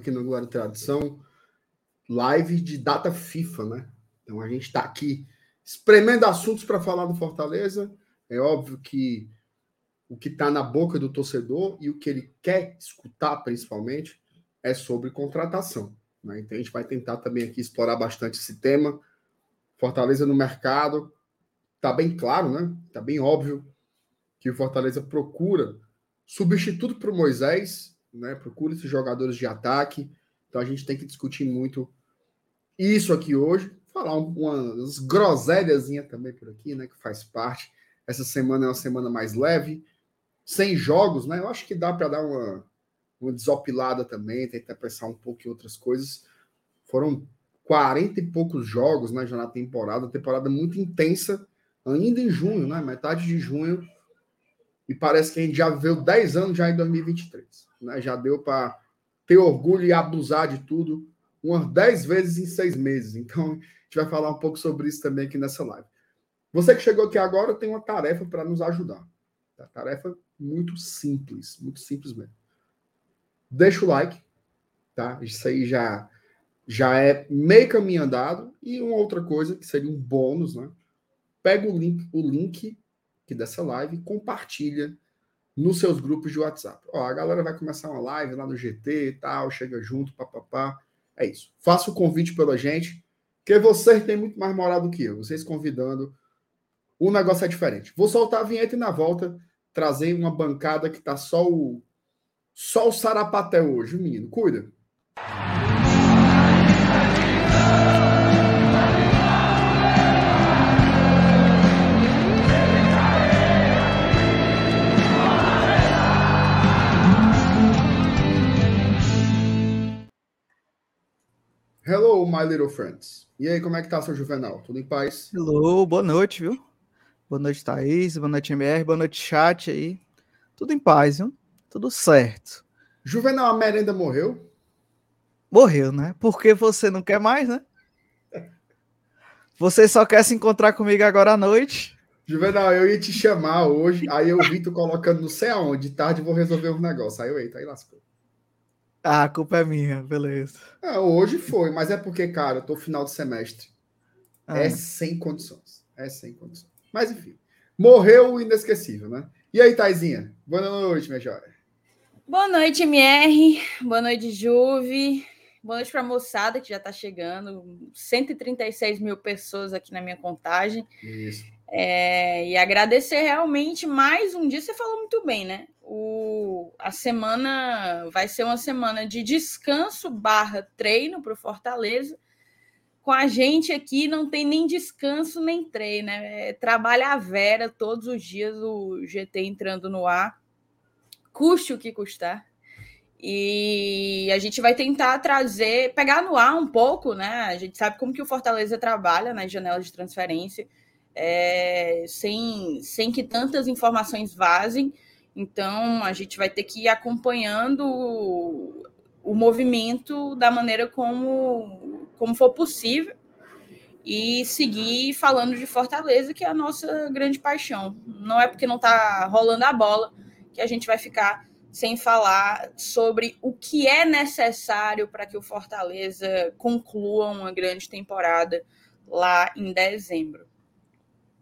Aqui no Glória Tradição, live de data FIFA, né? Então a gente está aqui espremendo assuntos para falar do Fortaleza. É óbvio que o que está na boca do torcedor e o que ele quer escutar, principalmente, é sobre contratação. Né? Então a gente vai tentar também aqui explorar bastante esse tema. Fortaleza no mercado, tá bem claro, né? Tá bem óbvio que o Fortaleza procura substituto para o Moisés, né? Procura esses jogadores de ataque. Então a gente tem que discutir muito isso aqui hoje. Falar umas groselhas também por aqui, né? Que faz parte. Essa semana é uma semana mais leve, sem jogos, né? Eu acho que dá para dar uma, uma desopilada também, tentar pensar um pouco em outras coisas. Foram 40 e poucos jogos né, já na temporada, temporada muito intensa, ainda em junho, né? Metade de junho. E parece que a gente já viveu 10 anos já em 2023. Né? Já deu para ter orgulho e abusar de tudo umas 10 vezes em seis meses. Então, a gente vai falar um pouco sobre isso também aqui nessa live. Você que chegou aqui agora tem uma tarefa para nos ajudar. Tarefa muito simples, muito simples mesmo. Deixa o like, tá? Isso aí já já é meio caminho andado e uma outra coisa que seria um bônus, né? Pega o link, o link aqui dessa live compartilha nos seus grupos de WhatsApp. Ó, a galera vai começar uma live lá no GT e tal, chega junto, papapá. É isso. Faça o convite pela gente, que vocês têm muito mais moral do que eu. Vocês convidando, o negócio é diferente. Vou soltar a vinheta e na volta trazer uma bancada que tá só o só o sarapaté hoje, menino. Cuida. Hello, my little friends. E aí, como é que tá, seu Juvenal? Tudo em paz? Hello, boa noite, viu? Boa noite, Thaís. Boa noite, MR. Boa noite, chat aí. Tudo em paz, viu? Tudo certo. Juvenal, a merenda morreu? Morreu, né? Porque você não quer mais, né? Você só quer se encontrar comigo agora à noite. Juvenal, eu ia te chamar hoje, aí eu vi tu colocando não sei aonde, tarde vou resolver um negócio. Aí eu, eita, aí lascou. Ah, a culpa é minha, beleza. Ah, hoje foi, mas é porque, cara, eu tô final de semestre. Ah. É sem condições. É sem condições. Mas enfim. Morreu o inesquecível, né? E aí, Taizinha? Boa noite, minha joia. Boa noite, MR. Boa noite, Juve. Boa noite para a moçada que já está chegando. 136 mil pessoas aqui na minha contagem. Isso. É, e agradecer realmente mais um dia. Você falou muito bem, né? O, a semana vai ser uma semana de descanso barra treino para o Fortaleza. Com a gente aqui não tem nem descanso nem treino, né? É, trabalha a vera todos os dias o GT entrando no ar custe o que custar. E a gente vai tentar trazer, pegar no ar um pouco, né? A gente sabe como que o Fortaleza trabalha nas janelas de transferência, é, sem, sem que tantas informações vazem. Então, a gente vai ter que ir acompanhando o, o movimento da maneira como, como for possível e seguir falando de Fortaleza, que é a nossa grande paixão. Não é porque não está rolando a bola que a gente vai ficar sem falar sobre o que é necessário para que o Fortaleza conclua uma grande temporada lá em dezembro.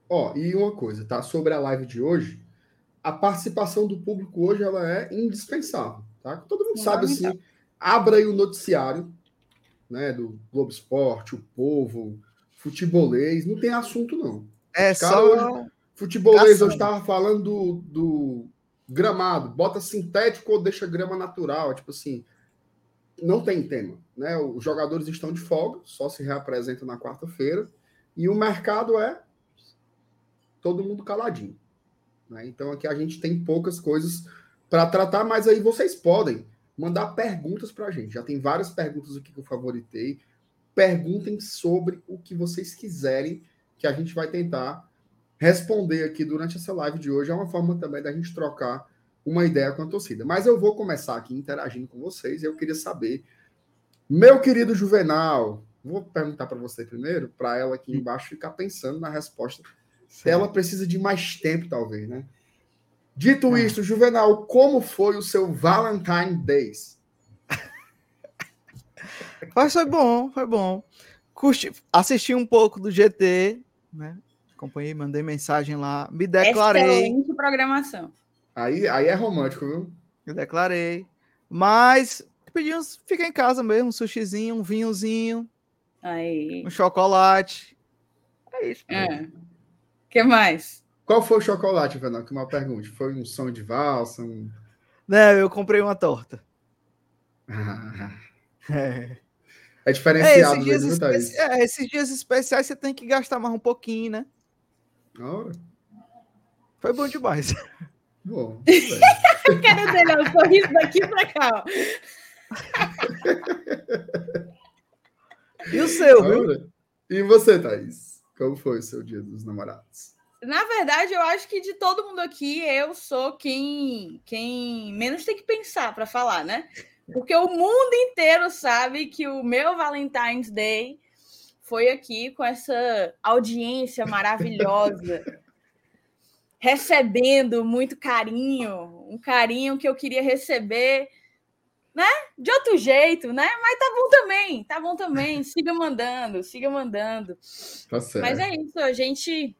Ó, oh, e uma coisa, tá? Sobre a live de hoje, a participação do público hoje ela é indispensável, tá? Todo mundo sabe assim, abra aí o noticiário, né, do Globo Esporte, o Povo, futebolês, não tem assunto não. É só hoje, futebolês hoje estava falando do, do gramado, bota sintético ou deixa grama natural, tipo assim, não tem tema, né? Os jogadores estão de folga, só se reapresentam na quarta-feira e o mercado é todo mundo caladinho, né? Então aqui a gente tem poucas coisas para tratar, mas aí vocês podem mandar perguntas para a gente. Já tem várias perguntas aqui que eu favoritei. Perguntem sobre o que vocês quiserem, que a gente vai tentar responder aqui durante essa live de hoje. É uma forma também da gente trocar uma ideia com a torcida. Mas eu vou começar aqui interagindo com vocês. Eu queria saber, meu querido Juvenal, vou perguntar para você primeiro, para ela aqui embaixo ficar pensando na resposta. Sim. Ela precisa de mais tempo, talvez, né? Dito ah. isso, Juvenal, como foi o seu Valentine Days? Mas foi bom, foi bom. Curti, assisti um pouco do GT, né? Acompanhei, mandei mensagem lá, me declarei. Excelente programação. Aí, aí é romântico, viu? Me declarei. Mas pedimos ficar em casa mesmo, um sushizinho, um vinhozinho, Aí. um chocolate. É isso. É. que mais? Qual foi o chocolate, Fernando? Que uma pergunta. Foi um som de valsa? Um... Não, eu comprei uma torta. É, É. diferenciado esses, dias mesmo, especi- é, esses dias especiais você tem que gastar mais um pouquinho, né? Ora, Foi bom demais. bom, bem. Quero dele, é um sorriso daqui pra cá. E o seu, viu? Ora. E você, Thaís? Como foi o seu dia dos namorados? Na verdade, eu acho que de todo mundo aqui, eu sou quem, quem menos tem que pensar para falar, né? Porque o mundo inteiro sabe que o meu Valentine's Day foi aqui com essa audiência maravilhosa, recebendo muito carinho, um carinho que eu queria receber, né? De outro jeito, né? Mas tá bom também, tá bom também. Siga mandando, siga mandando. Tá certo. Mas é isso, a gente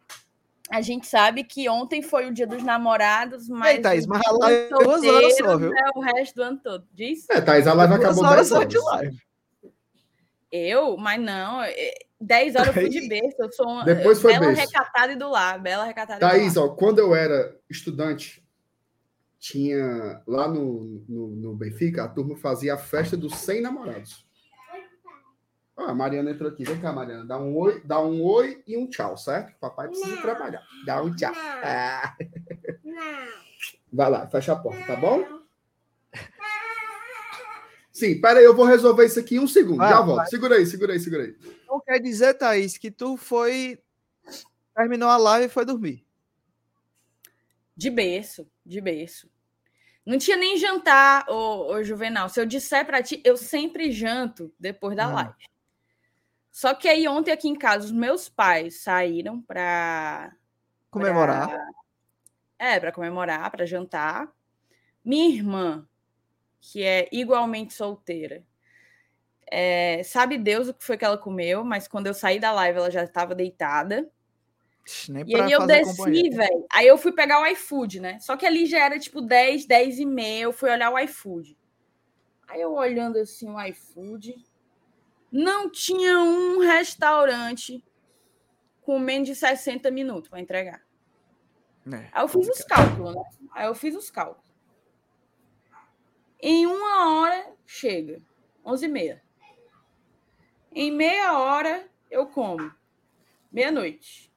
a gente sabe que ontem foi o dia dos namorados, mas Ei, Thaís, o mas a live é duas horas só, viu? É o resto do ano todo. Diz? É, Thaís, a live Duas acabou horas 10 só horas. de live. Eu? Mas não, é, 10 horas eu fui de berço. Eu sou uma Depois foi bela berço. recatada e do lar. Bela recatada Thaís, do lar. ó, quando eu era estudante, tinha lá no, no, no Benfica, a turma fazia a festa dos 100 namorados. Ah, a Mariana entrou aqui. Vem cá, Mariana. Dá um oi, dá um oi e um tchau, certo? Papai precisa Não. trabalhar. Dá um tchau. Não. Ah, Não. vai lá, fecha a porta, tá bom? Sim, pera aí, eu vou resolver isso aqui em um segundo. Vai, Já vai. volto. Segura aí, segura aí, segura aí. Então quer dizer, Thaís, que tu foi. Terminou a live e foi dormir. De berço, de berço. Não tinha nem jantar, ô, ô Juvenal. Se eu disser pra ti, eu sempre janto depois da Ah. live. Só que aí ontem aqui em casa, os meus pais saíram pra Comemorar. Pra- É, para comemorar, para jantar. Minha irmã, que é igualmente solteira, é, sabe Deus o que foi que ela comeu, mas quando eu saí da live ela já estava deitada. Nem E aí eu desci, velho. Aí eu fui pegar o iFood, né? Só que ali já era tipo 10, 10 e meia. Eu fui olhar o iFood. Aí eu olhando assim o iFood, não tinha um restaurante com menos de 60 minutos para entregar. É, Aí eu fiz os cálculos, né? Aí eu fiz os cálculos. Em uma hora chega, 11 e meia. Em meia hora eu como, meia-noite.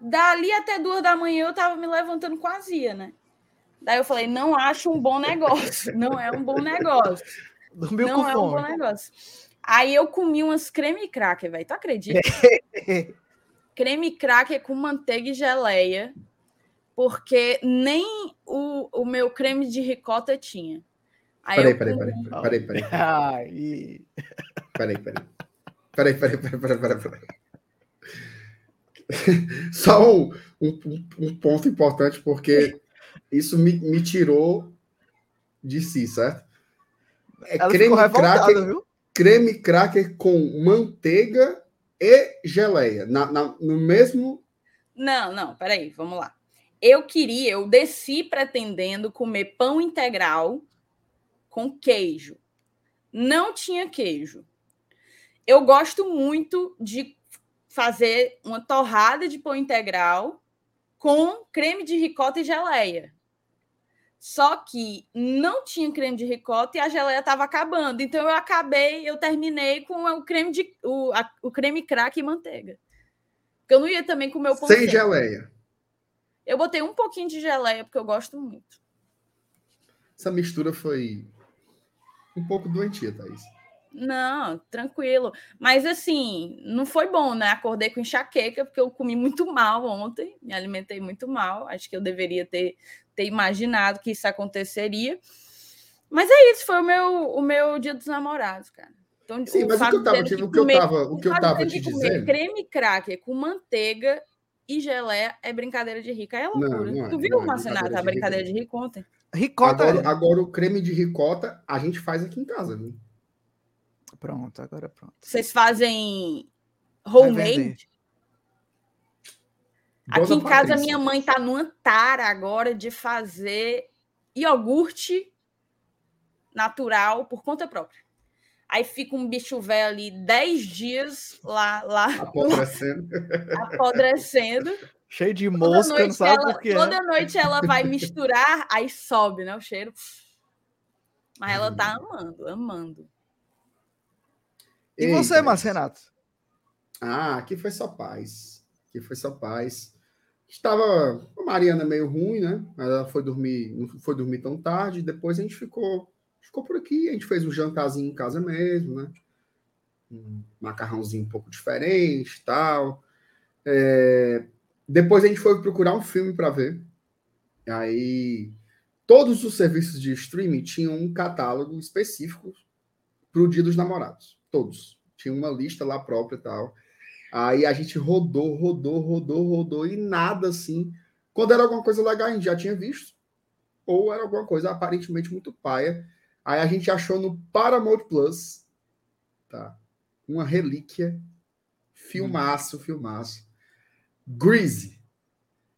Dali até duas da manhã eu tava me levantando com azia, né? Daí eu falei, não acho um bom negócio, não é um bom negócio, Dormiu não com é um bom fome. negócio. Aí eu comi umas creme cracker, velho, tu acredita? creme cracker com manteiga e geleia, porque nem o, o meu creme de ricota tinha. Aí Peraí, peraí, peraí, peraí, peraí, peraí. Peraí, peraí, peraí, peraí, peraí, peraí. Só um, um, um ponto importante, porque isso me, me tirou de si, certo? É ela creme cracker, viu? creme cracker com manteiga e geleia. Na, na- no mesmo. Não, não, peraí, vamos lá. Eu queria, eu desci pretendendo comer pão integral com queijo. Não tinha queijo. Eu gosto muito de fazer uma torrada de pão integral com creme de ricota e geleia. Só que não tinha creme de ricota e a geleia estava acabando. Então eu acabei, eu terminei com o creme de o, a- o creme crack e manteiga. Porque eu não ia também comer o pão sem geleia. Eu botei um pouquinho de geleia porque eu gosto muito. Essa mistura foi um pouco doentia, Thaís. Não, tranquilo. Mas assim, não foi bom, né? Acordei com enxaqueca porque eu comi muito mal ontem, me alimentei muito mal. Acho que eu deveria ter, ter imaginado que isso aconteceria. Mas é isso, foi o meu, o meu dia dos namorados, cara. Então, Sim, mas o que eu tava, de o que eu tava, o que eu tava te dizendo. creme cracker com manteiga e geleia é brincadeira de rica, é loucura. não é, tu viu, não é Marcenato, brincadeira a de brincadeira rica, de rico ontem? Ricota. Agora, é. agora o creme de ricota a gente faz aqui em casa, viu? Pronto, agora pronto. Vocês fazem homemade? Aqui em casa, minha mãe tá numa tara agora de fazer iogurte natural por conta própria. Aí fica um bicho velho ali 10 dias lá, lá Apodrecendo. apodrecendo. Cheio de Toda mosca, não noite, sabe ela, por quê. toda né? noite ela vai misturar, aí sobe, né? O cheiro. Mas ela tá Uhum. amando, amando. E Ei, você, mas- Renato? Ah, aqui foi só paz. Aqui foi só paz. Estava a Mariana meio ruim, né? Ela foi dormir, não foi dormir tão tarde. Depois a gente ficou, ficou por aqui. A gente fez um jantarzinho em casa mesmo, né? Um macarrãozinho um pouco diferente, tal. É, Depois a gente foi procurar um filme para ver. Aí todos os serviços de streaming tinham um catálogo específico para o Dia dos Namorados. Todos. Tinha uma lista lá própria e tal. Aí a gente rodou, rodou, rodou, rodou e nada assim. Quando era alguma coisa legal, a gente já tinha visto. Ou era alguma coisa aparentemente muito paia. Aí a gente achou no Paramount Plus, tá? Uma relíquia. Filmaço, filmaço. Greasy.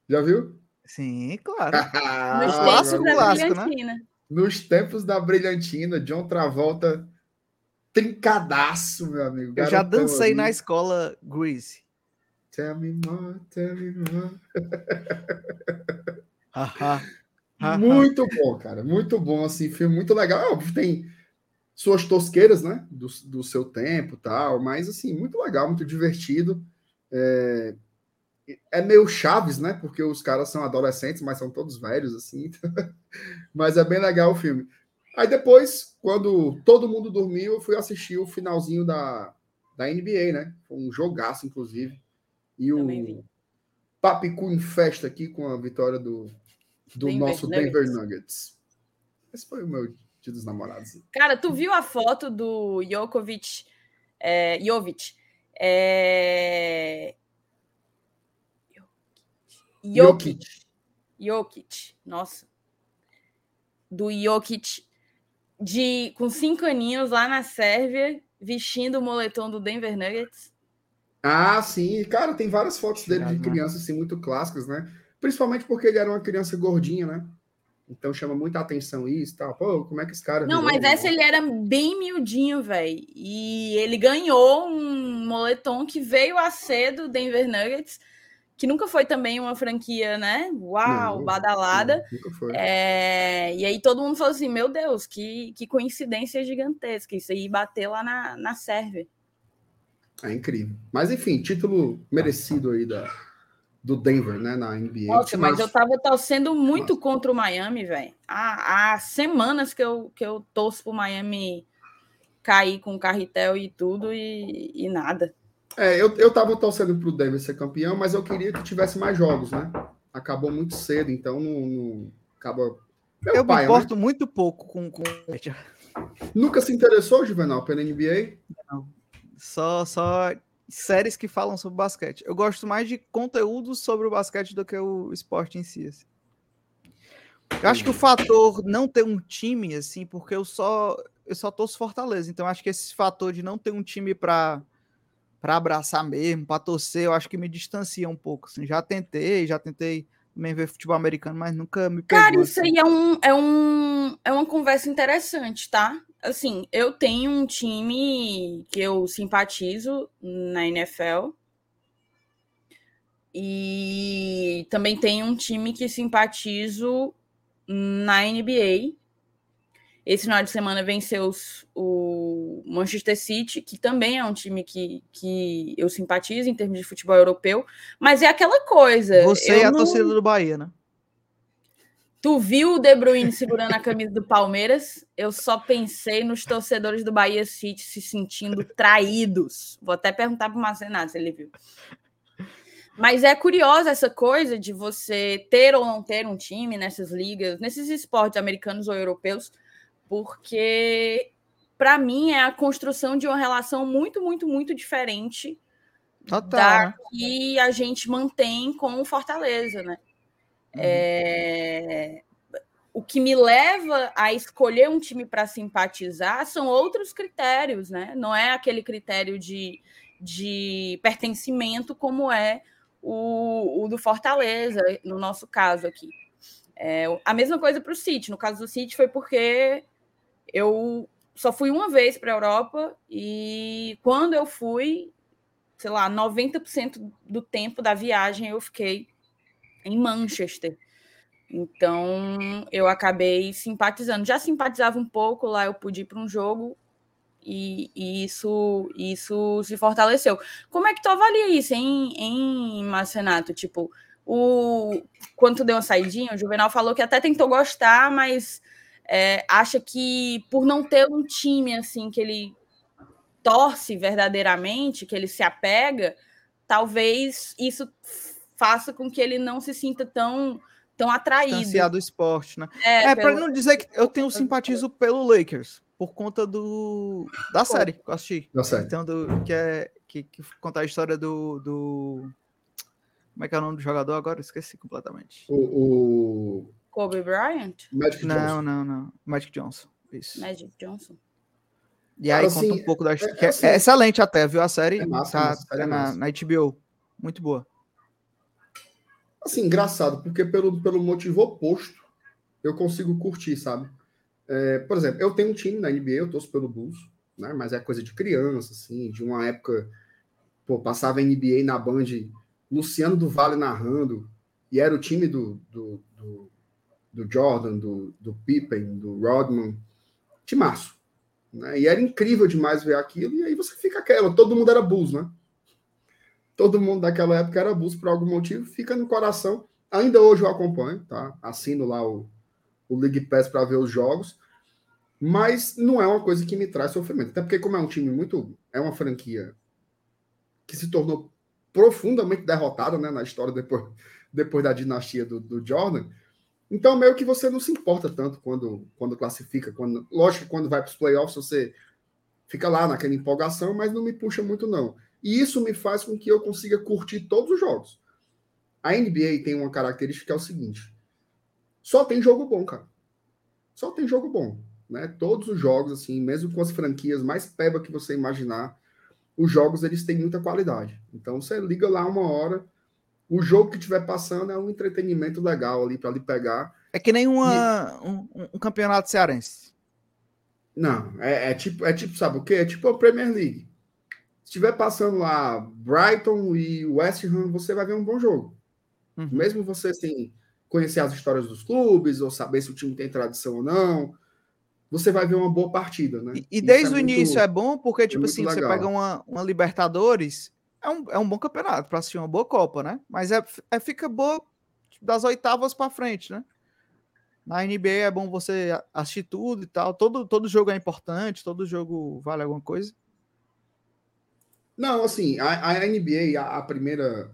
Já viu? Sim, claro. Nos Ah, tempos clássico, da clássico, né? brilhantina. Nos tempos da brilhantina, John Travolta trincadaço, meu amigo. Eu já dancei ali. na escola Greasy. Tell me more, tell me more. Muito bom, cara. Muito bom, assim, filme muito legal. É Óbvio, tem suas tosqueiras, né? Do, do seu tempo tal, mas, assim, muito legal, muito divertido. É, é meio Chaves, né? Porque os caras são adolescentes, mas são todos velhos, assim. mas é bem legal o filme. Aí depois, quando todo mundo dormiu, eu fui assistir o finalzinho da, da NBA, né? Foi um jogaço, inclusive. E o. Papicu em festa aqui com a vitória do, do Denver nosso Nuggets. Denver Nuggets. Esse foi o meu dia dos namorados. Cara, tu viu a foto do Jokovic? É, Jovic. É... Jokic. Jokic. Nossa. Do Jokic de, com cinco aninhos lá na Sérvia, vestindo o moletom do Denver Nuggets. Ah, sim. Cara, tem várias fotos dele de criança, assim, muito clássicas, né? Principalmente porque ele era uma criança gordinha, né? Então chama muita atenção isso e tal. Pô, como é que esse cara. Não, mas essa ele era bem miudinho, velho. E ele ganhou um moletom que veio a ser do Denver Nuggets, que nunca foi também uma franquia, né? Uau, Não, badalada. Não, nunca foi. É, e aí todo mundo falou assim: meu Deus, que, que coincidência gigantesca. Isso aí bater lá na, na Sérvia. É incrível. Mas enfim, título merecido aí da, do Denver, né? Na NBA. Nossa, mas eu tava torcendo muito Nossa. contra o Miami, velho. Há, há semanas que eu, que eu torço pro Miami cair com o carretel e tudo, e, e nada. É, eu, eu tava torcendo pro Denver ser campeão, mas eu queria que tivesse mais jogos, né? Acabou muito cedo, então não, não acaba. Meu Eu pai, me né? importo muito pouco com, com. Nunca se interessou, Juvenal, pela NBA? Só, só séries que falam sobre basquete. Eu gosto mais de conteúdo sobre o basquete do que o esporte em si. assim. Eu acho que o fator não ter um time, assim, porque eu só eu só torço Fortaleza. Então, acho que esse fator de não ter um time para para abraçar mesmo, para torcer, eu acho que me distancia um pouco. Assim. Já tentei, já tentei também ver futebol americano, mas nunca me pegou. Cara, isso assim. aí é, um, é, um, é uma conversa interessante, tá? Assim, eu tenho um time que eu simpatizo na NFL. E também tenho um time que simpatizo na NBA. Esse final de semana venceu o Manchester City, que também é um time que, que eu simpatizo em termos de futebol europeu. Mas é aquela coisa. Você e a não- torcida do Bahia, né? Tu viu o De Bruyne segurando a camisa do Palmeiras? Eu só pensei nos torcedores do Bahia City se sentindo traídos. Vou até perguntar para o Marcenato se ele viu. Mas é curiosa essa coisa de você ter ou não ter um time nessas ligas, nesses esportes americanos ou europeus, porque para mim é a construção de uma relação muito, muito, muito diferente Total. da né? que a gente mantém com o Fortaleza, né? Uhum. É, O o que me leva a escolher um time para simpatizar são outros critérios, né? Não é aquele critério de, de pertencimento como é o, o do Fortaleza, no nosso caso aqui. É, a mesma coisa para o City. No caso do City foi porque eu só fui uma vez para a Europa e quando eu fui, sei lá, 90% do tempo da viagem eu fiquei em Manchester. Então eu acabei simpatizando. Já simpatizava um pouco lá, eu pude ir para um jogo e, e, isso isso se fortaleceu. Como é que tu avalia isso, hein, em Marcenato? Tipo, o quando tu deu uma saidinha, o Juvenal falou que até tentou gostar, mas é, acha que por não ter um time assim que ele torce verdadeiramente, que ele se apega, talvez isso faça com que ele não se sinta tão tão atraído. do esporte, né? É, é pelo... para não dizer que eu tenho simpatizo pelo Lakers por conta do da Pô. série que eu assisti. Da série. Então, do, que é que, que conta a história do, do como é que é o nome do jogador agora? Eu esqueci completamente. O, o... Kobe Bryant? Magic não, Johnson. não, não. Magic Johnson. Isso. Magic Johnson. E aí conta um pouco da história. É, é, assim, é, excelente até, viu? A série é massa, tá, é na, na HBO. Muito boa. Assim, engraçado, porque pelo, pelo motivo oposto, eu consigo curtir, sabe? É, por exemplo, eu tenho um time na NBA, eu torço pelo Bulls, né? Mas é coisa de criança, assim, de uma época, pô, passava NBA na Band, Luciano do Vale narrando, e era o time do, do, do, do Jordan, do, do Pippen, do Rodman, timaço. Né? E era incrível demais ver aquilo, e aí você fica aquela, todo mundo era Bulls, né? Todo mundo daquela época era Bulls por algum motivo, fica no coração. Ainda hoje eu acompanho, tá? Assino lá o, o League Pass para ver os jogos, mas não é uma coisa que me traz sofrimento. Até porque, como é um time muito. É uma franquia que se tornou profundamente derrotada né, na história depois, depois da dinastia do, do Jordan. Então, meio que você não se importa tanto quando, quando classifica. Quando, lógico que quando vai para os playoffs você fica lá naquela empolgação, mas não me puxa muito, não. E isso me faz com que eu consiga curtir todos os jogos. A NBA tem uma característica que é o seguinte: só tem jogo bom, cara. Só tem jogo bom. Né? Todos os jogos, assim, mesmo com as franquias mais peba que você imaginar, os jogos eles têm muita qualidade. Então você liga lá uma hora, o jogo que estiver passando é um entretenimento legal ali para lhe pegar. É que nem uma, e... um, um, campeonato cearense. Não, é, é, tipo, é tipo, sabe o quê? É tipo a Premier League estiver passando lá Brighton e West Ham, você vai ver um bom jogo. Uhum. Mesmo você sem conhecer as histórias dos clubes ou saber se o time tem tradição ou não, você vai ver uma boa partida, né? E, e desde é o início é bom porque, tipo é assim, legal. você pega uma, uma Libertadores, é um, é um bom campeonato para assistir uma boa Copa, né? Mas é, é fica boa das oitavas para frente, né? Na NBA é bom você assistir tudo e tal. Todo, todo jogo é importante, todo jogo vale alguma coisa. Não, assim, a, a NBA, a, a, primeira,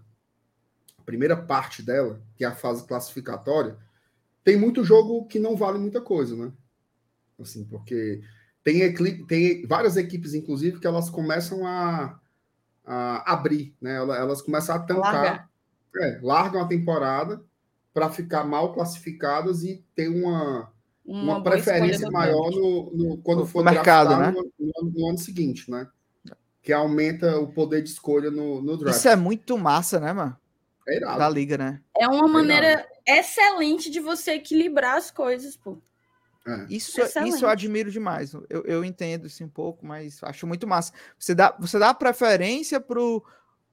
a primeira parte dela, que é a fase classificatória, tem muito jogo que não vale muita coisa, né? Assim, porque tem, tem várias equipes, inclusive, que elas começam a, a abrir, né? Elas começam a tancar, Larga. é, largam a temporada para ficar mal classificadas e ter uma, uma, uma preferência maior no, no, quando for mercado, né? no, no, no ano seguinte, né? que aumenta o poder de escolha no, no draft. Isso é muito massa, né, mano? É irado. Da liga, né? É uma maneira excelente de você equilibrar as coisas, pô. É. Isso, isso eu admiro demais. Eu, eu entendo assim um pouco, mas acho muito massa. Você dá, você dá preferência pro,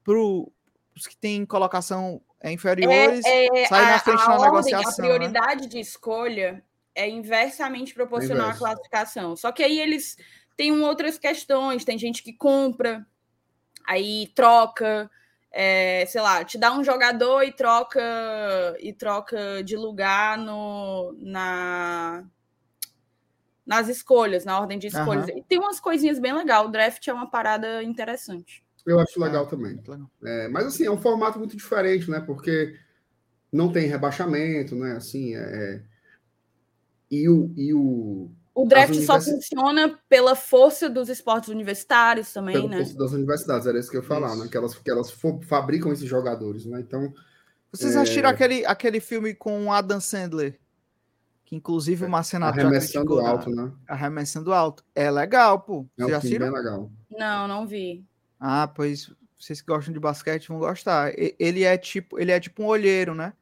pro os que têm colocação inferiores, é, é, sai na frente a, a na ordem, negociação. A né? prioridade né? de escolha é inversamente proporcional à classificação. Só que aí eles tem outras questões, tem gente que compra, aí troca, é, sei lá, te dá um jogador e troca e troca de lugar no, na, nas escolhas, na ordem de escolhas. Uhum. E tem umas coisinhas bem legais. O draft é uma parada interessante. Eu acho legal é, também. É, mas assim, é um formato muito diferente, né? Porque não tem rebaixamento, né? Assim, é... é e o, e o o draft só funciona pela força dos esportes universitários também, pela né? Força das universidades, era isso que eu ia falar, isso. né? Que elas, que elas fabricam esses jogadores, né? Então. Vocês é... assistiram aquele, aquele filme com Adam Sandler? Que inclusive o Marcenato Arremessando alto, né? Arremessando alto. É legal, pô. É um já filme bem legal. Não, não vi. Ah, pois vocês que gostam de basquete vão gostar. Ele é tipo, ele é tipo um olheiro, né?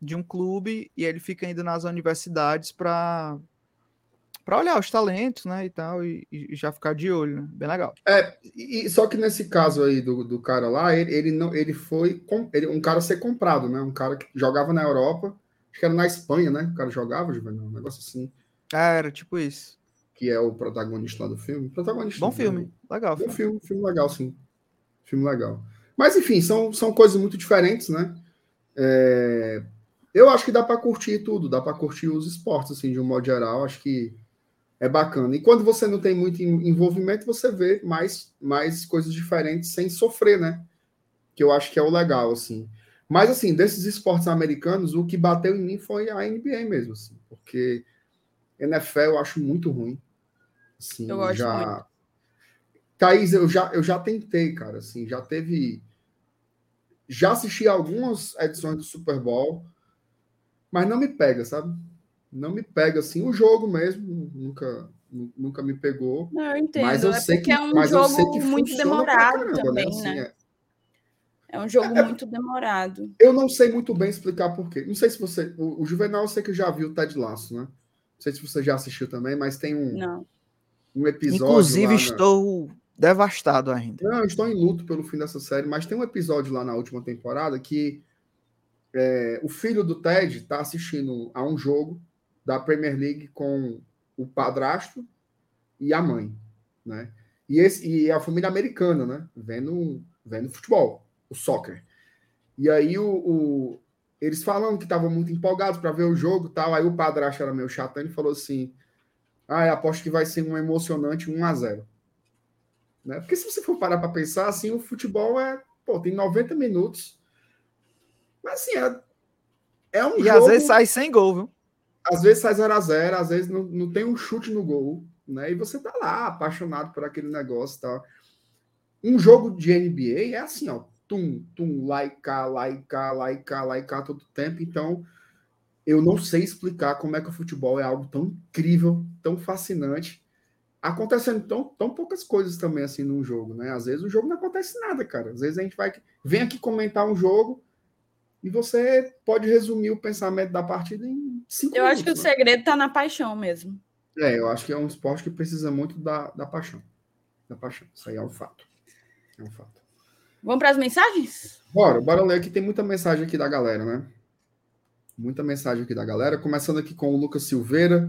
De um clube e ele fica indo nas universidades para para olhar os talentos, né, e tal, e, e, já ficar de olho, né? Bem legal. É, e, só que nesse caso aí do, do cara lá, ele, ele não, ele foi com, ele, um cara a ser comprado, né? Um cara que jogava na Europa, acho que era na Espanha, né? O cara jogava, um negócio assim. Ah, era tipo isso. Que é o protagonista lá do filme. Protagonista. Bom filme, legal. Bom filme, filme legal, sim. Filme legal. Mas, enfim, são, são coisas muito diferentes, né? É, eu acho que dá para curtir tudo, dá para curtir os esportes, assim, de um modo geral. Acho que é bacana. E quando você não tem muito envolvimento, você vê mais, mais coisas diferentes sem sofrer, né? Que eu acho que é o legal, assim. Mas, assim, desses esportes americanos, o que bateu em mim foi a NBA mesmo, assim, porque NFL eu acho muito ruim. Assim, eu já... muito. Thaís, eu já, eu já tentei, cara, assim, já teve. Já assisti algumas edições do Super Bowl, mas não me pega, sabe? Não me pega, assim, o jogo mesmo, nunca, nunca me pegou. Não, eu entendo. Mas eu é sei que é um mas jogo eu sei que muito demorado caramba, também, né? Assim, é. É. um jogo é, muito demorado. Eu não sei muito bem explicar por quê. Não sei se você. O, o Juvenal, eu sei que já viu o Ted Laço, né? Não sei se você já assistiu também, mas tem um, não. um episódio. Inclusive, estou devastado ainda. Não, estou em luto pelo fim dessa série, mas tem um episódio lá na última temporada que é, o filho do Ted está assistindo a um jogo da Premier League com o padrasto e a mãe, né? E, esse, e a família americana, né? Vendo, vendo futebol, o soccer. E aí o, o eles falando que estavam muito empolgados para ver o jogo tal. Aí o padrasto era meio chato e falou assim: Ah, aposto que vai ser um emocionante 1 a 0 né? Porque se você for parar para pensar, assim, o futebol é, pô, tem 90 minutos. Mas assim, é, é um e jogo. às vezes sai sem gol, viu? Às vezes sai 0 a 0 às vezes não, não tem um chute no gol, né? E você tá lá apaixonado por aquele negócio e tal. Um jogo de NBA é assim, ó. Tum, tum, lá e cá, lá e cá, lá e cá, lá e cá todo tempo. Então, eu não sei explicar como é que o futebol é algo tão incrível, tão fascinante acontecendo tão, tão poucas coisas também assim num jogo, né? Às vezes o jogo não acontece nada, cara. Às vezes a gente vai vem aqui comentar um jogo e você pode resumir o pensamento da partida em cinco Eu minutos, acho que né? o segredo tá na paixão mesmo. É, eu acho que é um esporte que precisa muito da, da paixão. Da paixão. Isso aí é um fato. É um fato. Vamos para as mensagens? Bora, bora ler aqui. Tem muita mensagem aqui da galera, né? Muita mensagem aqui da galera. Começando aqui com o Lucas Silveira.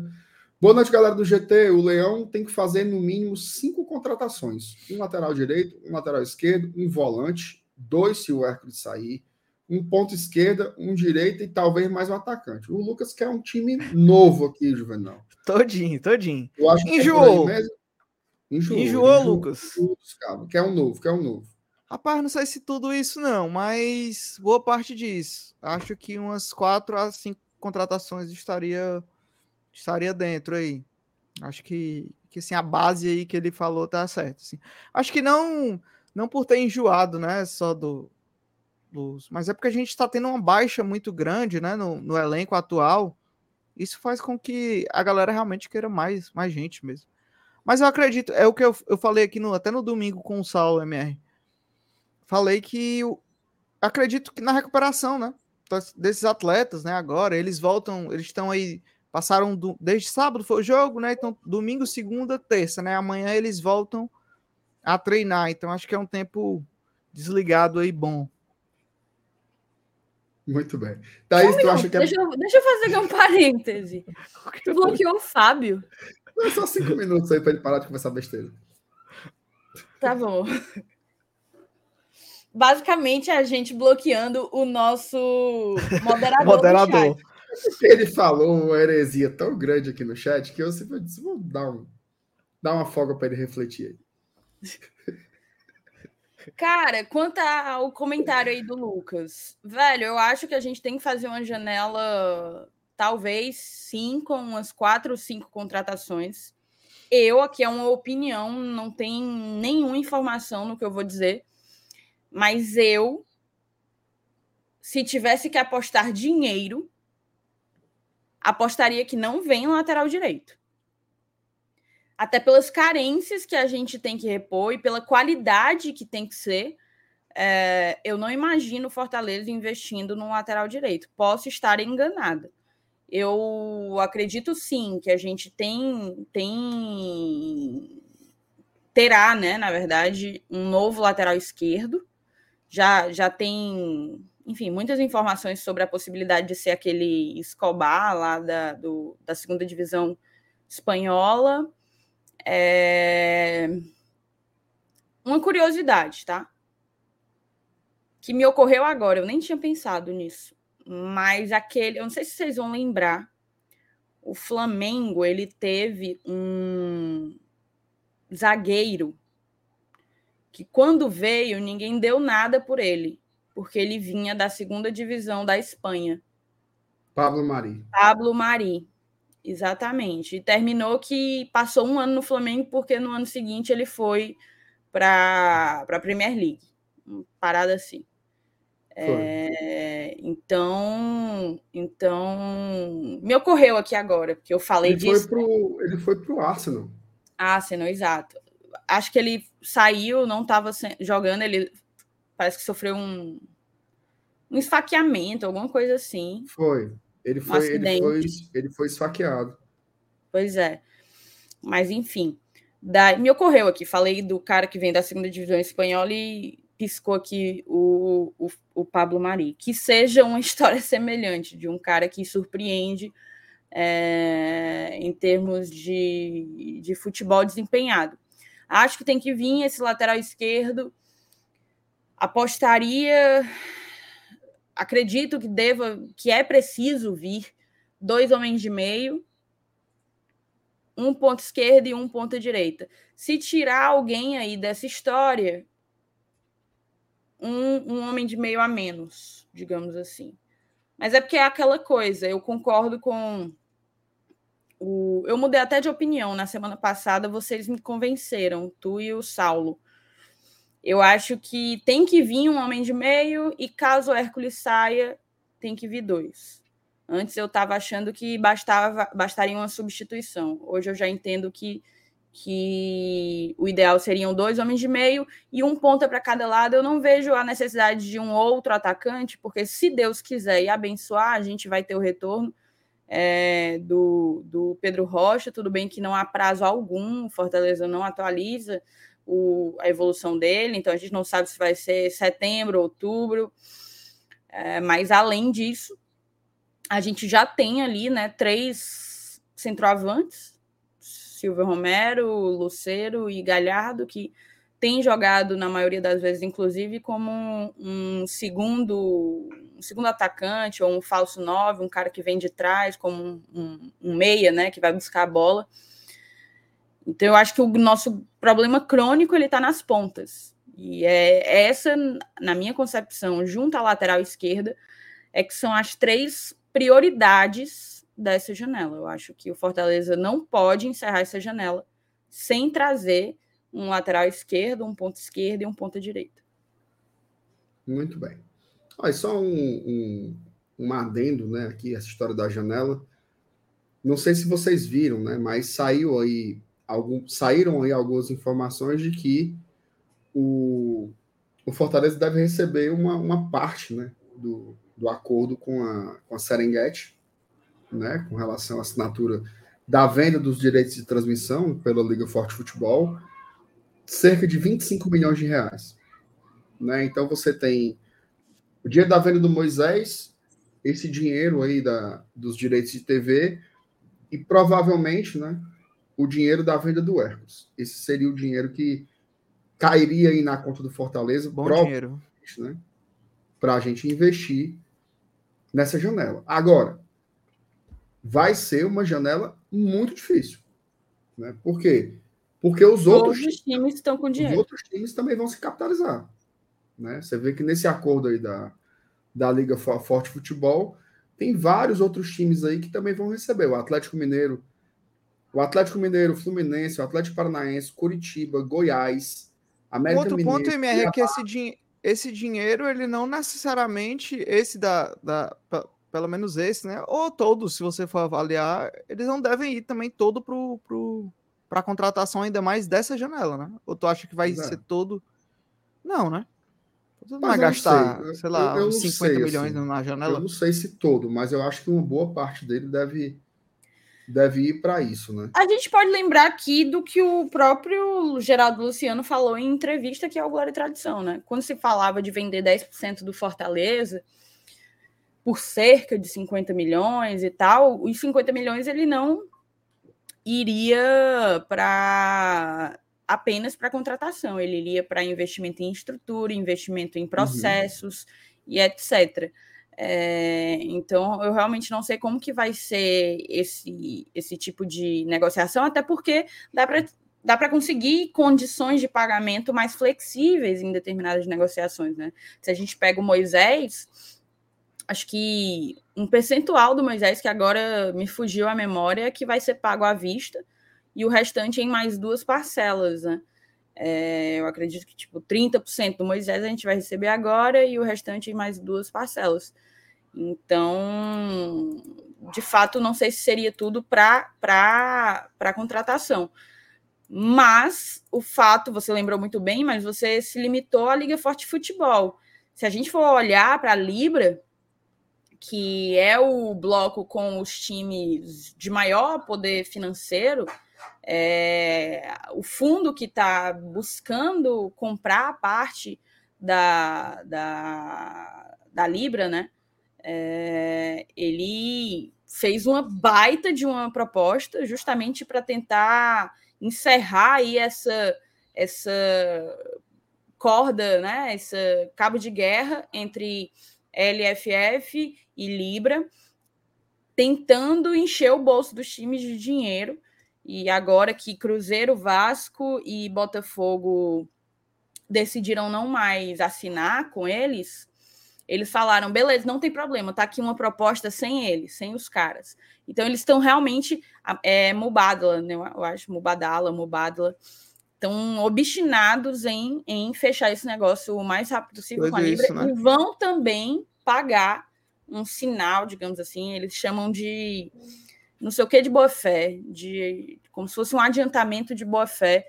Boa noite, galera do GT. O Leão tem que fazer no mínimo cinco contratações: um lateral direito, um lateral esquerdo, um volante, dois se o Hércules sair, um ponto esquerda, um direito e talvez mais um atacante. O Lucas quer um time novo aqui, Juvenal. Todinho, todinho. Eu acho Enjoou. Que é mesmo. Enjoou, Enjoou, Lucas. Cara. Quer um novo, quer um novo. Rapaz, não sei se tudo isso não, mas boa parte disso. Acho que umas quatro a cinco contratações estaria estaria dentro aí. Acho que, que assim, a base aí que ele falou tá certo. Assim. Acho que não não por ter enjoado, né, só do, dos, mas é porque a gente está tendo uma baixa muito grande, né, no, no, elenco atual. Isso faz com que a galera realmente queira mais, mais gente mesmo. Mas eu acredito, é o que eu, eu falei aqui no, até no domingo com o Saulo MR. Falei que eu acredito que na recuperação, né, desses atletas, né, agora eles voltam, eles estão aí Passaram do, desde sábado foi o jogo, né? Então, domingo, segunda, terça, né? Amanhã eles voltam a treinar. Então, acho que é um tempo desligado aí bom. Muito bem. Thaís, tu acha que é... deixa, eu, deixa eu fazer aqui um parêntese. Tu bloqueou o Fábio. É só cinco minutos aí para ele parar de conversar besteira. Tá bom. Basicamente, a gente bloqueando o nosso moderador. moderador. Ele falou uma heresia tão grande aqui no chat que eu simplesmente vou dar, um, dar uma folga para ele refletir aí. Cara, quanto ao comentário aí do Lucas, velho, eu acho que a gente tem que fazer uma janela, talvez sim, com umas quatro ou cinco contratações. Eu, aqui é uma opinião, não tem nenhuma informação no que eu vou dizer, mas eu, se tivesse que apostar dinheiro, apostaria que não vem lateral direito. Até pelas carências que a gente tem que repor e pela qualidade que tem que ser. É, eu não imagino Fortaleza investindo no lateral direito. Posso estar enganada. Eu acredito sim que a gente tem, tem terá, né, na verdade, um novo lateral esquerdo. Já, já tem, enfim, muitas informações sobre a possibilidade de ser aquele Escobar lá da, do, da segunda divisão espanhola. É... Uma curiosidade, tá? Que me ocorreu agora, eu nem tinha pensado nisso mas aquele, eu não sei se vocês vão lembrar, o Flamengo ele teve um zagueiro que quando veio ninguém deu nada por ele, porque ele vinha da segunda divisão da Espanha. Pablo Mari. Pablo Mari, exatamente. E terminou que passou um ano no Flamengo porque no ano seguinte ele foi para a Premier League, parada assim. É, então, então, me ocorreu aqui agora, porque eu falei ele disso. Foi pro, ele foi para o Arsenal. Arsenal, exato. Acho que ele saiu, não estava jogando, ele parece que sofreu um, um esfaqueamento, alguma coisa assim. Foi. Ele foi, um ele foi, ele foi esfaqueado. Pois é. Mas, enfim. Da, me ocorreu aqui, falei do cara que vem da segunda divisão espanhola e piscou aqui o, o, o, Pablo Mari, que seja uma história semelhante de um cara que surpreende é, em termos de, de futebol desempenhado. Acho que tem que vir esse lateral esquerdo. Apostaria, acredito que deva, que é preciso vir dois homens de meio, um ponto esquerdo e um ponto direita. Se tirar alguém aí dessa história, um, um homem de meio a menos, digamos assim. Mas é porque é aquela coisa, eu concordo com o. Eu mudei até de opinião na semana passada, vocês me convenceram, tu e o Saulo. Eu acho que tem que vir um homem de meio, e caso o Hércules saia, tem que vir dois. Antes eu estava achando que bastava, bastaria uma substituição. Hoje eu já entendo que que o ideal seriam dois homens de meio e um ponta para cada lado. Eu não vejo a necessidade de um outro atacante, porque se Deus quiser e abençoar, a gente vai ter o retorno é, do, do Pedro Rocha. Tudo bem que não há prazo algum, Fortaleza não atualiza o, a evolução dele, então a gente não sabe se vai ser setembro, outubro. É, mas além disso, a gente já tem ali né, três centroavantes Silvio Romero, Lucero e Galhardo, que tem jogado na maioria das vezes, inclusive, como um segundo, um segundo atacante ou um falso nove, um cara que vem de trás, como um, um, um meia, né, que vai buscar a bola. Então, eu acho que o nosso problema crônico ele está nas pontas. E é essa, na minha concepção, junto à lateral esquerda, é que são as três prioridades dessa janela. Eu acho que o Fortaleza não pode encerrar essa janela sem trazer um lateral esquerdo, um ponto esquerdo e um ponta direita. Muito bem. Olha, só um, um, um adendo, né, aqui, essa história da janela. Não sei se vocês viram, né, mas saiu aí algum, saíram aí algumas informações de que o, o Fortaleza deve receber uma, uma parte, né, do, do acordo com a, com a Serengeti, né, com relação à assinatura da venda dos direitos de transmissão pela Liga Forte Futebol, cerca de 25 milhões de reais. Né? Então você tem o dinheiro da venda do Moisés, esse dinheiro aí da, dos direitos de TV e provavelmente né, o dinheiro da venda do Hércules. Esse seria o dinheiro que cairia aí na conta do Fortaleza. Bom dinheiro. Né, Para a gente investir nessa janela. Agora, vai ser uma janela muito difícil. Né? Por quê? Porque os outros, outros times estão com dinheiro. Os outros times também vão se capitalizar. Né? Você vê que nesse acordo aí da, da Liga Forte Futebol, tem vários outros times aí que também vão receber. O Atlético Mineiro, o Atlético Mineiro, Fluminense, o Atlético Paranaense, Curitiba, Goiás, América Outro Mineiro. ponto, MR, é que esse, din esse dinheiro, ele não necessariamente, esse da, da pelo menos esse, né? Ou todos, se você for avaliar, eles não devem ir também todo pro, pro, para contratação ainda mais dessa janela, né? Ou tu acha que vai ser todo. Não, né? Tu não vai gastar, sei, sei lá, eu, eu 50 sei, milhões assim, na janela. Eu não sei se todo, mas eu acho que uma boa parte dele deve deve ir para isso, né? A gente pode lembrar aqui do que o próprio Geraldo Luciano falou em entrevista que é o Glória e Tradição, né? Quando se falava de vender 10% do Fortaleza por cerca de 50 milhões e tal, os 50 milhões ele não iria para apenas para contratação, ele iria para investimento em estrutura, investimento em uhum. processos uhum. e etc. É, então, eu realmente não sei como que vai ser esse, esse tipo de negociação, até porque dá para dá para conseguir condições de pagamento mais flexíveis em determinadas negociações, né? Se a gente pega o Moisés, acho que um percentual do Moisés, que agora me fugiu a memória, que vai ser pago à vista, e o restante em mais duas parcelas, né? É, eu acredito que, tipo, 30% do Moisés a gente vai receber agora e o restante em mais duas parcelas. Então, de fato, não sei se seria tudo para contratação. Mas o fato, você lembrou muito bem, mas você se limitou à Liga Forte Futebol. Se a gente for olhar para a Libra, que é o bloco com os times de maior poder financeiro, é, o fundo que está buscando comprar parte da, da, da Libra, né? É, ele fez uma baita de uma proposta justamente para tentar encerrar aí essa, essa corda, né? Esse cabo de guerra entre LFF e Libra, tentando encher o bolso dos times de dinheiro. E agora que Cruzeiro, Vasco e Botafogo decidiram não mais assinar com eles, eles falaram: beleza, não tem problema, tá aqui uma proposta sem eles, sem os caras. Então eles estão realmente é, Mubadala, né? Eu acho, Mubadala, Mubadala, estão obstinados em, em fechar esse negócio o mais rápido possível com a Libra isso, né? e vão também pagar um sinal, digamos assim, eles chamam de não sei o que de boa fé, de como se fosse um adiantamento de boa fé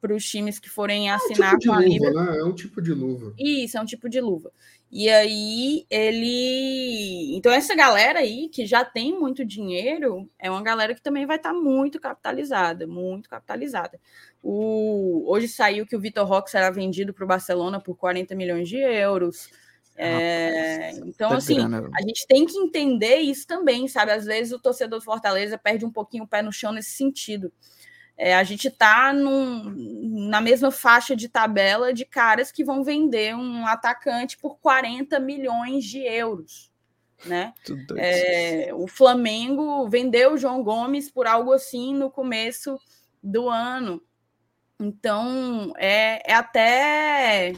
para os times que forem assinar é um tipo com a Libra. Né? É um tipo de luva. Isso, é um tipo de luva. E aí ele. Então, essa galera aí, que já tem muito dinheiro, é uma galera que também vai estar tá muito capitalizada, muito capitalizada. O... Hoje saiu que o Vitor Roque será vendido para o Barcelona por 40 milhões de euros. É, então, tá assim, a gente tem que entender isso também, sabe? Às vezes o torcedor do Fortaleza perde um pouquinho o pé no chão nesse sentido. É, a gente está na mesma faixa de tabela de caras que vão vender um atacante por 40 milhões de euros. Né? É, o Flamengo vendeu o João Gomes por algo assim no começo do ano. Então é, é até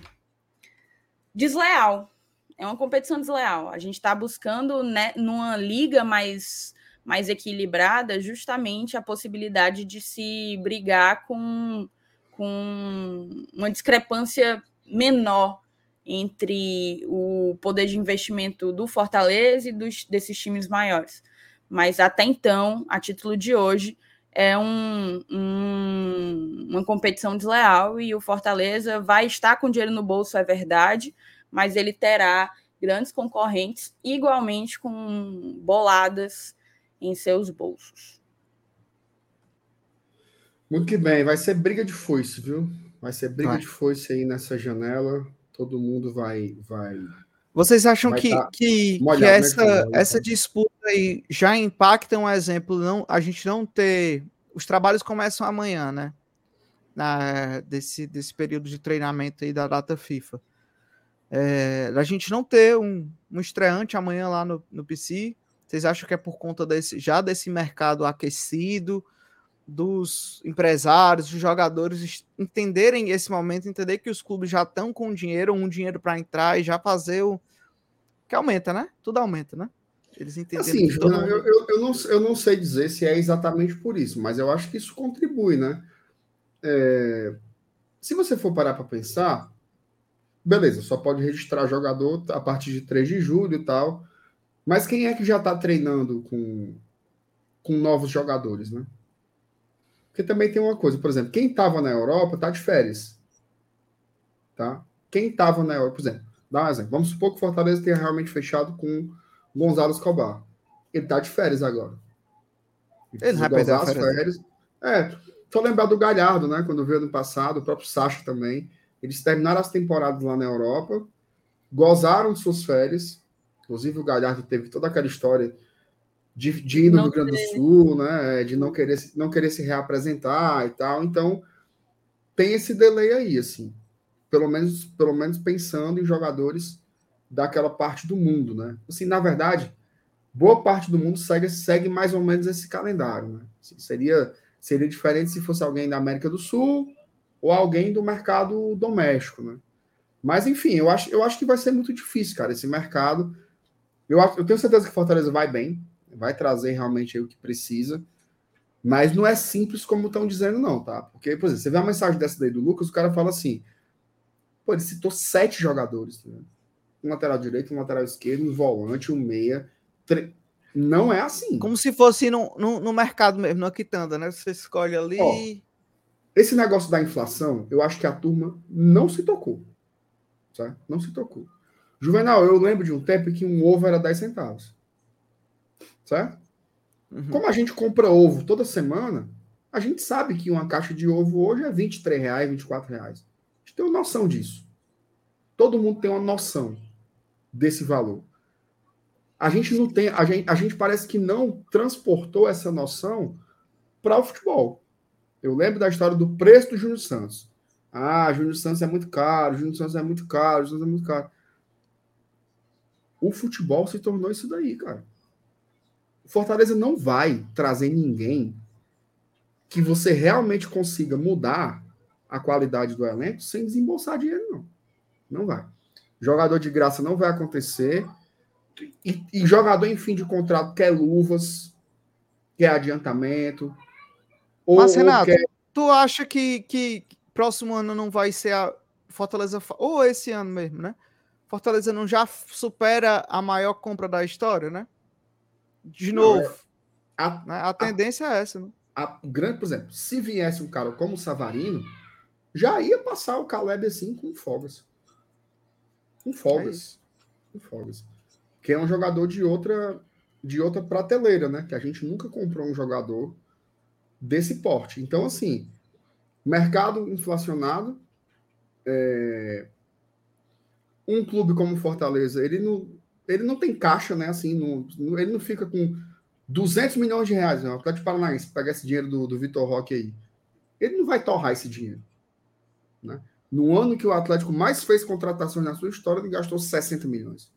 desleal, é uma competição desleal. A gente está buscando, né, numa liga mais, mais equilibrada, justamente a possibilidade de se brigar com, com uma discrepância menor entre o poder de investimento do Fortaleza e dos, desses times maiores. Mas até então, a título de hoje, é um, um, uma competição desleal e o Fortaleza vai estar com dinheiro no bolso, é verdade, mas ele terá grandes concorrentes igualmente com boladas em seus bolsos. Muito que bem, vai ser briga de foice, viu? Vai ser briga vai. de foice aí nessa janela. Todo mundo vai. vai Vocês acham que, tá que, molhado, que né, essa, né, essa disputa aí já impacta um exemplo? Não, a gente não ter. Os trabalhos começam amanhã, né? Na, desse, desse período de treinamento aí da data FIFA. É, a gente não ter um, um estreante amanhã lá no, no PC, vocês acham que é por conta desse, já desse mercado aquecido, dos empresários, dos jogadores entenderem esse momento, entender que os clubes já estão com dinheiro, um dinheiro para entrar e já fazer o. Que aumenta, né? Tudo aumenta, né? Eles entenderam. Assim, eu, eu, eu, não, eu não sei dizer se é exatamente por isso, mas eu acho que isso contribui, né? É, se você for parar para pensar, beleza, só pode registrar jogador a partir de 3 de julho e tal. Mas quem é que já está treinando com, com novos jogadores, né? Porque também tem uma coisa, por exemplo, quem estava na Europa está de férias. Tá? Quem estava na Europa, por exemplo, dá um exemplo. Vamos supor que o Fortaleza tenha realmente fechado com Gonzalo Escobar. Ele está de férias agora. Ele vai perder as férias. férias. É, só lembrar do Galhardo, né? Quando veio ano passado, o próprio Sacha também. Eles terminaram as temporadas lá na Europa, gozaram de suas férias. Inclusive, o Galhardo teve toda aquela história de, de ir no Rio Grande do Sul, né? De não querer, não querer se reapresentar e tal. Então, tem esse delay aí, assim. Pelo menos, pelo menos pensando em jogadores daquela parte do mundo, né? Assim, na verdade, boa parte do mundo segue, segue mais ou menos esse calendário, né? Assim, seria, seria diferente se fosse alguém da América do Sul ou alguém do mercado doméstico, né? Mas, enfim, eu acho, eu acho que vai ser muito difícil, cara, esse mercado. Eu, eu tenho certeza que Fortaleza vai bem, vai trazer realmente o que precisa, mas não é simples como estão dizendo, não, tá? Porque, por exemplo, você vê a mensagem dessa daí do Lucas, o cara fala assim: pô, ele citou sete jogadores, né? um lateral direito, um lateral esquerdo, um volante, um meia. Tre... Não é assim. Como se fosse no, no, no mercado mesmo, na quitanda, né? Você escolhe ali. Ó, esse negócio da inflação, eu acho que a turma não se tocou. Certo? Não se tocou. Juvenal, eu lembro de um tempo que um ovo era 10 centavos. Certo? Uhum. Como a gente compra ovo toda semana, a gente sabe que uma caixa de ovo hoje é 23 reais, 24 reais. A gente tem uma noção disso. Todo mundo tem uma noção desse valor. A gente não tem, a gente, a gente parece que não transportou essa noção para o futebol. Eu lembro da história do preço do Júnior Santos. Ah, Júnior Santos é muito caro, Júnior Santos é muito caro, Júnior Santos é muito caro. O futebol se tornou isso daí, cara. O Fortaleza não vai trazer ninguém que você realmente consiga mudar a qualidade do elenco sem desembolsar dinheiro, não. Não vai. Jogador de graça não vai acontecer. E, e jogador em fim de contrato quer luvas, quer adiantamento. Ou, Mas, Renato, quer... tu acha que, que próximo ano não vai ser a Fortaleza, ou esse ano mesmo, né? Fortaleza não já supera a maior compra da história, né? De novo. Não, é... a, né? a, tendência a, é essa, né? A, grande, por exemplo, se viesse um cara como o Savarino, já ia passar o Caleb assim com folgas. Com folgas. É com folgas. Que é um jogador de outra de outra prateleira, né? Que a gente nunca comprou um jogador desse porte. Então, assim, mercado inflacionado, é... um clube como Fortaleza, ele não, ele não tem caixa, né? Assim, não, ele não fica com 200 milhões de reais, né? O Atlético Paranaense, pegar esse dinheiro do, do Vitor Roque aí. Ele não vai torrar esse dinheiro, né? No ano que o Atlético mais fez contratações na sua história, ele gastou 60 milhões.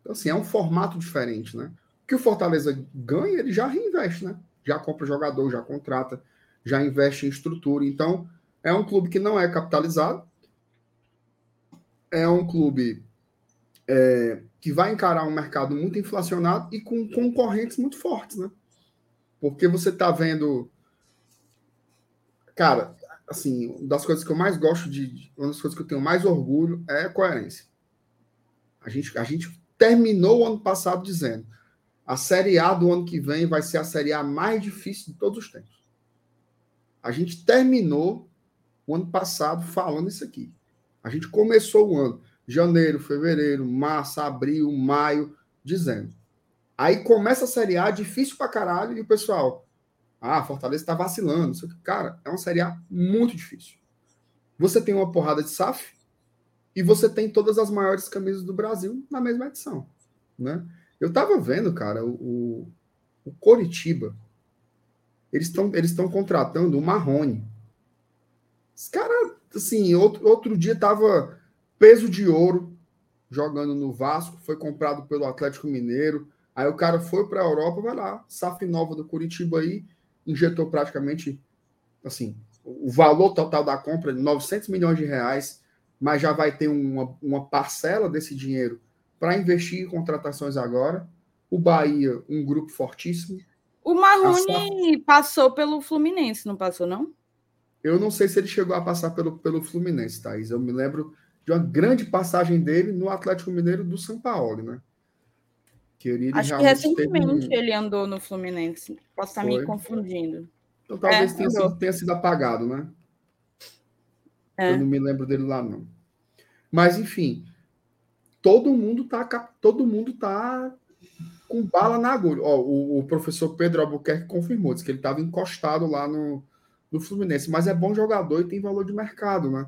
Então, assim, é um formato diferente, né? O que o Fortaleza ganha, ele já reinveste, né? Já compra jogador, já contrata, já investe em estrutura. Então, é um clube que não é capitalizado. É um clube é, que vai encarar um mercado muito inflacionado e com concorrentes muito fortes, né? Porque você está vendo. Cara, assim, uma das coisas que eu mais gosto de, uma das coisas que eu tenho mais orgulho é a coerência. A gente, a gente terminou o ano passado dizendo a Série A do ano que vem vai ser a Série A mais difícil de todos os tempos. A gente terminou o ano passado falando isso aqui. A gente começou o ano, janeiro, fevereiro, março, abril, maio, dizendo. Aí começa a Série A, difícil pra caralho, e o pessoal, ah, Fortaleza está vacilando. Cara, é uma Série A muito difícil. Você tem uma porrada de SAF e você tem todas as maiores camisas do Brasil na mesma edição. Né? Eu tava vendo, cara, o, o Coritiba. Eles estão eles contratando o Marrone. Esse cara, assim, outro, outro dia tava peso de ouro jogando no Vasco, foi comprado pelo Atlético Mineiro. Aí o cara foi para a Europa, vai lá, SAF nova do Curitiba aí, injetou praticamente assim o valor total da compra de 900 milhões de reais, mas já vai ter uma, uma parcela desse dinheiro para investir em contratações agora. O Bahia, um grupo fortíssimo. O Marrone passou pelo Fluminense, não passou, não? Eu não sei se ele chegou a passar pelo, pelo Fluminense, Thaís. Eu me lembro de uma grande passagem dele no Atlético Mineiro do São Paulo, né? Queria Acho que recentemente ele andou no Fluminense. Posso estar Foi. me confundindo. Então talvez é, tenha, sido, tenha, sido, apagado, né? É. Eu não me lembro dele lá, não. Mas, enfim, todo mundo tá, todo mundo tá com bala na agulha. Ó, o, o professor Pedro Albuquerque confirmou, disse que ele estava encostado lá no, no Fluminense, mas é bom jogador e tem valor de mercado, né?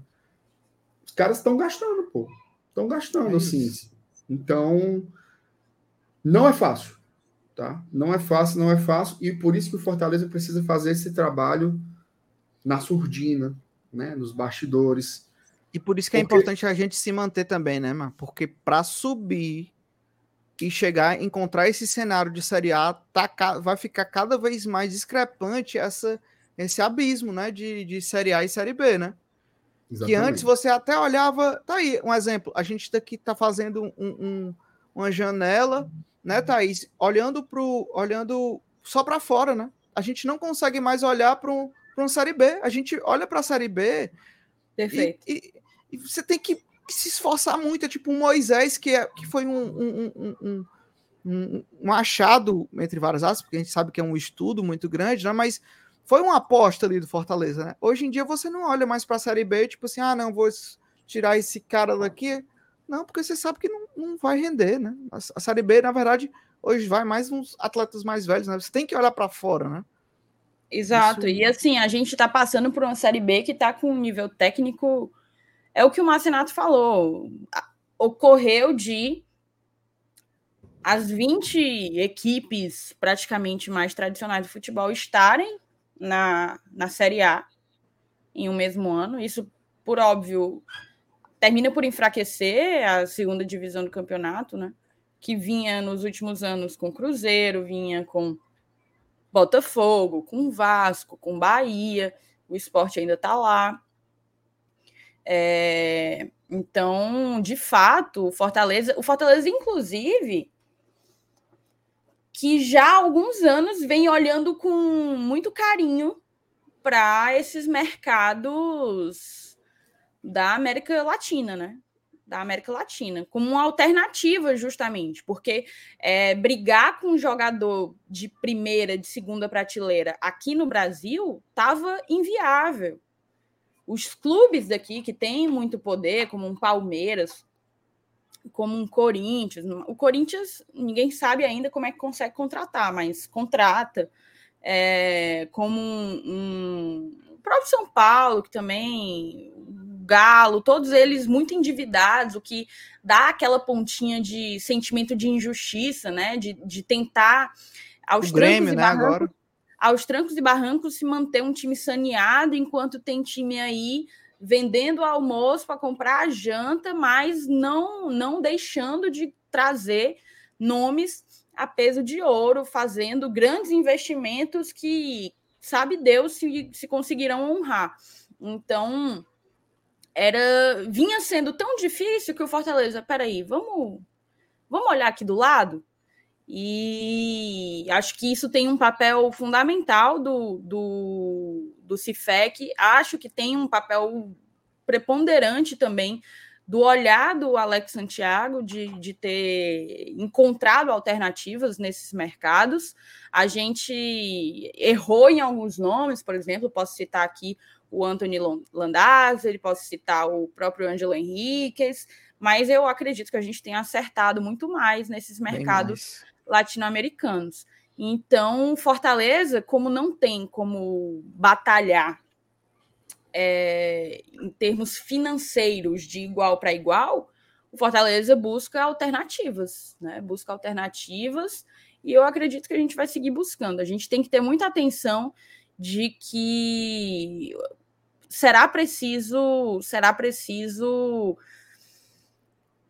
Os caras estão gastando, pô. Estão gastando, é assim. Então, não é fácil, tá? Não é fácil, não é fácil, e por isso que o Fortaleza precisa fazer esse trabalho na surdina, né? Nos bastidores. E por isso que é Porque... importante a gente se manter também, né, mano? Porque para subir e chegar, encontrar esse cenário de Série A, tá, vai ficar cada vez mais discrepante essa, esse abismo, né, de, de Série A e Série B, né? Exatamente. Que antes você até olhava, tá aí, um exemplo, a gente daqui tá fazendo um, um, uma janela, né, Thaís, olhando pro, olhando só para fora, né? A gente não consegue mais olhar para um, uma Série B, a gente olha para a Série B Perfeito. E, e, e, você tem que se esforçar muito, é tipo um Moisés, que, é, que foi um, um, um, um, achado, entre várias aspas, porque a gente sabe que é um estudo muito grande, né? Mas foi uma aposta ali do Fortaleza, né? Hoje em dia você não olha mais para a Série B, tipo assim, ah, não, vou tirar esse cara daqui. Não, porque você sabe que não, não vai render, né? A, a Série B, na verdade, hoje vai mais uns atletas mais velhos, né? Você tem que olhar para fora, né? Exato. Isso... E assim, a gente está passando por uma Série B que está com um nível técnico é o que o Marcinato falou. Ocorreu de as 20 equipes praticamente mais tradicionais do futebol estarem na, na Série A em um mesmo ano. Isso, por óbvio, termina por enfraquecer a segunda divisão do campeonato, né? Que vinha nos últimos anos com Cruzeiro, vinha com Botafogo, com Vasco, com Bahia. O esporte ainda está lá. É, então, de fato, o Fortaleza, o Fortaleza, inclusive, que já há alguns anos vem olhando com muito carinho para esses mercados da América Latina, né? Da América Latina, como uma alternativa, justamente, porque é, brigar com um jogador de primeira, de segunda prateleira aqui no Brasil estava inviável os clubes daqui que têm muito poder, como um Palmeiras, como um Corinthians. O Corinthians, ninguém sabe ainda como é que consegue contratar, mas contrata. É, como um, um, o próprio São Paulo, que também, Galo, todos eles muito endividados, o que dá aquela pontinha de sentimento de injustiça, né? De, de tentar aos o Grêmio, né, agora aos trancos e barrancos se manter um time saneado, enquanto tem time aí vendendo almoço para comprar a janta, mas não, não deixando de trazer nomes a peso de ouro, fazendo grandes investimentos que sabe Deus se, se conseguirão honrar. Então, era vinha sendo tão difícil que o Fortaleza, peraí, vamos, vamos olhar aqui do lado? E acho que isso tem um papel fundamental do, do, do CIFEC. Acho que tem um papel preponderante também do olhar do Alex Santiago, de, de ter encontrado alternativas nesses mercados. A gente errou em alguns nomes, por exemplo, posso citar aqui o Anthony Landazzi, posso citar o próprio Ângelo Henriquez, mas eu acredito que a gente tem acertado muito mais nesses mercados latino-americanos. Então, Fortaleza, como não tem como batalhar é, em termos financeiros de igual para igual, o Fortaleza busca alternativas, né? Busca alternativas e eu acredito que a gente vai seguir buscando. A gente tem que ter muita atenção de que será preciso, será preciso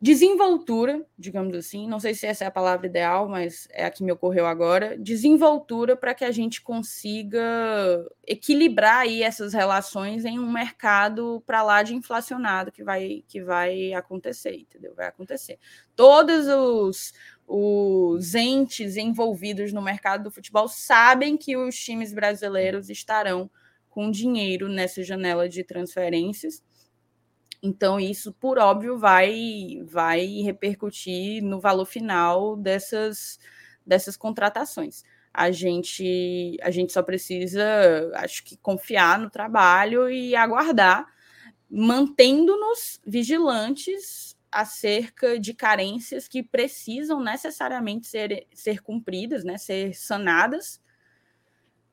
desenvoltura, digamos assim, não sei se essa é a palavra ideal, mas é a que me ocorreu agora, desenvoltura para que a gente consiga equilibrar aí essas relações em um mercado para lá de inflacionado que vai que vai acontecer, entendeu? Vai acontecer. Todos os os entes envolvidos no mercado do futebol sabem que os times brasileiros estarão com dinheiro nessa janela de transferências Então, isso, por óbvio, vai, vai repercutir no valor final dessas, dessas contratações. A gente, a gente só precisa, acho que, confiar no trabalho e aguardar, mantendo-nos vigilantes acerca de carências que precisam necessariamente ser, ser cumpridas, né, ser sanadas,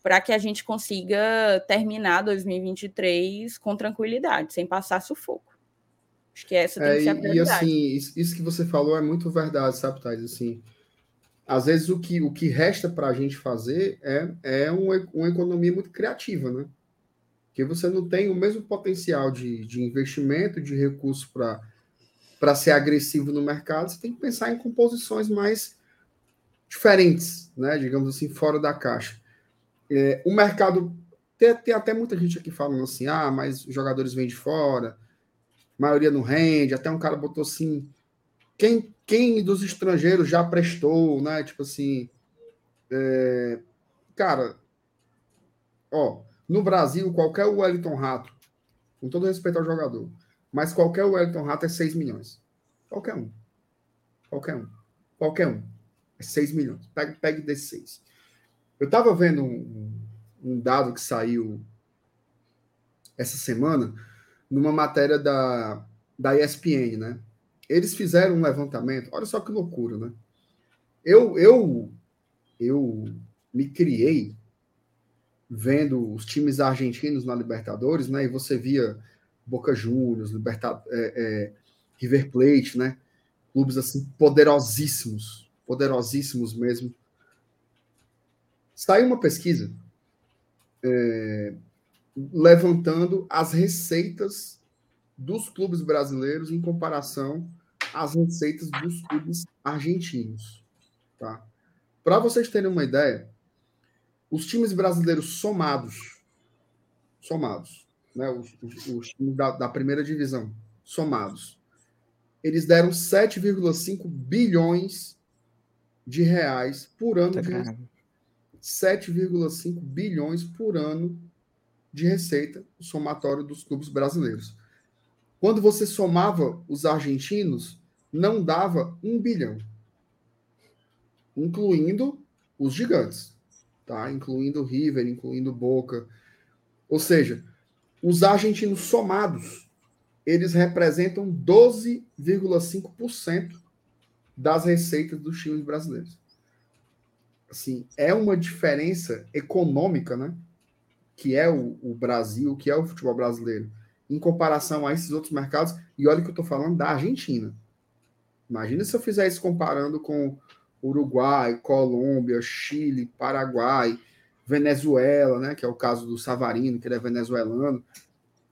para que a gente consiga terminar 2023 com tranquilidade, sem passar sufoco. Acho que essa tem é, que ser a prioridade. E assim, isso que você falou é muito verdade, sabe, Thais? Assim, às vezes o que, o que resta para a gente fazer é, é uma, uma economia muito criativa, né? Porque você não tem o mesmo potencial de, de investimento, de recurso para ser agressivo no mercado, você tem que pensar em composições mais diferentes, né? Digamos assim, fora da caixa. É, o mercado. Tem, tem, até muita gente aqui falando assim: ah, mas os jogadores vêm de fora maioria não rende, até um cara botou assim, quem, quem dos estrangeiros já prestou, né? Tipo assim, é, cara, ó, no Brasil, qualquer Wellington Rato, com todo respeito ao jogador, mas qualquer Wellington Rato é 6 milhões. Qualquer um. Qualquer um. Qualquer um. É 6 milhões. Pegue, pegue desses 6. Eu tava vendo um, um dado que saiu essa semana numa matéria da, da ESPN, né? Eles fizeram um levantamento, olha só que loucura, né? Eu, eu, eu me criei vendo os times argentinos na Libertadores, né? E você via Boca Juniors, Libertad é, é, River Plate, né? Clubes assim poderosíssimos, poderosíssimos mesmo. Saiu uma pesquisa é, levantando as receitas dos clubes brasileiros em comparação às receitas dos clubes argentinos. Tá? Para vocês terem uma ideia, os times brasileiros somados, somados, né, os, os, os times da, da, primeira divisão, somados, eles deram 7,5 bilhões de reais por ano. 7,5 bilhões por ano de receita, o somatório dos clubes brasileiros. Quando você somava os argentinos, não dava um bilhão, incluindo os gigantes, tá? Incluindo River, incluindo Boca. Ou seja, os argentinos somados, eles representam 12,5% das receitas dos times brasileiros. Assim, é uma diferença econômica, né? que é o, o, Brasil, que é o futebol brasileiro, em comparação a esses outros mercados, e olha que eu estou falando da Argentina. Imagina se eu fizer isso comparando com Uruguai, Colômbia, Chile, Paraguai, Venezuela, né, que é o caso do Savarino, que ele é venezuelano,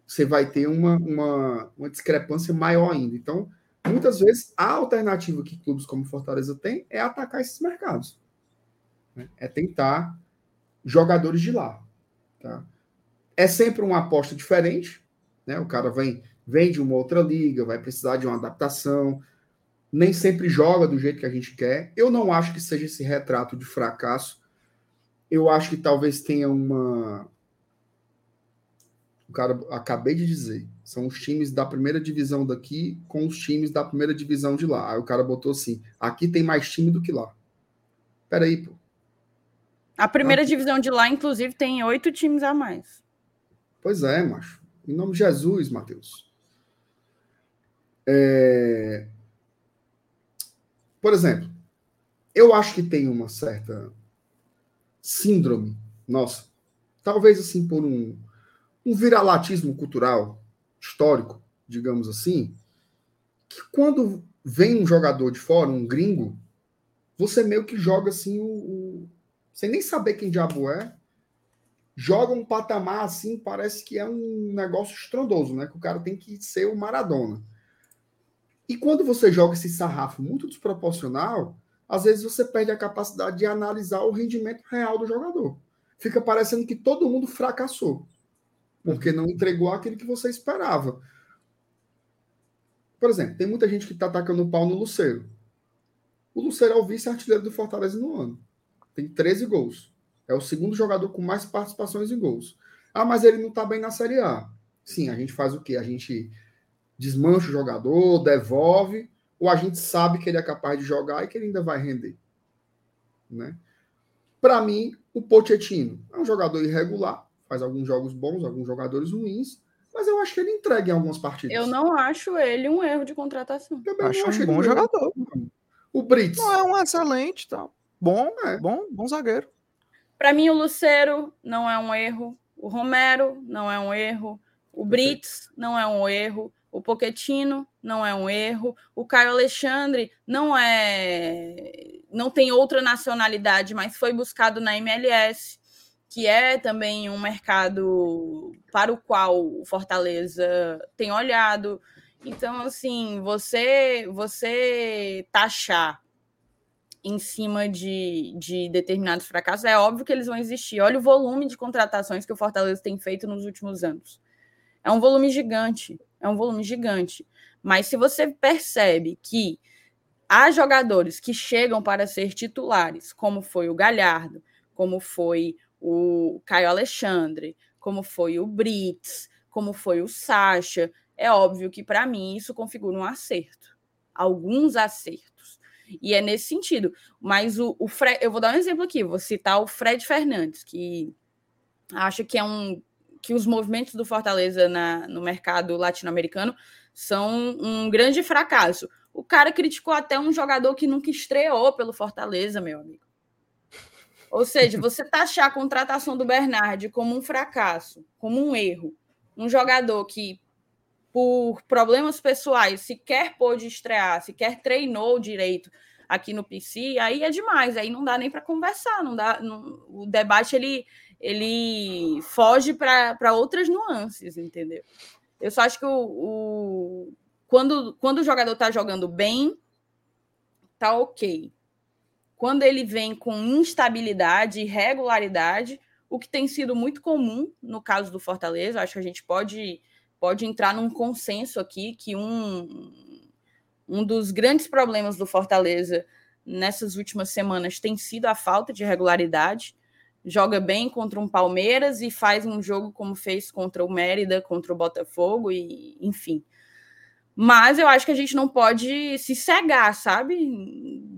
você vai ter uma, uma, uma discrepância maior ainda. Então, muitas vezes, a alternativa que clubes como Fortaleza têm é atacar esses mercados. Né? É tentar jogadores de lá. Tá? É sempre uma aposta diferente, né? O cara vem, vem de uma outra liga, vai precisar de uma adaptação, nem sempre joga do jeito que a gente quer. Eu não acho que seja esse retrato de fracasso. Eu acho que talvez tenha uma. O cara, acabei de dizer, são os times da primeira divisão daqui com os times da primeira divisão de lá. Aí o cara botou assim: aqui tem mais time do que lá. Peraí, pô. A primeira ah, divisão de lá, inclusive, tem oito times a mais. Pois é, macho. Em nome de Jesus, Matheus. É... Por exemplo, eu acho que tem uma certa síndrome, nossa, talvez assim por um, um viralatismo cultural, histórico, digamos assim, que quando vem um jogador de fora, um gringo, você meio que joga assim o, sem nem saber quem diabo é, joga um patamar assim, parece que é um negócio estrondoso, né? Que o cara tem que ser o Maradona. E quando você joga esse sarrafo muito desproporcional, às vezes você perde a capacidade de analisar o rendimento real do jogador. Fica parecendo que todo mundo fracassou, porque não entregou aquilo que você esperava. Por exemplo, tem muita gente que está atacando o pau no Luceiro. O Luceiro é o vice-artilheiro do Fortaleza no ano tem 13 gols. É o segundo jogador com mais participações em gols. Ah, mas ele não está bem na Série A. Sim, a gente faz o quê? A gente desmancha o jogador, devolve, ou a gente sabe que ele é capaz de jogar e que ele ainda vai render. Né? Para mim, o Pochettino é um jogador irregular, faz alguns jogos bons, alguns jogadores ruins, mas eu acho que ele entrega em algumas partidas. Eu não acho ele um erro de contratação. Também acho, acho um bom jogador. O Brits. Não é um excelente, tá? Bom, é. bom, bom zagueiro. Para mim, o Lucero não é um erro. O Romero não é um erro. O Brits não é um erro. O Poquetino não é um erro. O Caio Alexandre não é. não tem outra nacionalidade, mas foi buscado na MLS, que é também um mercado para o qual o Fortaleza tem olhado. Então, assim, você você taxar em cima de, de determinados fracassos, é óbvio que eles vão existir. Olha o volume de contratações que o Fortaleza tem feito nos últimos anos. É um volume gigante, é um volume gigante. Mas se você percebe que há jogadores que chegam para ser titulares, como foi o Galhardo, como foi o Caio Alexandre, como foi o Brits, como foi o Sacha, é óbvio que para mim isso configura um acerto. Alguns acertos. E é nesse sentido. Mas o, o Fred, eu vou dar um exemplo aqui, vou citar o Fred Fernandes, que acha que é um que os movimentos do Fortaleza na, no mercado latino-americano são um grande fracasso. O cara criticou até um jogador que nunca estreou pelo Fortaleza, meu amigo. Ou seja, você taxar a contratação do Bernard como um fracasso, como um erro, um jogador que por problemas pessoais, sequer pôde estrear, sequer treinou direito aqui no PC, aí é demais, aí não dá nem para conversar, não dá, não, o debate ele, ele foge para outras nuances, entendeu? Eu só acho que o, o quando, quando o jogador está jogando bem, tá ok. Quando ele vem com instabilidade, irregularidade, o que tem sido muito comum no caso do Fortaleza, acho que a gente pode pode entrar num consenso aqui que um, um dos grandes problemas do Fortaleza nessas últimas semanas tem sido a falta de regularidade. Joga bem contra um Palmeiras e faz um jogo como fez contra o Mérida, contra o Botafogo, e enfim. Mas eu acho que a gente não pode se cegar, sabe?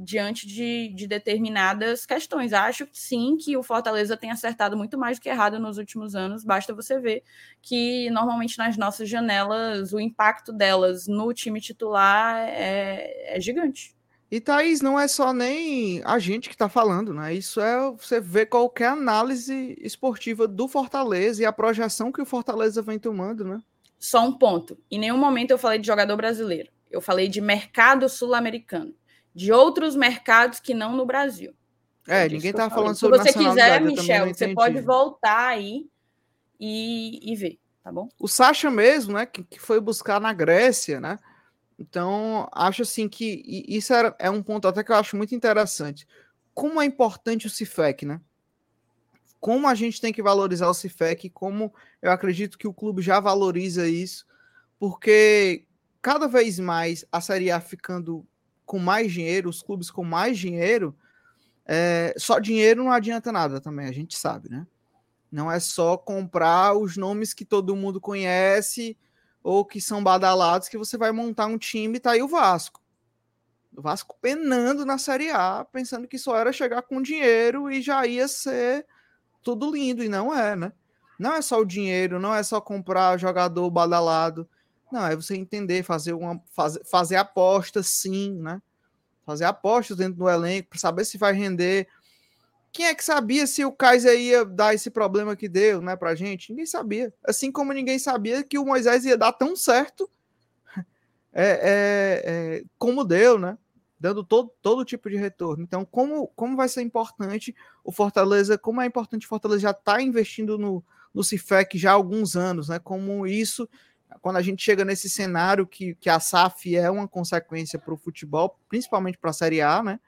Diante de, de determinadas questões. Acho sim que o Fortaleza tem acertado muito mais do que errado nos últimos anos. Basta você ver que normalmente nas nossas janelas o impacto delas no time titular é, é gigante. E Thaís, não é só nem a gente que está falando, né? Isso é você ver qualquer análise esportiva do Fortaleza e a projeção que o Fortaleza vem tomando, né? Só um ponto. Em nenhum momento eu falei de jogador brasileiro. Eu falei de mercado sul-americano, de outros mercados que não no Brasil. É, ninguém tá falando sobre Se você quiser, Michel, você pode voltar aí e, e ver, tá bom? O Sacha mesmo, né, que, que foi buscar na Grécia, né? Então, acho assim que isso é um ponto até que eu acho muito interessante. Como é importante o CIFEC, né? como a gente tem que valorizar o Cifec, como eu acredito que o clube já valoriza isso, porque cada vez mais a Série A ficando com mais dinheiro, os clubes com mais dinheiro, é, só dinheiro não adianta nada também, a gente sabe, né? Não é só comprar os nomes que todo mundo conhece ou que são badalados que você vai montar um time e tá aí o Vasco. O Vasco penando na Série A, pensando que só era chegar com dinheiro e já ia ser tudo lindo, e não é, né? Não é só o dinheiro, não é só comprar jogador badalado. Não, é você entender, fazer uma fazer, fazer apostas, sim, né? Fazer apostas dentro do elenco para saber se vai render. Quem é que sabia se o Kaiser ia dar esse problema que deu, né, pra gente? Ninguém sabia. Assim como ninguém sabia que o Moisés ia dar tão certo é, é, é, como deu, né? dando todo, todo tipo de retorno. Então, como, como vai ser importante o Fortaleza, como é importante o Fortaleza já estar tá investindo no, no Cifec já há alguns anos, né? Como isso, quando a gente chega nesse cenário que, que a SAF é uma consequência para o futebol, principalmente para a Série A, né?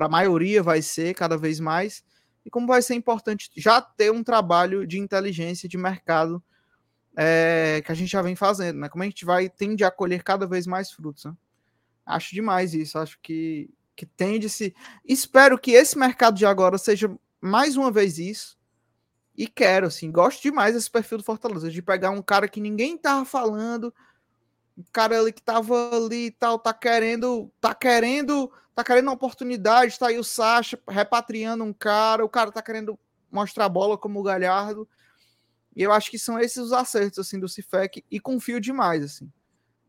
Para a maioria vai ser cada vez mais. E como vai ser importante já ter um trabalho de inteligência de mercado é, que a gente já vem fazendo, né? Como a gente vai tende a colher cada vez mais frutos, né? Acho demais isso. Acho que, que tende se. Espero que esse mercado de agora seja mais uma vez isso. E quero, assim, gosto demais desse perfil do Fortaleza, de pegar um cara que ninguém tava falando, o cara ali que tava ali e tal, tá querendo, tá querendo, tá querendo uma oportunidade, tá aí o Sacha repatriando um cara, o cara tá querendo mostrar a bola como o Galhardo. E eu acho que são esses os acertos assim do Cifec e confio demais assim.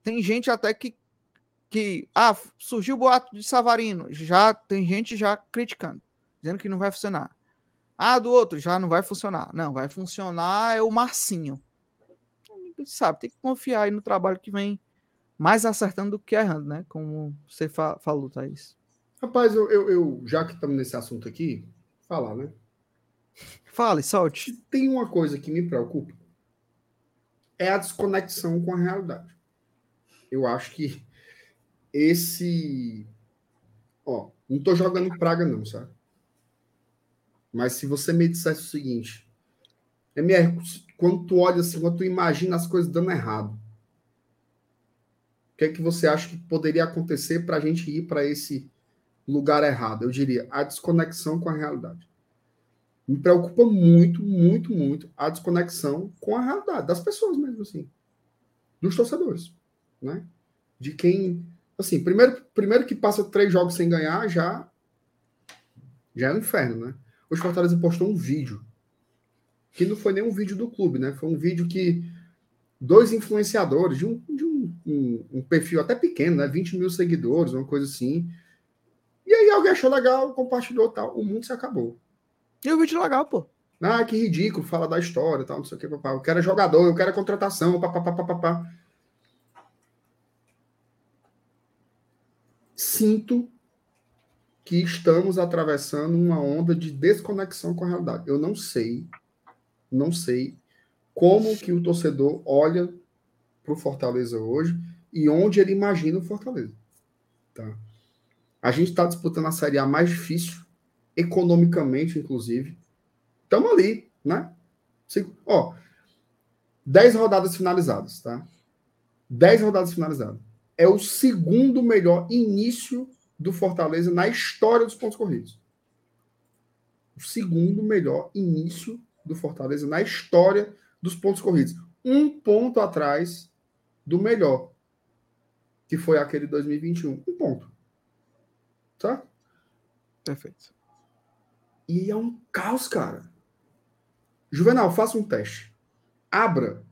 Tem gente até que que ah, surgiu o boato de Savarino, já tem gente já criticando, dizendo que não vai funcionar. Ah, do outro já não vai funcionar. Não, vai funcionar é o Marcinho. Sabe, tem que confiar aí no trabalho que vem mais acertando do que errando, né? Como você fa falou, Thaís. Rapaz, eu, eu, eu já que estamos nesse assunto aqui, falar, né? Fale, solte. Tem uma coisa que me preocupa. É a desconexão com a realidade. Eu acho que esse. Ó, não tô jogando praga, não, sabe? Mas se você me dissesse o seguinte, MR, quando tu olha assim, quando tu imagina as coisas dando errado, o que é que você acha que poderia acontecer para a gente ir para esse lugar errado? Eu diria a desconexão com a realidade. Me preocupa muito, muito, muito a desconexão com a realidade das pessoas mesmo, assim, dos torcedores, né? De quem, assim, primeiro, primeiro que passa três jogos sem ganhar já já é um inferno, né? Hoje Fortaleza postou um vídeo que não foi nem um vídeo do clube, né? Foi um vídeo que dois influenciadores de um, de um, um, um perfil até pequeno, né? 20 mil seguidores, uma coisa assim. E aí alguém achou legal, compartilhou tal. O mundo se acabou. E o vídeo legal, pô. Ah, que ridículo, fala da história, tal, não sei o que, papá. Eu quero jogador, eu quero contratação, papapá, papapá. Sinto que estamos atravessando uma onda de desconexão com a realidade. Eu não sei não sei como que o torcedor olha para o Fortaleza hoje e onde ele imagina o Fortaleza. Tá? A gente está disputando a Série A mais difícil, economicamente, inclusive. Estamos ali, né? Ó, 10 rodadas finalizadas, tá? 10 rodadas finalizadas. É o segundo melhor início do Fortaleza na história dos pontos corridos. O segundo melhor início do Fortaleza na história dos pontos corridos. Um ponto atrás do melhor, que foi aquele 2021. Um ponto. Tá? Perfeito. E é um caos, cara. Juvenal, faça um teste. Abra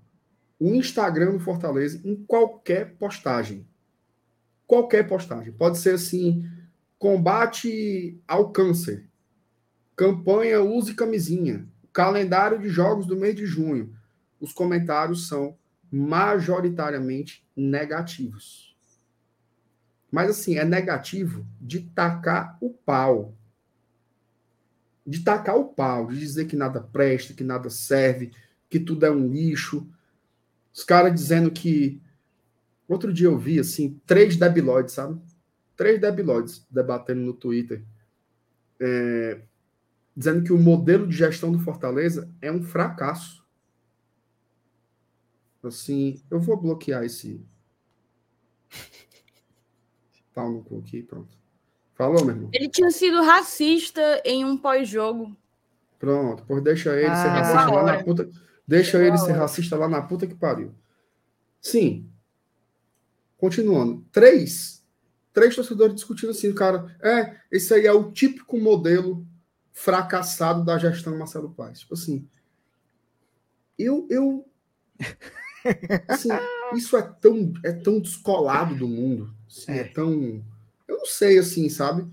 o Instagram do Fortaleza em qualquer postagem. Qualquer postagem. Pode ser assim: combate ao câncer. Campanha use camisinha calendário de jogos do mês de junho. Os comentários são majoritariamente negativos. Mas assim, é negativo de tacar o pau. De tacar o pau, de dizer que nada presta, que nada serve, que tudo é um lixo. Os caras dizendo que. Outro dia eu vi, assim, três debilóides, sabe? Três debilóides debatendo no Twitter. É, dizendo que o modelo de gestão do Fortaleza é um fracasso. Assim, eu vou bloquear esse pau no cu aqui, pronto. Falou, meu irmão. Ele tinha sido racista em um pós-jogo. Pronto, pois deixa ele ah, ser racista lá na puta. Deixa ele ser racista lá na puta que pariu. Sim. Continuando. Três. Três torcedores discutindo assim, cara. É, esse aí é o típico modelo fracassado da gestão Marcelo Paes. Tipo assim, eu, eu assim, isso é tão, é tão descolado do mundo, assim, é. tão, eu não sei, assim, sabe?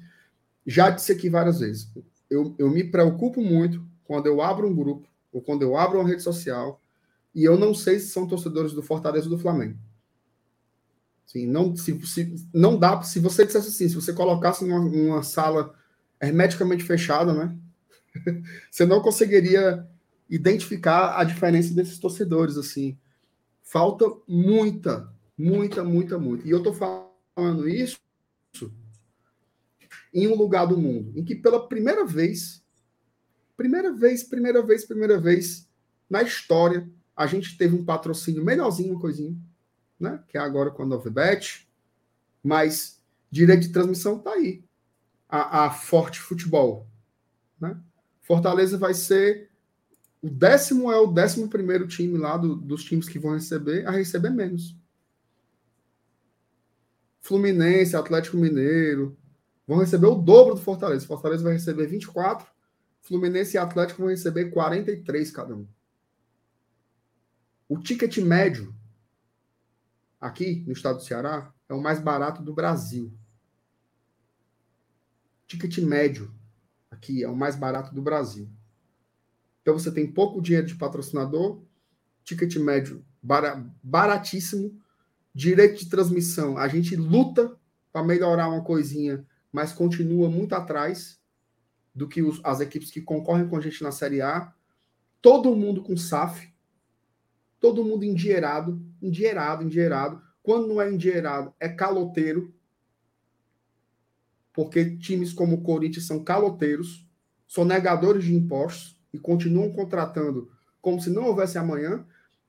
Já disse aqui várias vezes, eu, eu me preocupo muito quando eu abro um grupo ou quando eu abro uma rede social e eu não sei se são torcedores do Fortaleza ou do Flamengo. Sim, não, se, se, não dá, se você dissesse assim, se você colocasse numa, numa sala hermeticamente fechada, né? Você não conseguiria identificar a diferença desses torcedores, assim. Falta muita, muita, muita, muita. E eu tô falando isso em um lugar do mundo em que pela primeira vez, primeira vez, primeira vez, primeira vez na história, a gente teve um patrocínio melhorzinho, uma coisinha, né? Que é agora com a Novibet, mas direito de transmissão tá aí a, a Forte Futebol. Né? Fortaleza vai ser o décimo é o décimo primeiro time lá do, dos times que vão receber a receber menos. Fluminense, Atlético Mineiro vão receber o dobro do Fortaleza. Fortaleza vai receber 24, Fluminense e Atlético vão receber 43 cada um. O ticket médio aqui no estado do Ceará é o mais barato do Brasil. Ticket médio aqui é o mais barato do Brasil. Então você tem pouco dinheiro de patrocinador, ticket médio baratíssimo, direito de transmissão. A gente luta para melhorar uma coisinha, mas continua muito atrás do que os, as equipes que concorrem com a gente na Série A. Todo mundo com SAF, todo mundo endinheirado, endinheirado, endinheirado. Quando não é endinheirado, é caloteiro, porque times como o Corinthians são caloteiros, são negadores de impostos e continuam contratando como se não houvesse amanhã,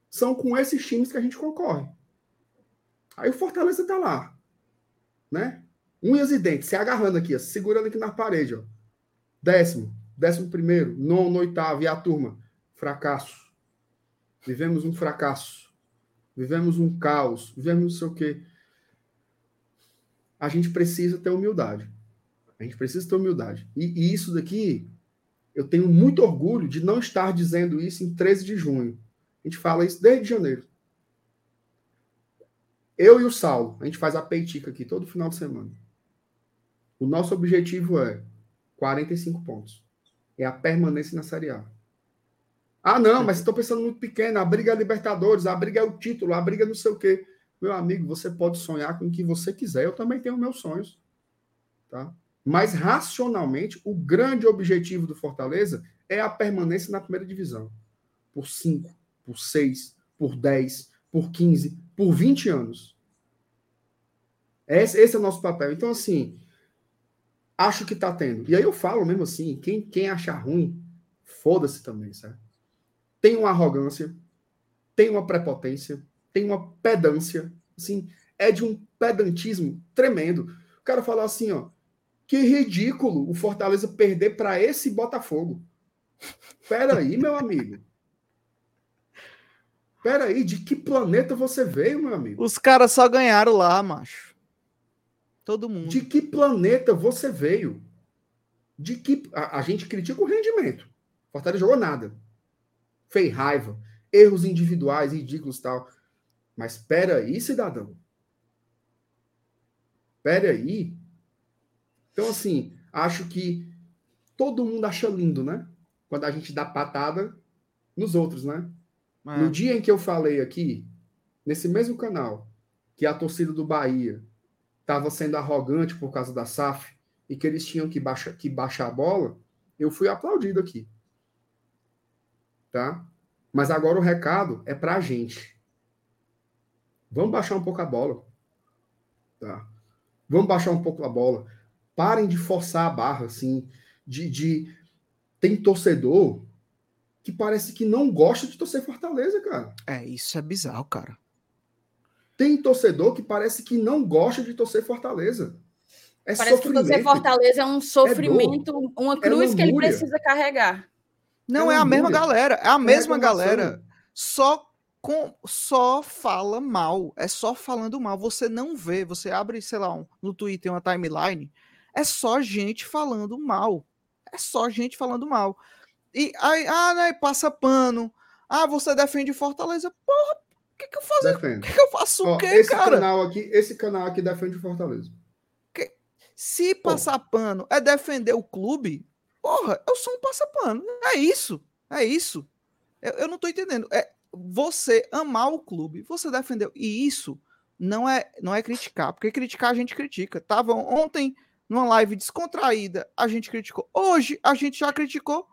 são com esses times que a gente concorre. Aí o Fortaleza tá lá, né? Unhas e dentes, se agarrando aqui, ó, segurando aqui na parede, ó. Décimo, décimo primeiro, nono, oitavo, e a turma? Fracasso. Vivemos um fracasso. Vivemos um caos. Vivemos não sei o quê. A gente precisa ter humildade. A gente precisa ter humildade. E, e isso daqui eu tenho muito orgulho de não estar dizendo isso em 13 de junho. A gente fala isso desde janeiro. Eu e o Saulo, a gente faz a peitica aqui todo final de semana. O nosso objetivo é 45 pontos. É a permanência na Série A. Ah, não, mas estou pensando muito pequeno. A briga é Libertadores, a briga é o título, a briga é não sei o quê. Meu amigo, você pode sonhar com o que você quiser. Eu também tenho meus sonhos. Tá? Mas, racionalmente, o grande objetivo do Fortaleza é a permanência na primeira divisão. Por 5, por 6, por 10, por 15, por 20 anos. Esse, esse é o nosso papel. Então, assim, acho que está tendo. E aí eu falo mesmo assim: quem, quem achar ruim, foda-se também, certo? Tem uma arrogância, tem uma prepotência, tem uma pedância. Assim, é de um pedantismo tremendo. O cara fala assim, ó. Que ridículo o Fortaleza perder para esse Botafogo. Pera aí, meu amigo. Pera aí, de que planeta você veio, meu amigo? Os caras só ganharam lá, macho. Todo mundo. De que planeta você veio? De que a, a gente critica o rendimento. Fortaleza jogou nada. Fez raiva, erros individuais ridículos tal. Mas pera aí, cidadão. Pera aí, então, assim, acho que todo mundo acha lindo, né? Quando a gente dá patada nos outros, né? É. No dia em que eu falei aqui, nesse mesmo canal, que a torcida do Bahia estava sendo arrogante por causa da SAF e que eles tinham que, baixa, que baixar a bola, eu fui aplaudido aqui. Tá? Mas agora o recado é para a gente. Vamos baixar um pouco a bola. Tá? Vamos baixar um pouco a bola. Parem de forçar a barra, assim, de, de... tem torcedor que parece que não gosta de torcer Fortaleza, cara. É, isso é bizarro, cara. Tem torcedor que parece que não gosta de torcer Fortaleza. É parece sofrimento. que torcer Fortaleza é um sofrimento, é uma cruz é que ele precisa carregar. Não, é, é a mesma galera, é a é mesma galera. Só com só fala mal, é só falando mal. Você não vê, você abre, sei lá, um, no Twitter uma timeline, é só gente falando mal. É só gente falando mal. E aí, ah, né, passa pano. Ah, você defende Fortaleza. Porra, o que, que eu faço? O que, que eu faço Ó, o quê, esse cara? Canal aqui, esse canal aqui defende Fortaleza. Que... Se passar pano é defender o clube, porra, eu sou um passapano. É isso. É isso. Eu, eu não tô entendendo. É você amar o clube, você defendeu. E isso não é não é criticar, porque criticar a gente critica. Tava ontem numa live descontraída, a gente criticou. Hoje, a gente já criticou.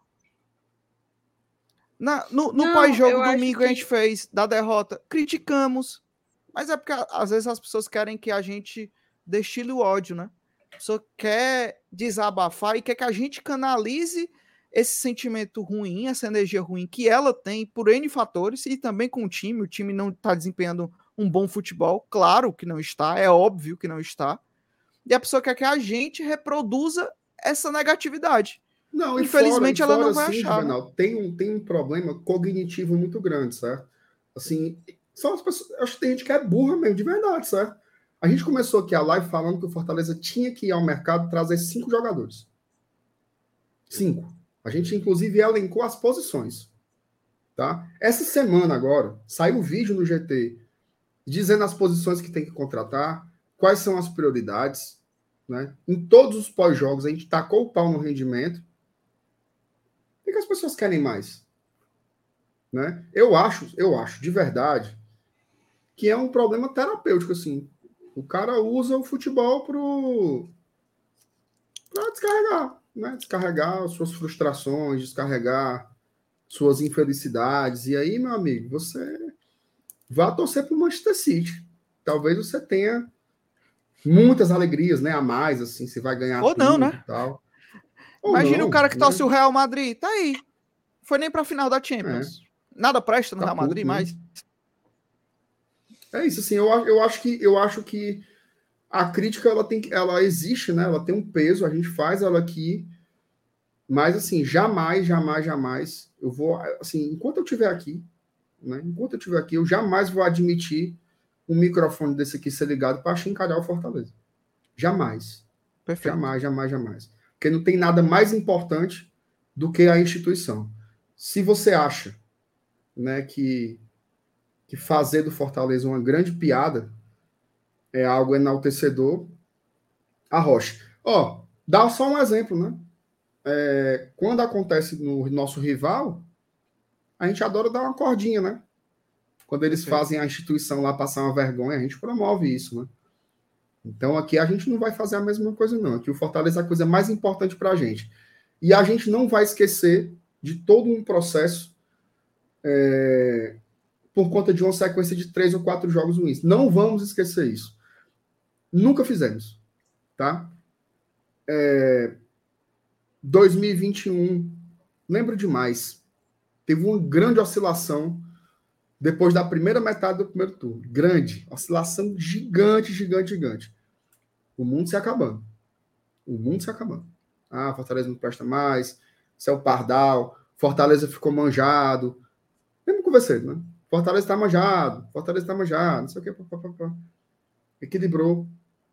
Na, no no pós-jogo domingo que... a gente fez da derrota, criticamos. Mas é porque às vezes as pessoas querem que a gente destile o ódio, né? A pessoa quer desabafar e quer que a gente canalize esse sentimento ruim, essa energia ruim que ela tem por N fatores e também com o time. O time não está desempenhando um bom futebol, claro que não está, é óbvio que não está e a pessoa quer que a gente reproduza essa negatividade. Não, Infelizmente fora, ela fora, não vai assim, achar. Juvenal, tem, um, tem um problema cognitivo muito grande, certo? Assim, são as pessoas, acho que tem gente que é burra mesmo, de verdade, certo? A gente começou aqui a live falando que o Fortaleza tinha que ir ao mercado trazer cinco jogadores. Cinco. A gente, inclusive, elencou as posições. Tá? Essa semana agora, saiu um vídeo no GT dizendo as posições que tem que contratar, quais são as prioridades. Né? Em todos os pós-jogos, a gente tacou o pau no rendimento. O que as pessoas querem mais? Né? Eu acho, eu acho, de verdade, que é um problema terapêutico, assim. O cara usa o futebol para descarregar, né? Descarregar suas frustrações, descarregar suas infelicidades. E aí, meu amigo, você vá torcer para o Manchester City. Talvez você tenha muitas alegrias, né? A mais, assim, você vai ganhar. Ou não, né? Tal. Imagina não, o cara que né? torce o Real Madrid. Tá aí. Foi nem para a final da Champions. É. Nada presta no tá Real Madrid, mas. Né? É isso, assim, eu, eu acho que eu acho que a crítica ela tem ela existe, né? Ela tem um peso, a gente faz ela aqui, mas assim, jamais, jamais, jamais eu vou, assim, enquanto eu estiver aqui, né? Enquanto eu estiver aqui, eu jamais vou admitir um microfone desse aqui ser ligado para chincalhar o Fortaleza. Jamais. Perfeito. Jamais, jamais, jamais. Porque não tem nada mais importante do que a instituição. Se você acha, né, que que fazer do Fortaleza uma grande piada é algo enaltecedor, a Rocha. Ó, dá só um exemplo, né? É, quando acontece no nosso rival, a gente adora dar uma cordinha, né? Quando eles fazem a instituição lá passar uma vergonha, a gente promove isso, né? Então aqui a gente não vai fazer a mesma coisa, não. Aqui o Fortaleza é a coisa mais importante para a gente. E a gente não vai esquecer de todo um processo é, por conta de uma sequência de três ou quatro jogos ruins. Não vamos esquecer isso. Nunca fizemos, tá? É, 2021, lembro demais. Teve uma grande oscilação depois da primeira metade do primeiro turno. Grande, oscilação gigante, gigante, gigante. O mundo se acabando. O mundo se acabando. Ah, Fortaleza não presta mais. Céu Pardal. Fortaleza ficou manjado. Lembra conversando, né? Fortaleza está manjado, Fortaleza está manjado, não sei o que. Pá, pá, pá. Equilibrou,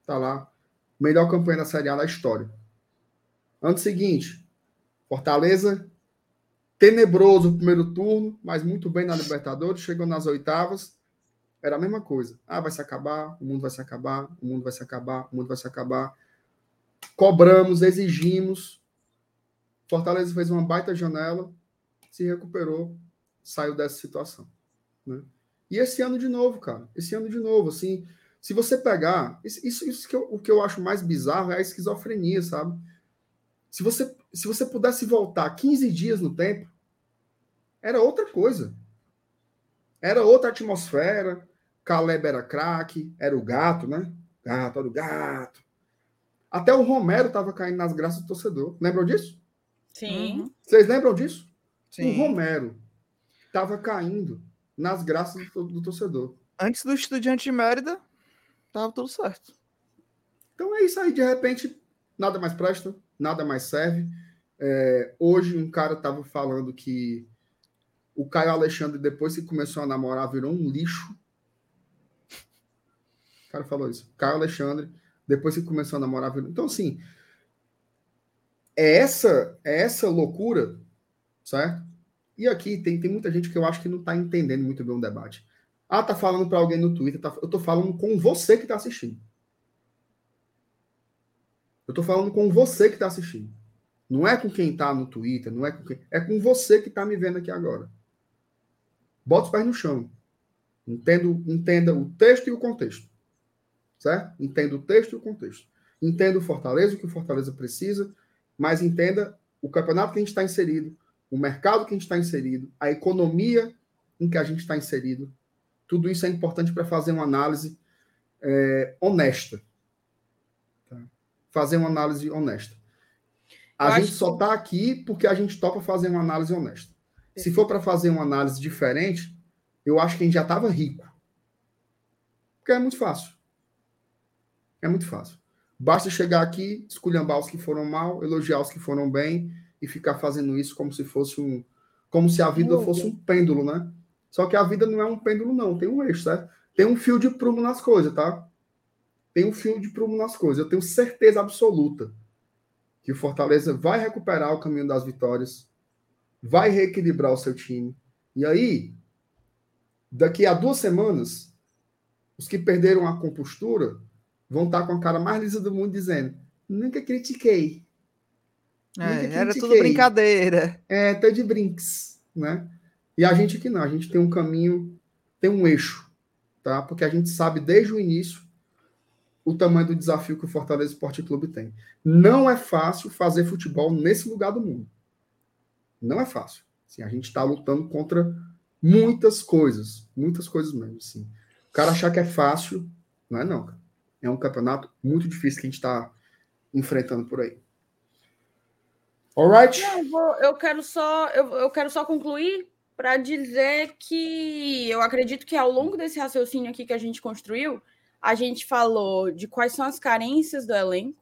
tá lá. Melhor campanha da Série A da história. Ano seguinte, Fortaleza, tenebroso o primeiro turno, mas muito bem na Libertadores, chegou nas oitavas, era a mesma coisa. Ah, vai se acabar, o mundo vai se acabar, o mundo vai se acabar, o mundo vai se acabar. Cobramos, exigimos. Fortaleza fez uma baita janela, se recuperou, saiu dessa situação. Né? E esse ano de novo, cara. Esse ano de novo, assim. Se você pegar. Isso, isso que eu, o que eu acho mais bizarro é a esquizofrenia, sabe? Se você, se você pudesse voltar 15 dias no tempo, era outra coisa. Era outra atmosfera. Caleb era craque, era o gato, né? Gato, era o gato. Até o Romero estava caindo nas graças do torcedor. Lembram disso? Sim. Uhum. Vocês lembram disso? Sim. O Romero estava caindo nas graças do, do torcedor. Antes do Estudiante de Mérida, tava tudo certo. Então é isso aí, de repente, nada mais presta, nada mais serve. É, hoje um cara tava falando que o Caio Alexandre, depois que começou a namorar, virou um lixo. O cara falou isso. Caio Alexandre, depois que começou a namorar, virou... Então, assim, é essa, é essa loucura, certo? E aqui tem, tem muita gente que eu acho que não está entendendo muito bem o debate. Ah, tá falando para alguém no Twitter, tá, eu tô falando com você que está assistindo. Eu tô falando com você que está assistindo. Não é com quem está no Twitter, não é com quem, é com você que está me vendo aqui agora. Bota os pés no chão. Entendo, entenda o texto e o contexto. Certo? Entenda o texto e o contexto. Entenda o Fortaleza, o que o Fortaleza precisa, mas entenda o campeonato que a gente está inserido, o mercado que a gente está inserido, a economia em que a gente está inserido. Tudo isso é importante para fazer uma análise é, honesta. Fazer uma análise honesta. A Eu gente só está que... aqui porque a gente topa fazer uma análise honesta. Se for para fazer uma análise diferente, eu acho que a gente já estava rico. Porque é muito fácil. É muito fácil. Basta chegar aqui, esculhambar os que foram mal, elogiar os que foram bem e ficar fazendo isso como se fosse um. Como se a vida fosse um pêndulo, né? Só que a vida não é um pêndulo, não. Tem um eixo, certo? Tem um fio de prumo nas coisas, tá? Tem um fio de prumo nas coisas. Eu tenho certeza absoluta que o Fortaleza vai recuperar o caminho das vitórias, vai reequilibrar o seu time. E aí, daqui a duas semanas, os que perderam a compostura vão estar com a cara mais lisa do mundo dizendo: nunca critiquei. É, nunca critiquei. Era tudo brincadeira. É, tá de brinks, né? E a gente aqui não, a gente tem um caminho, tem um eixo, tá? Porque a gente sabe desde o início o tamanho do desafio que o Fortaleza Esporte Clube tem. Não é fácil fazer futebol nesse lugar do mundo. Não é fácil. Assim, a gente está lutando contra muitas coisas, muitas coisas mesmo. Assim. O cara achar que é fácil, não é não. É um campeonato muito difícil que a gente está enfrentando por aí. Alright? Eu, eu quero só eu, eu quero só concluir para dizer que eu acredito que ao longo desse raciocínio aqui que a gente construiu, a gente falou de quais são as carências do elenco.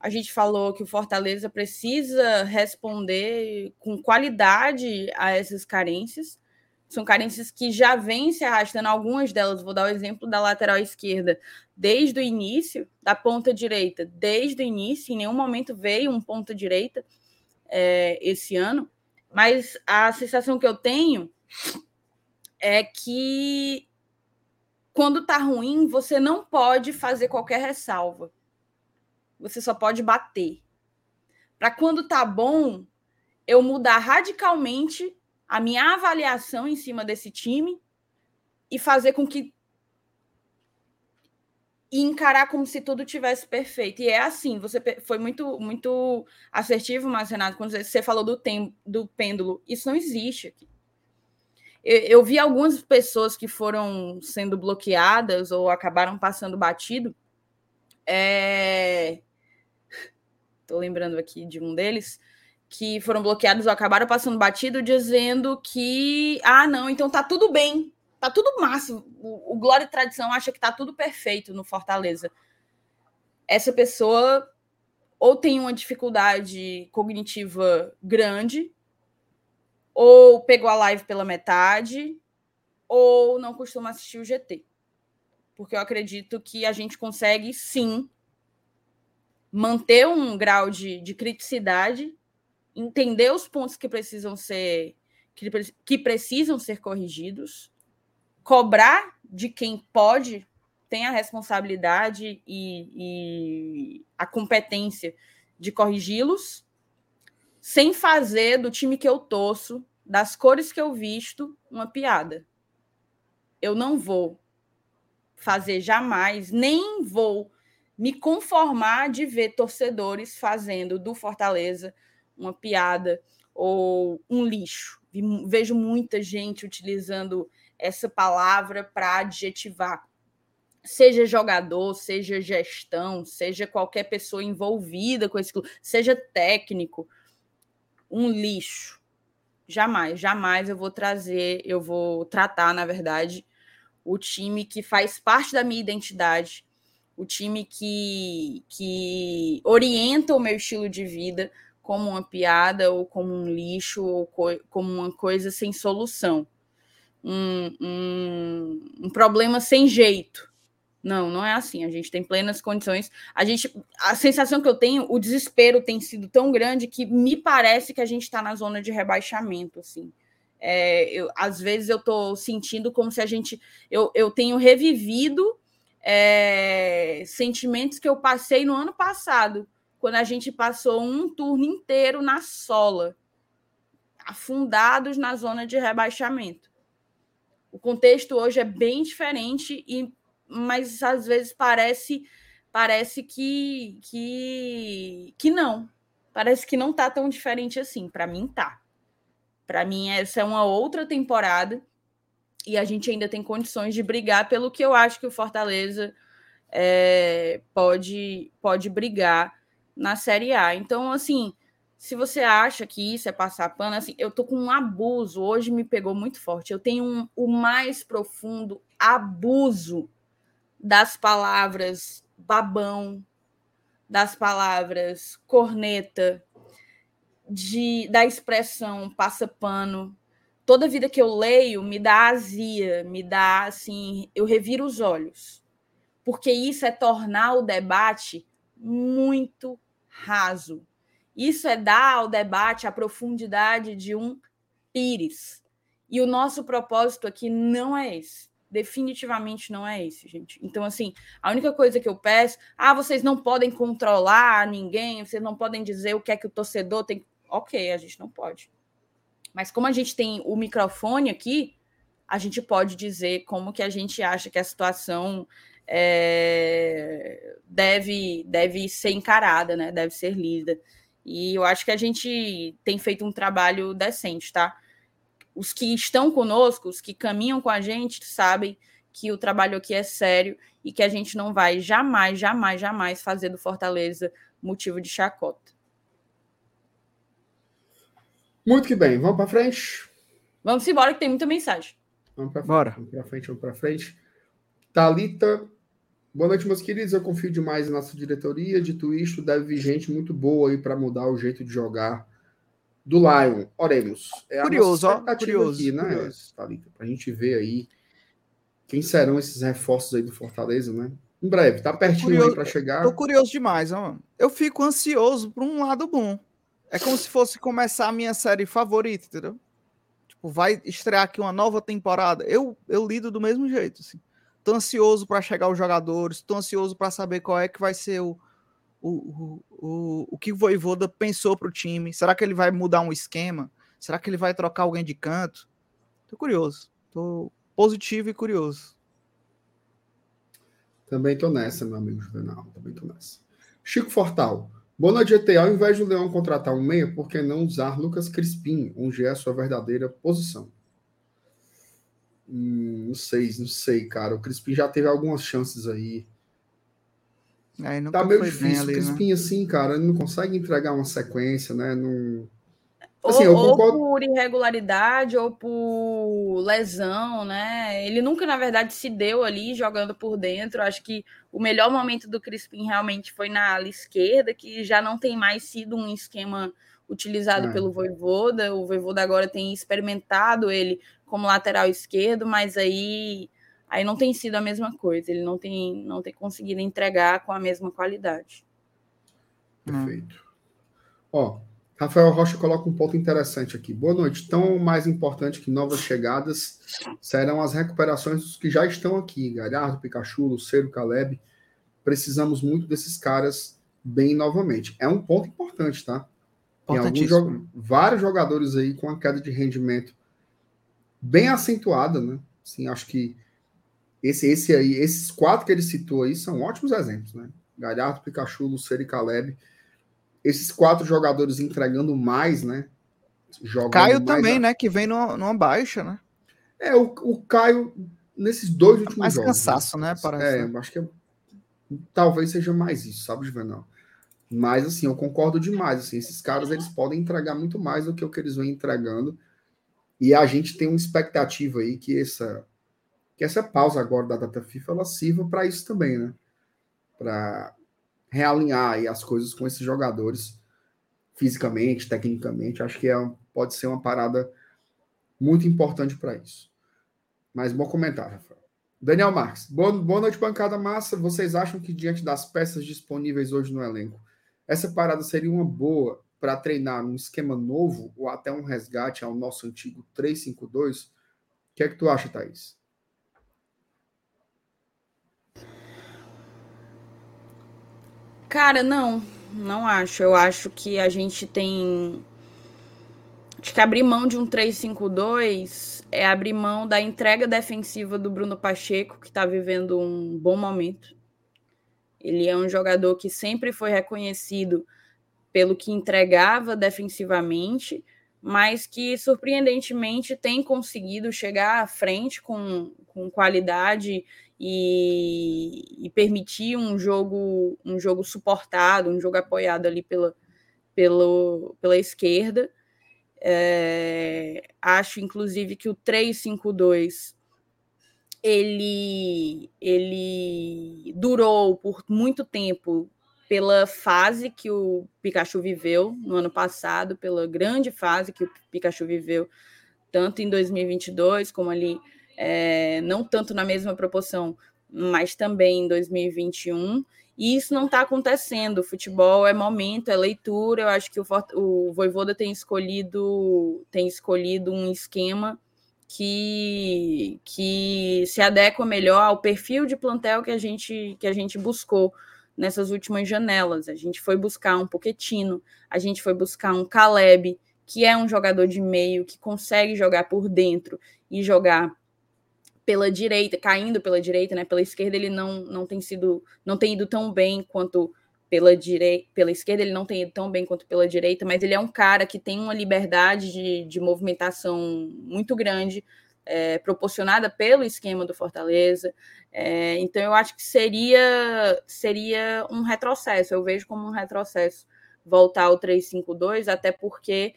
A gente falou que o Fortaleza precisa responder com qualidade a essas carências. São carências que já vêm se arrastando, algumas delas, vou dar o exemplo da lateral esquerda, desde o início, da ponta direita, desde o início, em nenhum momento veio um ponta direita é, esse ano. Mas a sensação que eu tenho é que quando tá ruim, você não pode fazer qualquer ressalva. Você só pode bater. Para quando tá bom, eu mudar radicalmente a minha avaliação em cima desse time e fazer com que e encarar como se tudo tivesse perfeito. E é assim, você foi muito muito assertivo, mas Renato, quando você falou do tempo do pêndulo, isso não existe aqui. Eu, vi algumas pessoas que foram sendo bloqueadas ou acabaram passando batido. É... Lembrando aqui de um deles que foram bloqueados ou acabaram passando batido dizendo que ah, não, então tá tudo bem, tá tudo massa. O, o Glória e Tradição acha que tá tudo perfeito no Fortaleza. Essa pessoa ou tem uma dificuldade cognitiva grande, ou pegou a live pela metade, ou não costuma assistir o GT. Porque eu acredito que a gente consegue sim manter um grau de, de criticidade, entender os pontos que precisam ser que, que precisam ser corrigidos, cobrar de quem pode, tem a responsabilidade e, e a competência de corrigi-los sem fazer do time que eu torço, das cores que eu visto, uma piada. Eu não vou fazer jamais, nem vou me conformar de ver torcedores fazendo do Fortaleza uma piada ou um lixo. Vejo muita gente utilizando essa palavra para adjetivar. Seja jogador, seja gestão, seja qualquer pessoa envolvida com esse clube, seja técnico um lixo. Jamais, jamais eu vou trazer, eu vou tratar, na verdade, o time que faz parte da minha identidade, o time que, que orienta o meu estilo de vida como uma piada ou como um lixo ou co como uma coisa sem solução. Um, um, um problema sem jeito. Não, não é assim. A gente tem plenas condições. A gente, a sensação que eu tenho, o desespero tem sido tão grande que me parece que a gente está na zona de rebaixamento, assim. É, eu, às vezes eu estou sentindo como se a gente, eu, eu tenho revivido é, sentimentos que eu passei no ano passado, quando a gente passou um turno inteiro na sola, afundados na zona de rebaixamento. O contexto hoje é bem diferente e mas às vezes parece parece que que, que não. Parece que não tá tão diferente assim. Para mim tá. Para mim essa é uma outra temporada e a gente ainda tem condições de brigar pelo que eu acho que o Fortaleza é, pode pode brigar na Série A. Então assim, se você acha que isso é passar pano, assim, eu tô com um abuso. Hoje me pegou muito forte. Eu tenho um, o mais profundo abuso das palavras babão, das palavras corneta, de, da expressão passa pano. Toda vida que eu leio me dá azia, me dá assim, eu reviro os olhos. porque isso é tornar o debate muito raso. Isso é dar ao debate a profundidade de um pires. E o nosso propósito aqui não é esse. Definitivamente não é esse, gente. Então, assim, a única coisa que eu peço, ah, vocês não podem controlar ninguém, vocês não podem dizer o que é que o torcedor tem. Ok, a gente não pode. Mas como a gente tem o microfone aqui, a gente pode dizer como que a gente acha que a situação é, deve, deve ser encarada, né? Deve ser lida. E eu acho que a gente tem feito um trabalho decente, tá? Os que estão conosco, os que caminham com a gente, sabem que o trabalho aqui é sério e que a gente não vai jamais, jamais, jamais fazer do Fortaleza motivo de chacota. Muito que bem, vamos para frente. Vamos embora que tem muita mensagem. Vamos para frente, vamos para frente, vamos para frente. Talita Boa noite, meus queridos. Eu confio demais na nossa diretoria. Dito isto, deve vir gente muito boa aí para mudar o jeito de jogar do Lion. Oremos. É curioso, ó. Curioso, aqui, né, curioso. Thalita? Para a gente ver aí quem serão esses reforços aí do Fortaleza, né? Em breve, tá pertinho curioso, aí para chegar. Tô curioso demais, ó. Eu fico ansioso por um lado bom. É como se fosse começar a minha série favorita, entendeu? Tipo, vai estrear aqui uma nova temporada. Eu, eu lido do mesmo jeito, assim. Tô ansioso para chegar os jogadores, tô ansioso para saber qual é que vai ser o, o, o, o que o Voivoda pensou para o time. Será que ele vai mudar um esquema? Será que ele vai trocar alguém de canto? Tô curioso. Tô positivo e curioso. Também tô nessa, meu amigo Juvenal. Também tô nessa. Chico Fortal. Boa noite, GT. Ao invés do Leão contratar um meia, por que não usar Lucas Crispim, onde é a sua verdadeira posição? Hum, não sei, não sei, cara. O Crispim já teve algumas chances aí. É, tá meio difícil. Ali, o Crispim, né? assim, cara, ele não consegue entregar uma sequência, né? Não... Assim, ou, concordo... ou, por irregularidade ou por lesão, né? Ele nunca, na verdade, se deu ali jogando por dentro. Acho que o melhor momento do Crispim realmente foi na ala esquerda, que já não tem mais sido um esquema utilizado é. pelo Voivoda. O Voivoda agora tem experimentado ele como lateral esquerdo, mas aí aí não tem sido a mesma coisa. Ele não tem não tem conseguido entregar com a mesma qualidade. Perfeito. Ó, Rafael Rocha coloca um ponto interessante aqui. Boa noite. Tão mais importante que novas chegadas serão as recuperações dos que já estão aqui. Galhardo, Pikachu, Luceiro, Caleb. Precisamos muito desses caras bem novamente. É um ponto importante, tá? Tem alguns vários jogadores aí com a queda de rendimento bem acentuada, né? Assim, acho que esse, esse aí, esses quatro que ele citou aí são ótimos exemplos, né? Galhardo, Pikachu, Lucero e Caleb. Esses quatro jogadores entregando mais, né? Jogando Caio também, a... né? Que vem numa, numa, baixa, né? É, o, o Caio, nesses dois últimos mais jogos. Mais cansaço, né? Parece. É, né? acho que é, talvez seja mais isso, sabe, Juvenal? Mas, assim, eu concordo demais. Assim, esses caras eles podem entregar muito mais do que o que eles vêm entregando. E a gente tem uma expectativa aí que essa, que essa pausa agora da data FIFA ela sirva para isso também, né? Para realinhar as coisas com esses jogadores fisicamente, tecnicamente. Acho que é, pode ser uma parada muito importante para isso. Mas bom comentário, Rafael. Daniel Marques, boa, boa noite, bancada massa. Vocês acham que diante das peças disponíveis hoje no elenco, essa parada seria uma boa para treinar um esquema novo ou até um resgate ao nosso antigo 352? O que é que tu acha, Thaís? Cara, não, não acho. Eu acho que a gente tem. Acho que abrir mão de um 352 é abrir mão da entrega defensiva do Bruno Pacheco, que está vivendo um bom momento. Ele é um jogador que sempre foi reconhecido pelo que entregava defensivamente, mas que surpreendentemente tem conseguido chegar à frente com, com qualidade e, e, permitir um jogo um jogo suportado, um jogo apoiado ali pela, pelo, pela esquerda. É, acho, inclusive, que o 3-5-2 ele, ele durou por muito tempo pela fase que o Pikachu viveu no ano passado, pela grande fase que o Pikachu viveu, tanto em 2022 como ali, é, não tanto na mesma proporção mas também em 2021. E isso não está acontecendo. Futebol é momento, é leitura. Eu acho que o, o Voivoda tem escolhido, tem escolhido um esquema que, que se adequa melhor ao perfil de plantel que a gente, que a gente buscou nessas últimas janelas. A gente foi buscar um Poquetino, a gente foi buscar um Caleb, que é um jogador de meio que consegue jogar por dentro e jogar pela direita, caindo pela direita, né? Pela esquerda ele não, não tem sido, não tem ido tão bem quanto pela direita, pela esquerda ele não tem ido tão bem quanto pela direita, mas ele é um cara que tem uma liberdade de, de movimentação muito grande, é, proporcionada pelo esquema do Fortaleza. É, então eu acho que seria seria um retrocesso. Eu vejo como um retrocesso voltar ao 3-5-2, até porque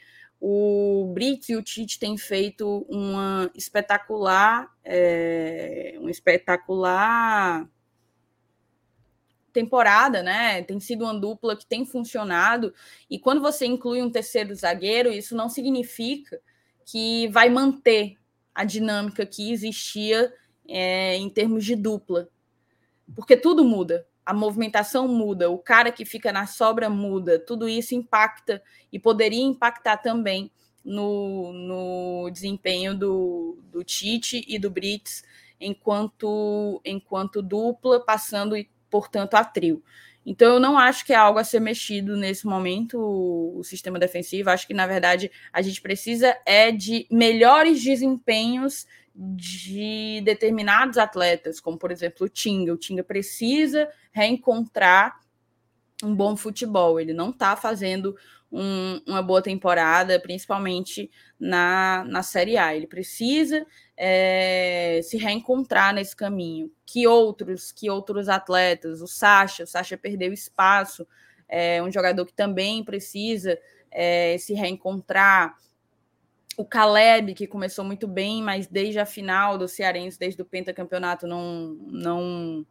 o Brits e o Tite têm feito uma espetacular, é, uma espetacular temporada, né? Tem sido uma dupla que tem funcionado. E quando você inclui um terceiro zagueiro, isso não significa que vai manter a dinâmica que existia é, em termos de dupla. Porque tudo muda a movimentação muda, o cara que fica na sobra muda, tudo isso impacta e poderia impactar também no, no desempenho do, do Tite e do Brits enquanto, enquanto dupla, passando, portanto, a trio. Então, eu não acho que é algo a ser mexido nesse momento, o, sistema defensivo. Acho que, na verdade, a gente precisa é de melhores desempenhos de determinados atletas, como por exemplo o Tinga. O Tinga precisa reencontrar um bom futebol. Ele não está fazendo um, uma boa temporada, principalmente na, na Série A. Ele precisa é, se reencontrar nesse caminho. Que outros, que outros atletas? O Sacha, o Sacha perdeu espaço. É um jogador que também precisa é, se reencontrar o Caleb, que começou muito bem, mas desde a final do Cearense, desde o pentacampeonato, não, não,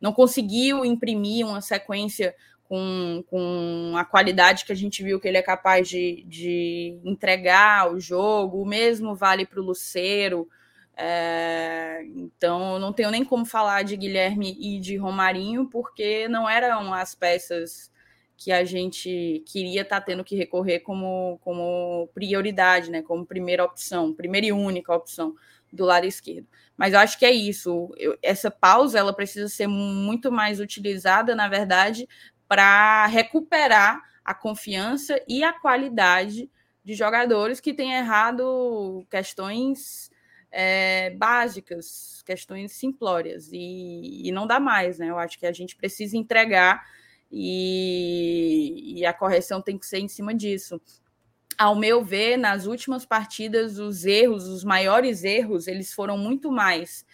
não conseguiu imprimir uma sequência com, com a qualidade que a gente viu que ele é capaz de, de entregar o jogo. O mesmo vale para o Luceiro. É, então, não tenho nem como falar de Guilherme e de Romarinho, porque não eram as peças que a gente queria estar tá tendo que recorrer como, como prioridade, né, como primeira opção, primeira e única opção do lado esquerdo. Mas eu acho que é isso. Eu, essa pausa ela precisa ser muito mais utilizada, na verdade, para recuperar a confiança e a qualidade de jogadores que têm errado questões é, básicas, questões simplórias, e, e não dá mais, né? Eu acho que a gente precisa entregar e, e a correção tem que ser em cima disso. Ao meu ver, nas últimas partidas, os erros, os maiores erros, eles foram muito mais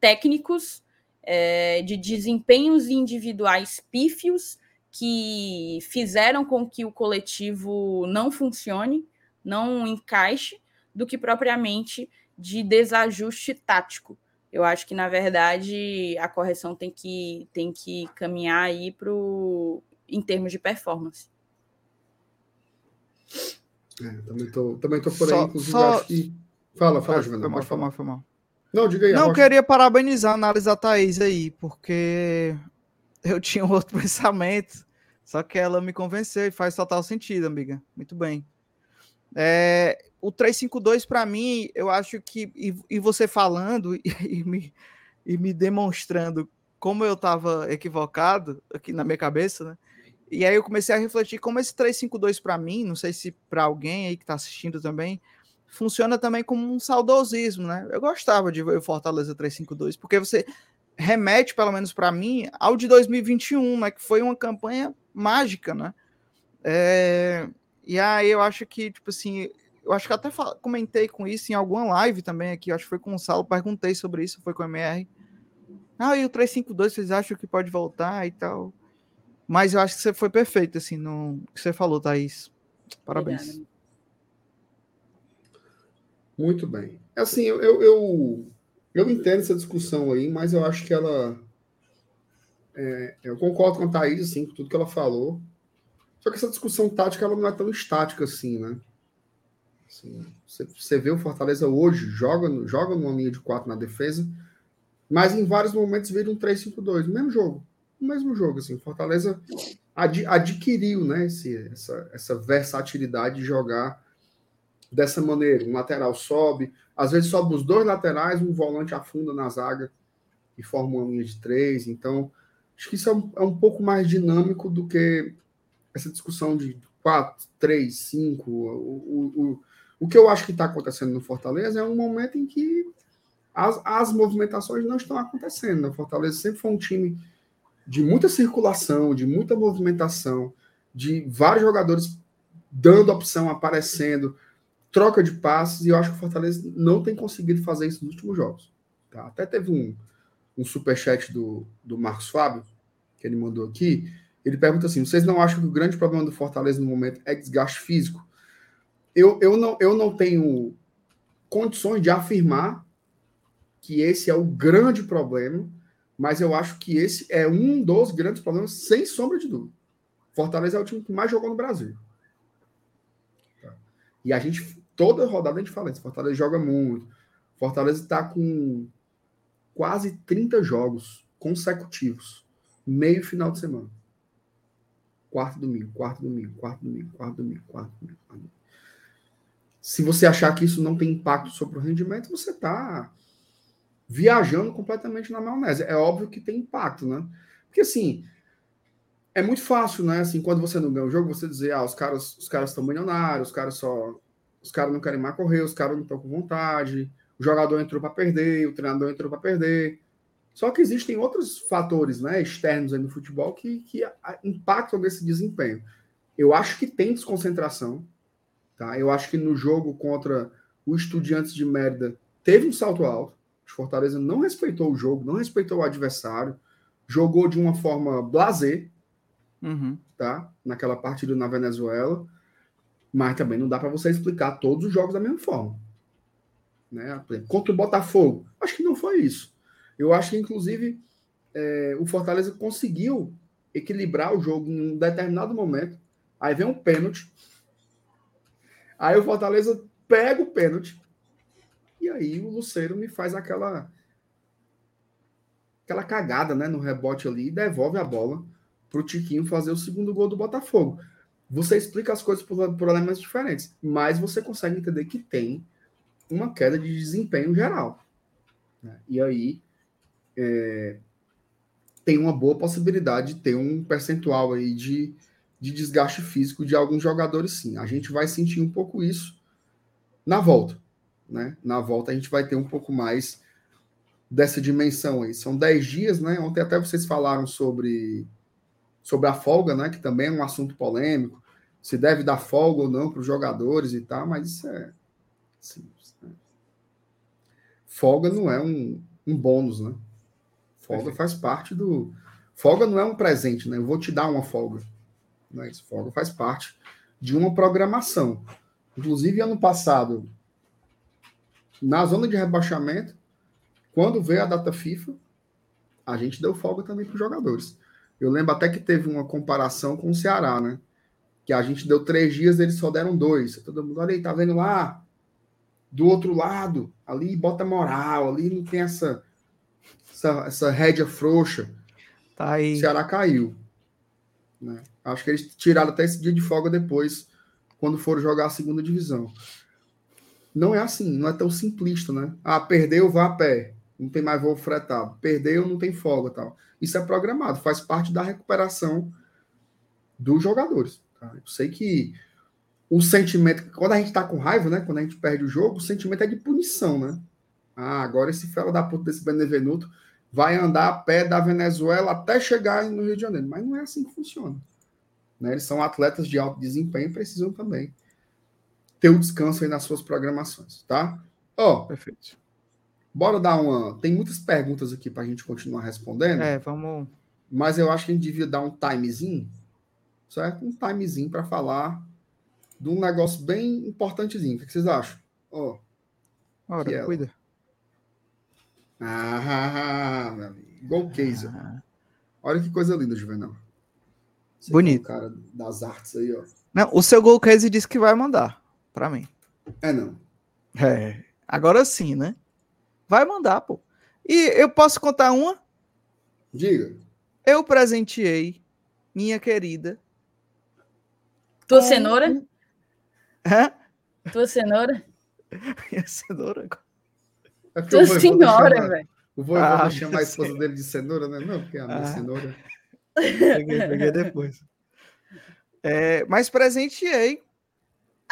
técnicos, é, de desempenhos individuais pífios, que fizeram com que o coletivo não funcione, não encaixe, do que propriamente de desajuste tático. Eu acho que, na verdade, a correção tem que, tem que caminhar aí pro, em termos de performance. É, também tô, também tô por só, aí, inclusive, só... acho que... Fala, fala, Juvenal. Foi mal, foi mal, foi mal. Não, diga aí. Não, queria parabenizar a análise da Thaís aí, porque eu tinha um outro pensamento, só que ela me convenceu e faz total sentido, amiga. Muito bem. É, o 352 para mim, eu acho que e, e você falando e, e, me, e me demonstrando como eu estava equivocado aqui na minha cabeça, né? E aí eu comecei a refletir como esse 352 para mim, não sei se para alguém aí que está assistindo também, funciona também como um saudosismo, né? Eu gostava de ver o Fortaleza 352, porque você remete, pelo menos para mim, ao de 2021, né? Que foi uma campanha mágica, né? É... E aí eu acho que, tipo assim, eu acho que até comentei com isso em alguma live também aqui, acho que foi com o Saulo, perguntei sobre isso, foi com o MR. Ah, e o 352, vocês acham que pode voltar e tal? Mas eu acho que você foi perfeito, assim, no que você falou, Thaís. Parabéns. Obrigada. Muito bem. Assim, eu, eu, eu, entendo essa discussão aí, mas eu acho que ela. É, eu concordo com a Thaís, assim, com tudo que ela falou. Só que essa discussão tática ela não é tão estática assim, né? Assim, você, você vê o Fortaleza hoje, joga, joga numa linha de quatro na defesa, mas em vários momentos vira um 3-5-2, o mesmo jogo, o mesmo jogo, assim, Fortaleza ad, adquiriu, né, esse, essa, essa versatilidade de jogar dessa maneira, um lateral sobe, às vezes sobe os dois laterais, um volante afunda na zaga e forma uma linha de três, então acho que isso é um, é um pouco mais dinâmico do que essa discussão de 4, 3, 5, o, o, o, o que eu acho que está acontecendo no Fortaleza é um momento em que as, as movimentações não estão acontecendo. O Fortaleza sempre foi um time de muita circulação, de muita movimentação, de vários jogadores dando opção, aparecendo, troca de passes, e eu acho que o Fortaleza não tem conseguido fazer isso nos últimos jogos. Tá? Até teve um, um superchat do, do Marcos Fábio, que ele mandou aqui. Ele pergunta assim: vocês não acham que o grande problema do Fortaleza no momento é desgaste físico? Eu, eu, não, eu não tenho condições de afirmar que esse é o grande problema, mas eu acho que esse é um dos grandes problemas, sem sombra de dúvida. Fortaleza é o time que mais jogou no Brasil. Tá? E a gente, toda rodada a gente fala isso, Fortaleza joga muito. Fortaleza está com quase 30 jogos consecutivos, meio final de semana. Quarto domingo, quarto domingo, quarto domingo, quarto domingo, quarto domingo, quarto domingo. Se você achar que isso não tem impacto sobre o rendimento, você está viajando completamente na maionese. É óbvio que tem impacto, né? Porque assim, é muito fácil, né? Assim, quando você não ganha o jogo, você dizer, ah, os caras, os caras estão milionários, os caras só, os caras não querem mais correr, os caras não estão com vontade, o jogador entrou para perder, o treinador entrou para perder. Só que existem outros fatores, né, externos no futebol que, que impactam nesse desempenho. Eu acho que tem desconcentração, tá? Eu acho que no jogo contra o Estudiantes de Merda teve um salto alto. O Fortaleza não respeitou o jogo, não respeitou o adversário, jogou de uma forma blazer, uhum. tá? Naquela partida na Venezuela, mas também não dá para você explicar todos os jogos da mesma forma. Né? Contra o Botafogo, acho que não foi isso. Eu acho que, inclusive, é, o Fortaleza conseguiu equilibrar o jogo em um determinado momento. Aí vem um pênalti. Aí o Fortaleza pega o pênalti e aí o Luceiro me faz aquela aquela cagada, né, no rebote ali e devolve a bola para o Tiquinho fazer o segundo gol do Botafogo. Você explica as coisas por problemas diferentes, mas você consegue entender que tem uma queda de desempenho geral. Né? E aí é, tem uma boa possibilidade de ter um percentual aí de, de desgaste físico de alguns jogadores, sim. A gente vai sentir um pouco isso na volta né? Na volta a gente vai ter um pouco mais dessa dimensão aí. São 10 dias, né? Ontem até vocês falaram sobre, sobre a folga, né? Que também é um assunto polêmico. Se deve dar folga ou não para os jogadores e tal, mas isso é simples. Né? Folga não é um, um bônus, né? Folga faz parte do. Folga não é um presente, né? Eu vou te dar uma folga. Não é isso. Folga faz parte de uma programação. Inclusive, ano passado, na zona de rebaixamento, quando veio a data FIFA, a gente deu folga também para os jogadores. Eu lembro até que teve uma comparação com o Ceará, né? Que a gente deu três dias, eles só deram dois. Todo mundo, olha aí, tá vendo lá? Do outro lado, ali bota moral, ali não tem essa, essa, essa rédea frouxa. Tá aí. O Ceará caiu. Né? Acho que eles tiraram até esse dia de folga depois, quando foram jogar a segunda divisão não é assim, não é tão simplista, né? Ah, perdeu, vá a pé, não tem mais voo fretado. Perdeu, não tem folga tal. Isso é programado, faz parte da recuperação dos jogadores. Tá? Eu sei que o sentimento, quando a gente tá com raiva, né? Quando a gente perde o jogo, o sentimento é de punição, né? Ah, agora esse fela da puta desse Benevenuto vai andar a pé da Venezuela até chegar no Rio de Janeiro. Mas não é assim que funciona. Né? Eles são atletas de alto desempenho e precisam também ter o um descanso aí nas suas programações, tá? Ó, oh, perfeito. Bora dar uma. Tem muitas perguntas aqui para a gente continuar respondendo. É, vamos. Mas eu acho que a gente devia dar um timezinho, certo? Um timezinho para falar de um negócio bem importantezinho. O que vocês acham? Ó. Oh, Ora, cuida. Ah, meu amigo. Gol case. Ah. Olha que coisa linda, Juvenal. Você Bonito. É o cara das artes aí, ó. Não, o seu gol case disse que vai mandar para mim. É não. É. Agora sim, né? Vai mandar, pô. E eu posso contar uma? Diga. Eu presenteei minha querida. Tua cenoura? Hã? Tua cenoura? Minha cenoura. É Tua Voivoda senhora, velho. O Voivoda Ah, chama a esposa dele de cenoura, né? Não, porque é a minha Ah. cenoura. Peguei, peguei depois. É, mas presenteei.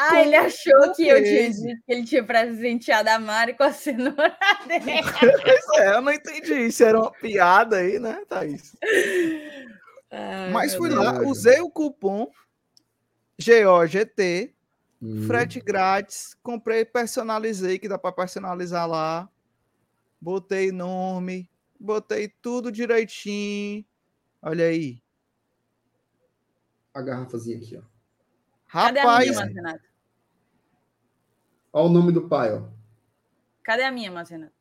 Ah, ele achou que eu tinha dito que ele tinha presenteado a Mari com a cenoura dele. Pois é, eu não entendi. Isso era uma piada aí, né, Thaís? Ai, Mas fui Deus. lá, usei o cupom GOGT, Hum. frete grátis, comprei, personalizei, que dá para personalizar lá. Botei nome, botei tudo direitinho. Olha aí. A garrafazinha aqui, ó. Cadê a Rapaz, minha? Olha o nome do pai, ó. Cadê a minha, Márcio Renato?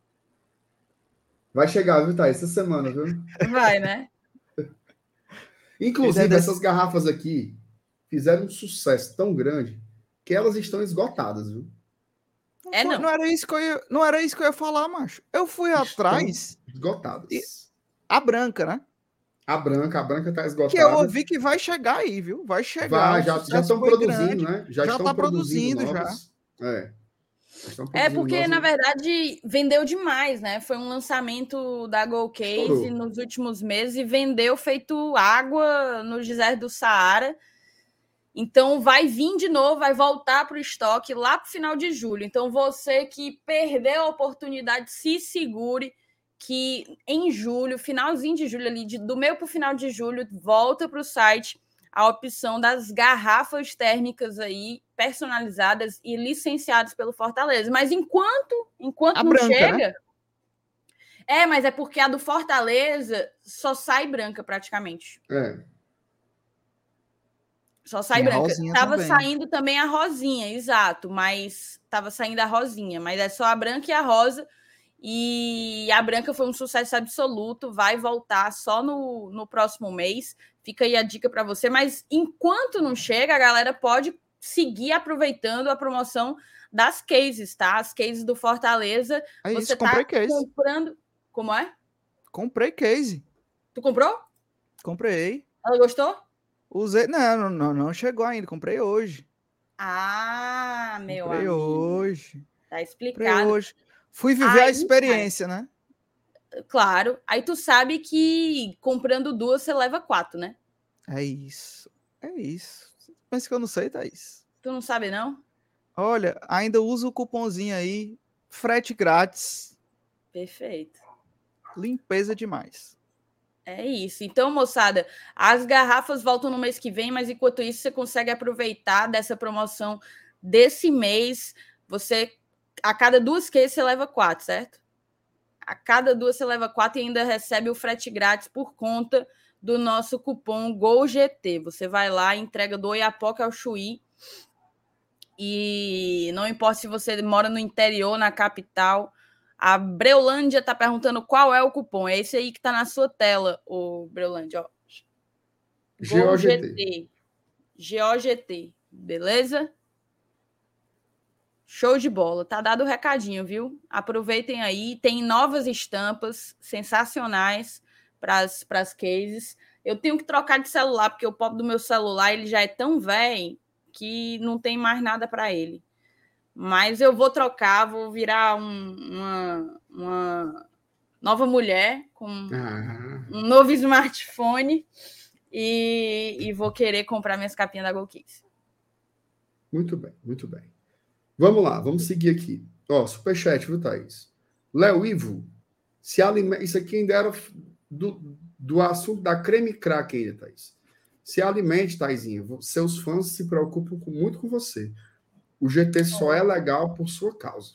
Vai chegar, viu, Thaís? Essa semana, viu? Vai, né? Inclusive, Fizeram essas garrafas aqui fizeram um sucesso tão grande que elas estão esgotadas, viu? É, não. não era isso que eu ia, não era isso que eu ia falar, macho. Eu fui Estão atrás Esgotadas. E- a branca, né? A branca, a branca tá esgotada. Que eu ouvi que vai chegar aí, viu? Vai chegar. Vai, já, já estão produzindo, grande. né? Já, Já estão tá produzindo, produzindo, já. É. É porque, na verdade, vendeu demais, né? Foi um lançamento da Go Case Estourou. nos últimos meses e vendeu feito água no deserto do Saara. Então vai vir de novo, vai voltar para o estoque lá para o final de julho. Então você que perdeu a oportunidade, se segure que em julho, finalzinho de julho ali, de- do meio para o final de julho, volta para o site a opção das garrafas térmicas aí personalizadas e licenciadas pelo Fortaleza. Mas enquanto enquanto A não branca, chega, é, mas é porque a do Fortaleza só sai branca praticamente. É. Só sai Tem branca. Tava também. saindo também a rosinha, exato, mas tava saindo a rosinha, mas é só a branca e a rosa. E a branca foi um sucesso absoluto, vai voltar só no, no próximo mês. Fica aí a dica para você, mas enquanto não chega, a galera pode seguir aproveitando a promoção das cases, tá? As cases do Fortaleza. É você isso, comprei tá case. comprando. Como é? Comprei case. Tu comprou? Comprei. Ela gostou? Usei. Não, não, não, chegou ainda. Comprei hoje. Ah, meu Comprei amigo. hoje. Tá Comprei explicado. hoje. Fui viver a Aí, experiência, né? Claro. Aí tu sabe que comprando duas você leva quatro, né? É isso. É isso. Pensa que eu não sei, Thaís. Tu não sabe, não? Olha, ainda usa o cupomzinho aí. Frete grátis. Perfeito. Limpeza demais. É isso. Então, moçada, as garrafas voltam no mês que vem, mas enquanto isso, você consegue aproveitar dessa promoção desse mês. Você, a cada duas cases, você leva quatro, certo? A cada duas você leva quatro e ainda recebe o frete grátis por conta do nosso cupom GOLGT. Você vai lá, entrega do Oiapoque ao Chuí. E não importa se você mora no interior, na capital, a Breulândia está perguntando qual é o cupom. É esse aí que está na sua tela, o Breulândia. Ó. GOGT. GOGT. Beleza? Show de bola. Tá dado o recadinho, viu? Aproveitem aí. Tem novas estampas sensacionais para as cases. Eu tenho que trocar de celular, porque o pop do meu celular ele já é tão velho que não tem mais nada para ele. Mas eu vou trocar, vou virar um- uma, uma nova mulher com Ah, um novo smartphone e, e vou querer comprar minhas capinhas da GoKids. muito bem, muito bem. Vamos lá, vamos seguir aqui. Ó, superchat, viu, Thaís? Léo Ivo, se alimenta. Isso aqui ainda era do, do assunto da creme crack ainda, Thaís. Se alimente, Thaisinha. Seus fãs se preocupam com- muito com você. O GT só é legal por sua causa.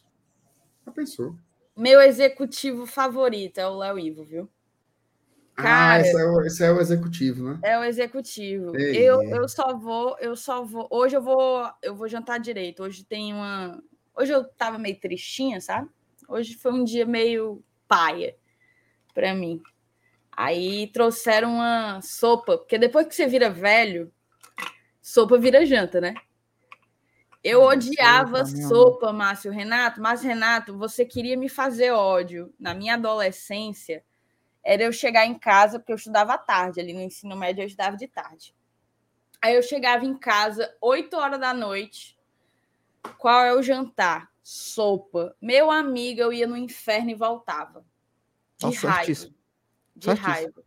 Já pensou? Meu executivo favorito é o Léo Ivo, viu? Ah, Cara. esse é, o, esse é o executivo, né? É o executivo. Ei. Eu, eu só vou, eu só vou. Hoje eu vou, eu vou jantar direito. Hoje tem uma. Hoje eu tava meio tristinha, sabe? Hoje foi um dia meio paia para mim. Aí trouxeram uma sopa, porque depois que você vira velho, sopa vira janta, né? Eu odiava sopa, Márcio Renato. Mas, Renato, você queria me fazer ódio. Na minha adolescência, era eu chegar em casa, porque eu estudava à tarde, ali no ensino médio eu estudava de tarde. Aí eu chegava em casa, 8 horas da noite. Qual é o jantar? Sopa. Meu amigo, eu ia no inferno e voltava. De Nossa, raiva. Certíssimo. De certíssimo. raiva.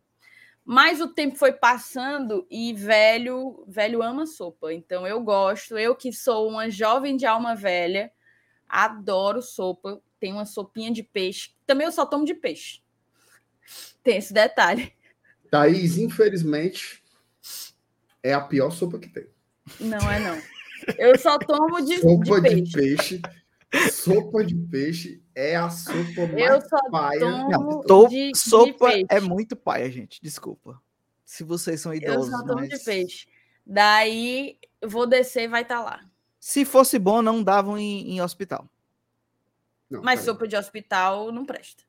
Mas o tempo foi passando e velho, velho ama sopa. Então eu gosto, eu que sou uma jovem de alma velha, adoro sopa. Tem uma sopinha de peixe. Também eu só tomo de peixe. Tem esse detalhe. Thaís, infelizmente, é a pior sopa que tem. Não é não. Eu só tomo de, sopa de peixe. De peixe Sopa de peixe é a sopa mais eu só paia. Não, tô, de, sopa de é muito paia, gente. Desculpa. Se vocês são idosos. Eu só tomo mas... de peixe. Daí vou descer e vai estar tá lá. Se fosse bom, não davam em, em hospital. Não, mas sopa de hospital não presta.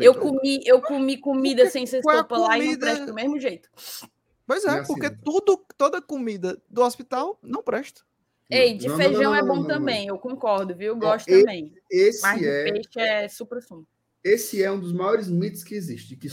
Eu, comi, eu comi comida sem ser sopa comida... lá e não presta do mesmo jeito. Pois é, é assim, porque tudo, toda comida do hospital não presta. Ei, de não, feijão não, não, é bom também, eu concordo, viu? Gosto é, também. Esse Mas é... de peixe é super sumo. Esse é um dos maiores mitos que existe, que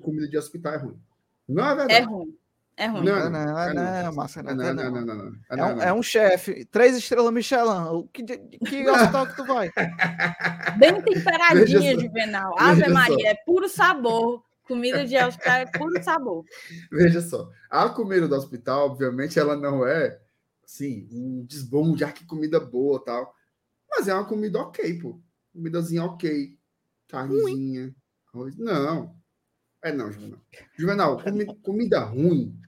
comida de hospital é ruim. Não é verdade. É ruim. É ruim. Não, não, não, não, não, não, não, não, não, É um, é um chefe, três estrelas Michelin. Que, que hospital que tu vai? Bem temperadinha, Juvenal. Ave Maria, é puro sabor. Comida de hospital é puro sabor. Veja só, a comida do hospital, obviamente, ela não é assim, um desbom de ah, que comida boa tal. Mas é uma comida ok, pô. Comidazinha ok. Carnezinha. Arroz. Não. É não, Juvenal. Juvenal, comi comida ruim.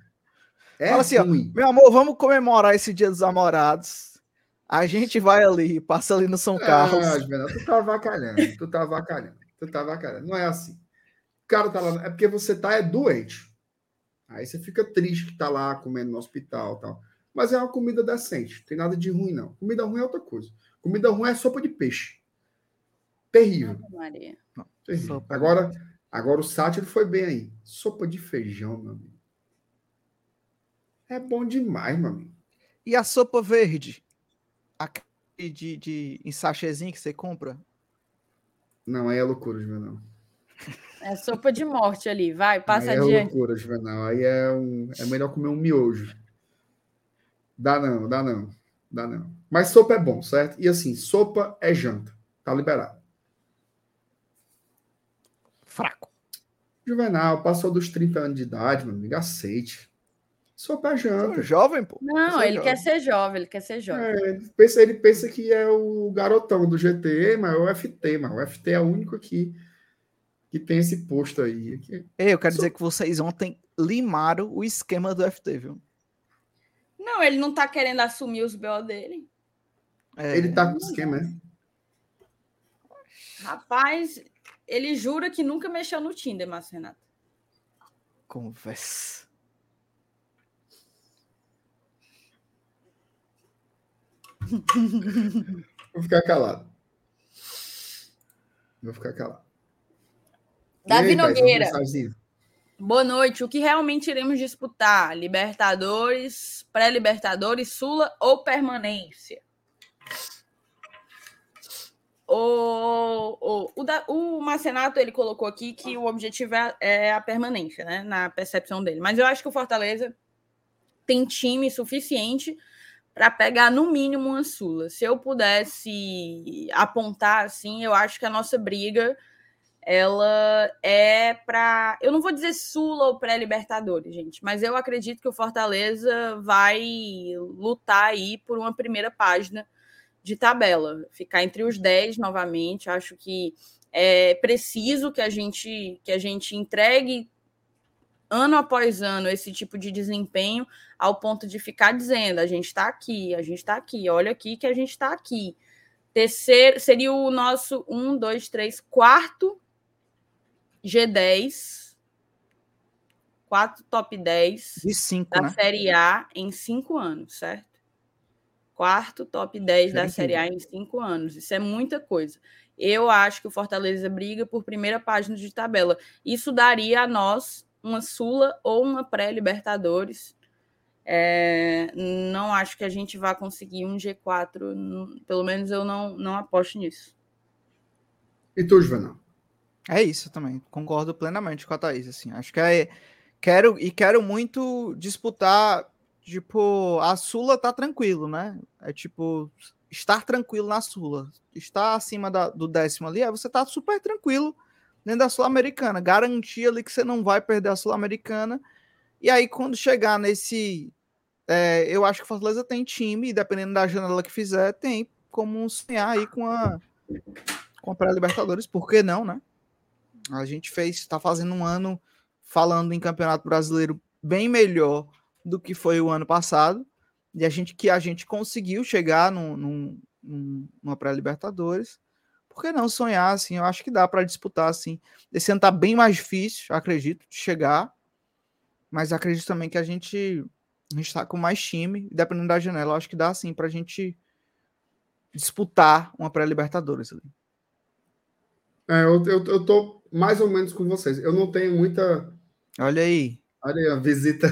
É Fala assim, ruim. Ó, meu amor, vamos comemorar esse dia dos namorados. A gente vai ali, passa ali no São Carlos. Ah, Juvenal, tu tá avacalhando, tu tá avacalhando, tu tá avacalhando. Não é assim. O cara tá lá, é porque você tá é doente. Aí você fica triste que tá lá comendo no hospital tal. Mas é uma comida decente. Tem nada de ruim, não. Comida ruim é outra coisa. Comida ruim é sopa de peixe. Terrível. Maria. terrível. Agora, agora o sátiro foi bem aí. Sopa de feijão, meu amigo. É bom demais, meu amigo. E a sopa verde? Aquele de, de, em sachêzinho que você compra? Não, aí é loucura, Juvenal. É sopa de morte ali, vai, passa aí adiante. É loucura, Juvenal. Aí é, um, é melhor comer um miojo. Dá não, dá não, dá não. Mas sopa é bom, certo? E assim, sopa é janta. Tá liberado. Fraco. Juvenal, passou dos 30 anos de idade, meu amigo, aceite. Sopa é janta. Sou jovem, pô. Não, ele jovem. quer ser jovem, ele quer ser jovem. É, ele, pensa, ele pensa que é o garotão do GT, mas é o FT, mas o FT é o único aqui que tem esse posto aí. Aqui. Eu quero dizer que vocês ontem limaram o esquema do FT, viu? Não, ele não tá querendo assumir os BO dele. É, ele tá com esquema, né? Rapaz, ele jura que nunca mexeu no Tinder, Márcio Renato. Conversa. Vou ficar calado. Vou ficar calado. Davi aí, Nogueira. Boa noite. O que realmente iremos disputar? Libertadores, pré-Libertadores, Sula ou permanência? O, o, o, da, o Marcenato ele colocou aqui que o objetivo é, é a permanência, né? Na percepção dele. Mas eu acho que o Fortaleza tem time suficiente para pegar no mínimo uma Sula. Se eu pudesse apontar assim, eu acho que a nossa briga ela é para. Eu não vou dizer Sula ou pré-Libertadores, gente, mas eu acredito que o Fortaleza vai lutar aí por uma primeira página de tabela, ficar entre os 10 novamente. Acho que é preciso que a gente que a gente entregue ano após ano esse tipo de desempenho ao ponto de ficar dizendo a gente está aqui, a gente está aqui, olha aqui que a gente está aqui. Terceiro seria o nosso um, dois, três, quarto G10, quatro top 10 de cinco, da né? Série A em cinco anos, certo? Quarto top 10 da Série A em cinco anos. Isso é muita coisa. Eu acho que o Fortaleza briga por primeira página de tabela. Isso daria a nós uma Sula ou uma pré-Libertadores. É, não acho que a gente vá conseguir um G4, pelo menos eu não, não aposto nisso. E tu, Juvenal? É isso também, concordo plenamente com a Thaís, assim, acho que é, quero, e quero muito disputar, tipo, a Sula tá tranquilo, né, é tipo, estar tranquilo na Sula, estar acima da, do décimo ali, é você tá super tranquilo dentro da Sul-Americana, garantir ali que você não vai perder a Sul-Americana, e aí quando chegar nesse, é, eu acho que o Fortaleza tem time, dependendo da janela que fizer, tem como sonhar aí com a, com a pré-Libertadores, por que não, né? A gente fez, está fazendo um ano falando em Campeonato Brasileiro bem melhor do que foi o ano passado. E a gente que a gente conseguiu chegar num, num, numa pré-Libertadores. Por que não sonhar assim? Eu acho que dá para disputar assim. Esse ano tá bem mais difícil, acredito, de chegar. Mas acredito também que a gente está com mais time, dependendo da janela, eu acho que dá assim para a gente disputar uma pré-Libertadores ali. É, eu, eu, eu tô mais ou menos com vocês. Eu não tenho muita. Olha aí. Olha aí, a visita.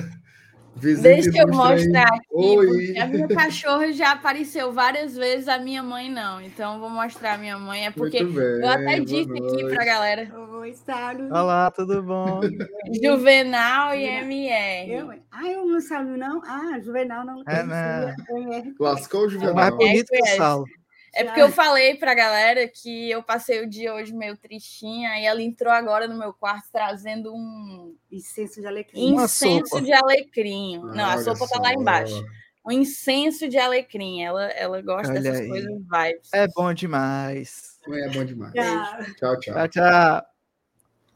Visita Deixa eu mostrar aqui. Oi. A minha cachorra já apareceu várias vezes, a minha mãe não. Então vou mostrar a minha mãe. É porque bem, eu até disse aqui para galera. Oi, Salo. Olá, tudo bom? Juvenal e MR. Eu? Ah, eu não sabia, não. Ah, Juvenal não. É, né? Lascou o Juvenal. É mais bonito que o Salo. É porque eu falei pra galera que eu passei o dia hoje meio tristinha e ela entrou agora no meu quarto trazendo um incenso de alecrim. Incenso de alecrim. Ah, Não, a sopa tá lá embaixo. Um incenso de alecrim. Ela, ela gosta Olha dessas aí. coisas vibes. É bom demais. É bom demais. Tchau, tchau. Tchau, tchau.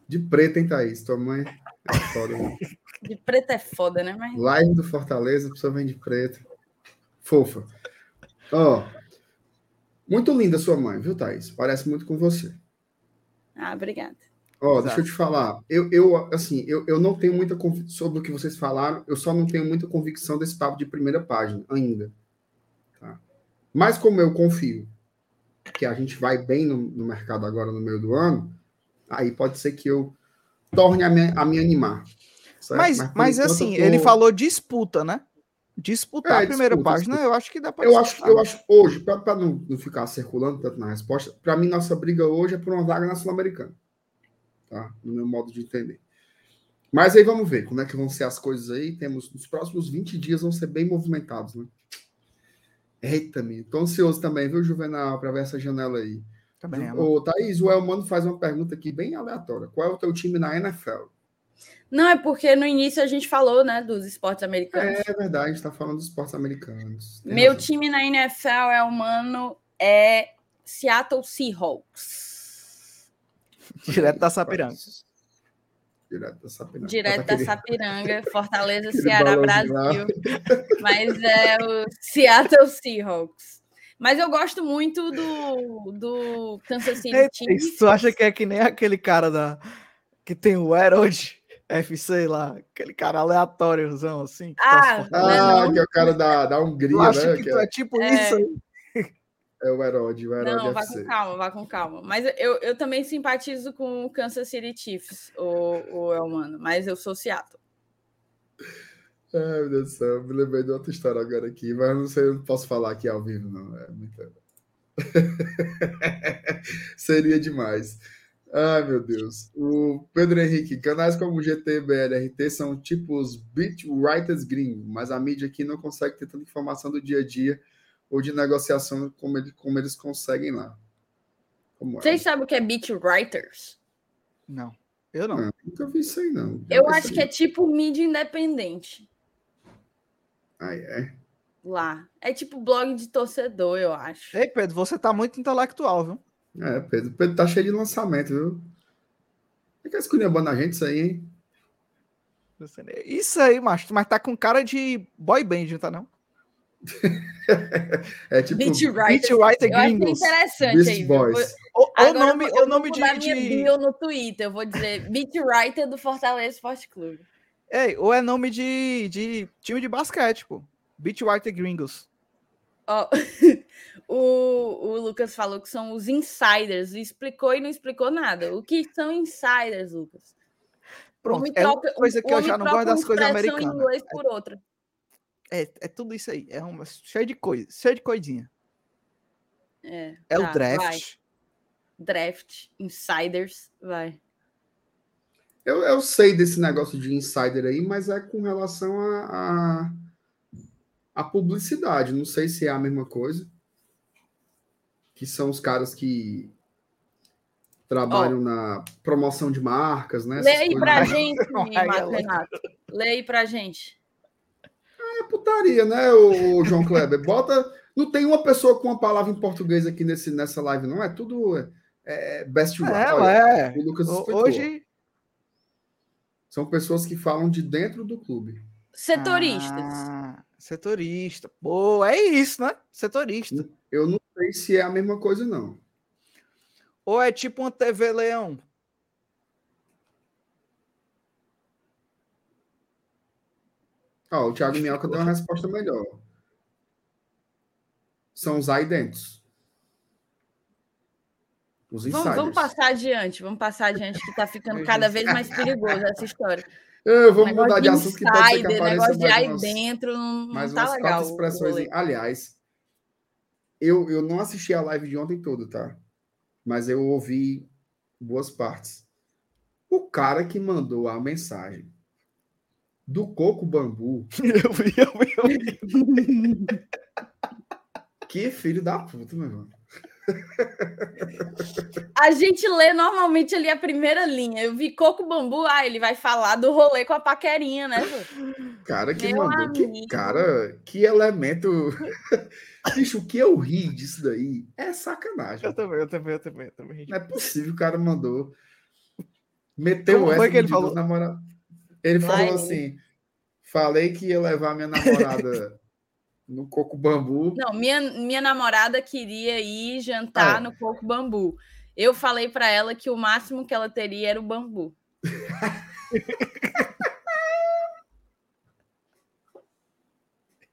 De preto, hein, Thaís? Tua mãe é foda. Né? De preto é foda, né? Mas... Live do Fortaleza, a pessoa vem de preto. Fofa. Ó, oh, muito linda sua mãe, viu, Thaís? Parece muito com você. Ah, obrigada. Ó, deixa eu te falar. Eu, eu assim, eu, eu não tenho muita convicção sobre o que vocês falaram, eu só não tenho muita convicção desse papo de primeira página ainda. Tá? Mas como eu confio que a gente vai bem no, no mercado agora no meio do ano, aí pode ser que eu torne a me, a me animar. Certo? Mas, mas, mas assim, tô... ele falou disputa, né? Disputar é, a primeira disputa, página, disputa. eu acho que dá para eu acho Eu acho hoje, para não, não ficar circulando tanto na resposta, para mim, nossa briga hoje é por uma vaga na Sul-Americana. Tá? No meu modo de entender. Mas aí vamos ver como é que vão ser as coisas aí. Temos nos próximos 20 dias vão ser bem movimentados, né? Eita, minha. Tô ansioso também, viu, Juvenal, para ver essa janela aí. Também, Ô, Thaís, o Elmano faz uma pergunta aqui bem aleatória. Qual é o teu time na NFL? Não, é porque no início a gente falou, né, dos esportes americanos. É verdade, a gente está falando dos esportes americanos. Tem Meu razão. time na NFL é humano, é Seattle Seahawks. Direto da Sapiranga. Direto da Sapiranga. Direto da Sapiranga, Fortaleza, Ceará, Brasil. Mas é o Seattle Seahawks. Mas eu gosto muito do, do Kansas City Chiefs. Tu acha que é que nem aquele cara da que tem o Herod FC lá, aquele cara aleatóriozão assim. Ah, ah que é o cara da, da Hungria, acho né? Que, que é... é tipo é... isso aí. É o Herod, o Herod Não, vá com calma, vá com calma. Mas eu, eu também simpatizo com o Kansas City Chiefs, o, o Elmano, mas eu sou Seattle. Ai, meu Deus do céu, me lembrei de outra história agora aqui, mas não sei, eu não posso falar aqui ao vivo, não. É muito... Seria demais. Ai, meu Deus. O Pedro Henrique, canais como GT, BLRT são tipo os beat writers gringos, mas a mídia aqui não consegue ter tanta informação do dia a dia ou de negociação como, ele, como eles conseguem lá. Como Vocês é? sabem o que é beat writers? Não, eu não. não nunca vi isso aí, não. Eu acho que é tipo mídia independente. Ah, é? Lá. É tipo blog de torcedor, eu acho. Ei, Pedro, você tá muito intelectual, viu? É, Pedro, Pedro tá cheio de lançamento, viu? É que esculhambando a gente isso aí, hein? Isso aí, macho, mas tá com cara de boy band, não tá não? é tipo Beat Writer, Beat Gringos. interessante Beast aí. Boys. O, o nome, o nome de, minha bio no Twitter, eu vou dizer Beat Writer do Fortaleza Esporte Clube. Ei, ou é nome de, de time de basquete, pô. Beat Writer Gringos. Oh, o, o Lucas falou que são os insiders, explicou e não explicou nada. O que são insiders, Lucas? Pronto, é troca, uma coisa que eu já não gosto das coisas americanas. inglês por outra. É, é tudo isso aí. É uma, cheio de coisa, cheio de coisinha. É, É tá, o draft. vai. Draft, insiders, vai. Eu, eu sei desse negócio de insider aí, mas é com relação a, a, a publicidade. Não sei se é a mesma coisa. Que são os caras que trabalham na promoção de marcas, né? Lê essas aí pra gente, Ai, Marco Renato. Lê aí pra gente. É putaria, né, o, João Kleber? Bota. Não tem uma pessoa com uma palavra em português aqui nesse, nessa live, não. É tudo é, é best É, Olha, ué. o Lucas explicou. Hoje. São pessoas que falam de dentro do clube. Setoristas. Ah, setorista. Pô, é isso, né? Setorista. Eu não sei se é a mesma coisa, não. Ou é tipo uma TV Leão. Ó, o Thiago Minhoca deu uma resposta melhor. São os aidentos. Os Vamos, vamos passar adiante, vamos passar adiante, que tá ficando cada Deus. vez mais perigoso essa história. Eu vou Negócio mudar de assunto que pode ser que insider, apareça negócio de aí umas, dentro, não, não tá legal. expressões. rolê. Aliás, eu, eu não assisti a live de ontem toda, tá? Mas eu ouvi boas partes. O cara que mandou a mensagem do Coco Bambu, Eu vi, eu vi, eu vi. que filho da puta, meu irmão. A gente lê normalmente ali a primeira linha. Eu vi Coco Bambu, ah, ele vai falar do rolê com a paquerinha, né? Cara que Meu mandou, que cara, que elemento. Bicho, o que eu ri disso daí é sacanagem. Eu também, eu também, eu também. Eu também. Não é possível, o cara mandou. Meteu Como essa foi que ele falou? namora- Ele falou assim: falei que ia levar minha namorada no coco bambu. Não, minha, minha namorada queria ir jantar Ah. no Coco Bambu. Eu falei pra ela que o máximo que ela teria era o bambu.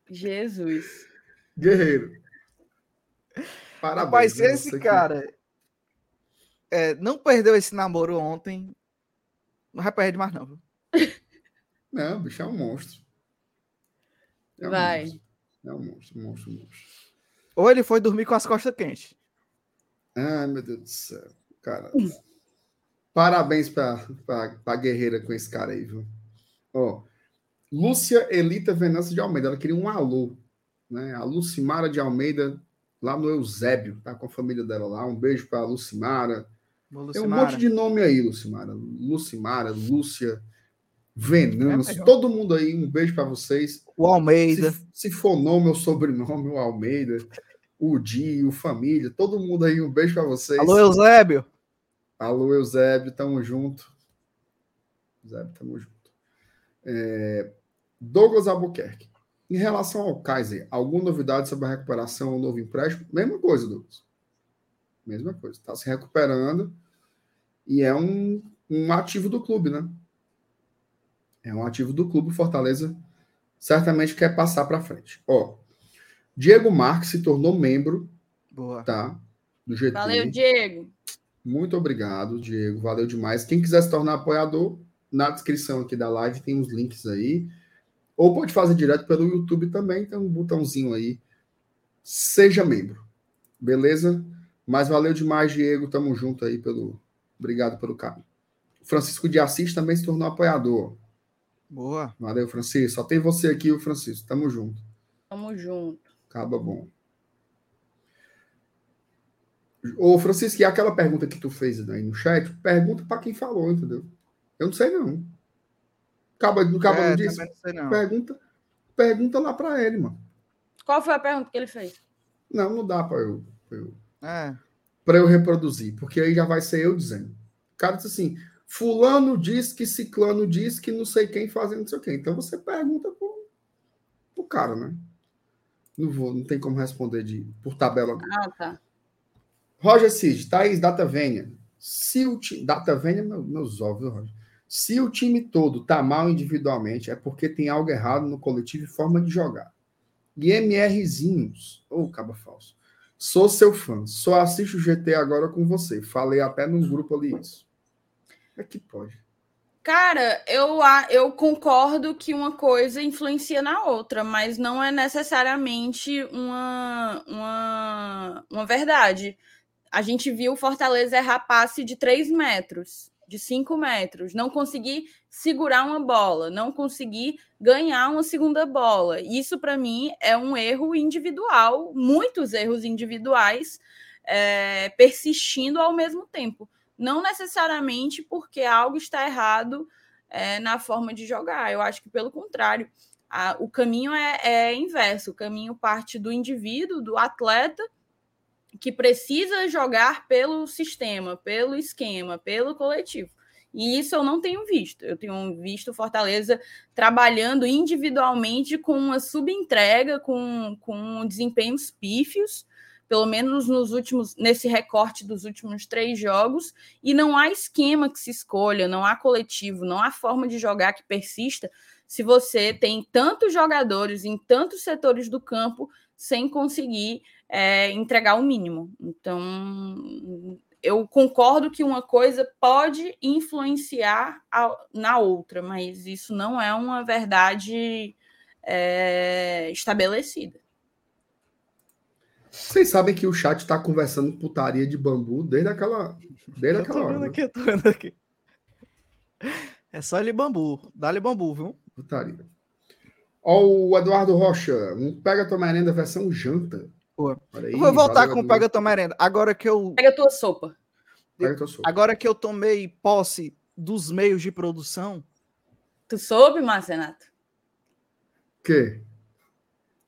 Jesus. Guerreiro. Parabéns. Né? esse Você que- cara é, não perdeu esse namoro ontem, não vai perder mais, não. Não, o bicho é um monstro. É um Vai. monstro. É um monstro, um monstro, um monstro. Ou ele foi dormir com as costas quentes. Ai, meu Deus do céu. Cara. Parabéns pra, pra, pra guerreira com esse cara aí, viu? Ó, Lúcia Elita Venâncio de Almeida, ela queria um alô, né? A Lucimara de Almeida, lá no Eusébio, tá com a família dela lá. Um beijo pra Lucimara. Ô, Tem um Lucimara. monte de nome aí, Lucimara. Lucimara, Lúcia, Venâncio, É todo mundo aí, um beijo pra vocês. O Almeida. Se, se for nome ou sobrenome, o Almeida, o Di, o Família, todo mundo aí, um beijo pra vocês. Alô, Eusébio. Alô, Eusébio, tamo junto. Eusébio, tamo junto. É, Douglas Albuquerque. Em relação ao Kaiser, alguma novidade sobre a recuperação ou novo empréstimo? Mesma coisa, Douglas. Mesma coisa. Está se recuperando e é um, um ativo do clube, né? É um ativo do clube. Fortaleza certamente quer passar para frente. Ó, Diego Marques se tornou membro, Boa. tá? Do GT. Valeu, Diego. Muito obrigado, Diego. Valeu demais. Quem quiser se tornar apoiador, na descrição aqui da live tem os links aí. Ou pode fazer direto pelo YouTube também, tem um botãozinho aí. Seja membro. Beleza? Mas valeu demais, Diego. Tamo junto aí pelo. Obrigado pelo carinho. Francisco de Assis também se tornou apoiador. Boa. Valeu, Francisco. Só tem você aqui, o Francisco. Tamo junto. Tamo junto. Acaba bom. Ô, Francisco, e aquela pergunta que tu fez aí no chat, pergunta para quem falou, entendeu? Eu não sei, não. Acaba, não acaba É, não disse? não sei, não. Pergunta, pergunta lá para ele, mano. Qual foi a pergunta que ele fez? Não, não dá para eu, pra eu, É. pra eu reproduzir, porque aí já vai ser eu dizendo. O cara disse assim: Fulano diz que Ciclano diz que não sei quem fazendo não sei o quê. Então você pergunta pro, pro cara, né? Não vou, não tem como responder de, por tabela. Ah, tá. Roger Cid, Thaís, Data Vênia. Se o time. Data Vênia, meu, meus ovos, Roger? Se o time todo tá mal individualmente, é porque tem algo errado no coletivo e forma de jogar. E MRzinhos, ô, caba falso. Sou seu fã, só assisto o GT agora com você. Falei até no grupo ali isso. É que pode. Cara, eu, eu concordo que uma coisa influencia na outra, mas não é necessariamente uma, uma, uma verdade. A gente viu o Fortaleza errar passe de 3 metros, de 5 metros, não conseguir segurar uma bola, não conseguir ganhar uma segunda bola. Isso, para mim, é um erro individual, muitos erros individuais é, persistindo ao mesmo tempo não necessariamente porque algo está errado é, na forma de jogar. Eu acho que, pelo contrário, a, o caminho é, é, inverso. O caminho parte do indivíduo, do atleta, que precisa jogar pelo sistema, pelo esquema, pelo coletivo. E isso eu não tenho visto. Eu tenho visto Fortaleza trabalhando individualmente com uma subentrega, com, com desempenhos pífios pelo menos nos últimos, nesse recorte dos últimos três jogos, e não há esquema que se escolha, não há coletivo, não há forma de jogar que persista se você tem tantos jogadores em tantos setores do campo sem conseguir é, entregar o mínimo. Então, eu concordo que uma coisa pode influenciar a, na outra, mas isso não é uma verdade é, estabelecida. Vocês sabem que o chat está conversando putaria de bambu desde aquela, desde aquela hora. Né? Aqui, tô vendo aqui. É só ele bambu. Dá-lhe bambu, viu? Putaria. Ó, o Eduardo Rocha, um Pega Tua Merenda versão janta. Aí, eu vou voltar com o Pega Tua Merenda. Agora que eu. Pega tua sopa. Pega tua sopa. Agora que eu tomei posse dos meios de produção. Tu soube, Marcenato? Que?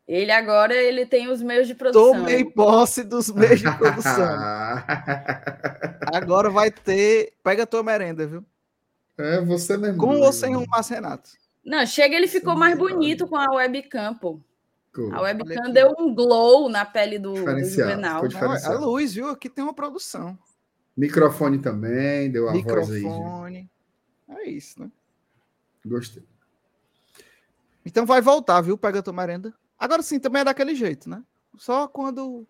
Ele agora ele tem os meios de produção. Tomei posse dos meios de produção. agora vai ter. Pega tua merenda, viu? É você mesmo. Com ou sem o Marcenato? Não, chega, ele ficou mais bonito com a webcam, pô. A webcam deu um glow na pele do, do Juvenal. Ah, a luz, viu? Aqui tem uma produção. Microfone também, deu a Microfone. voz aí. É isso, né? Gostei. Então vai voltar, viu? Pega tua merenda. Agora sim, também é daquele jeito, né? Só quando.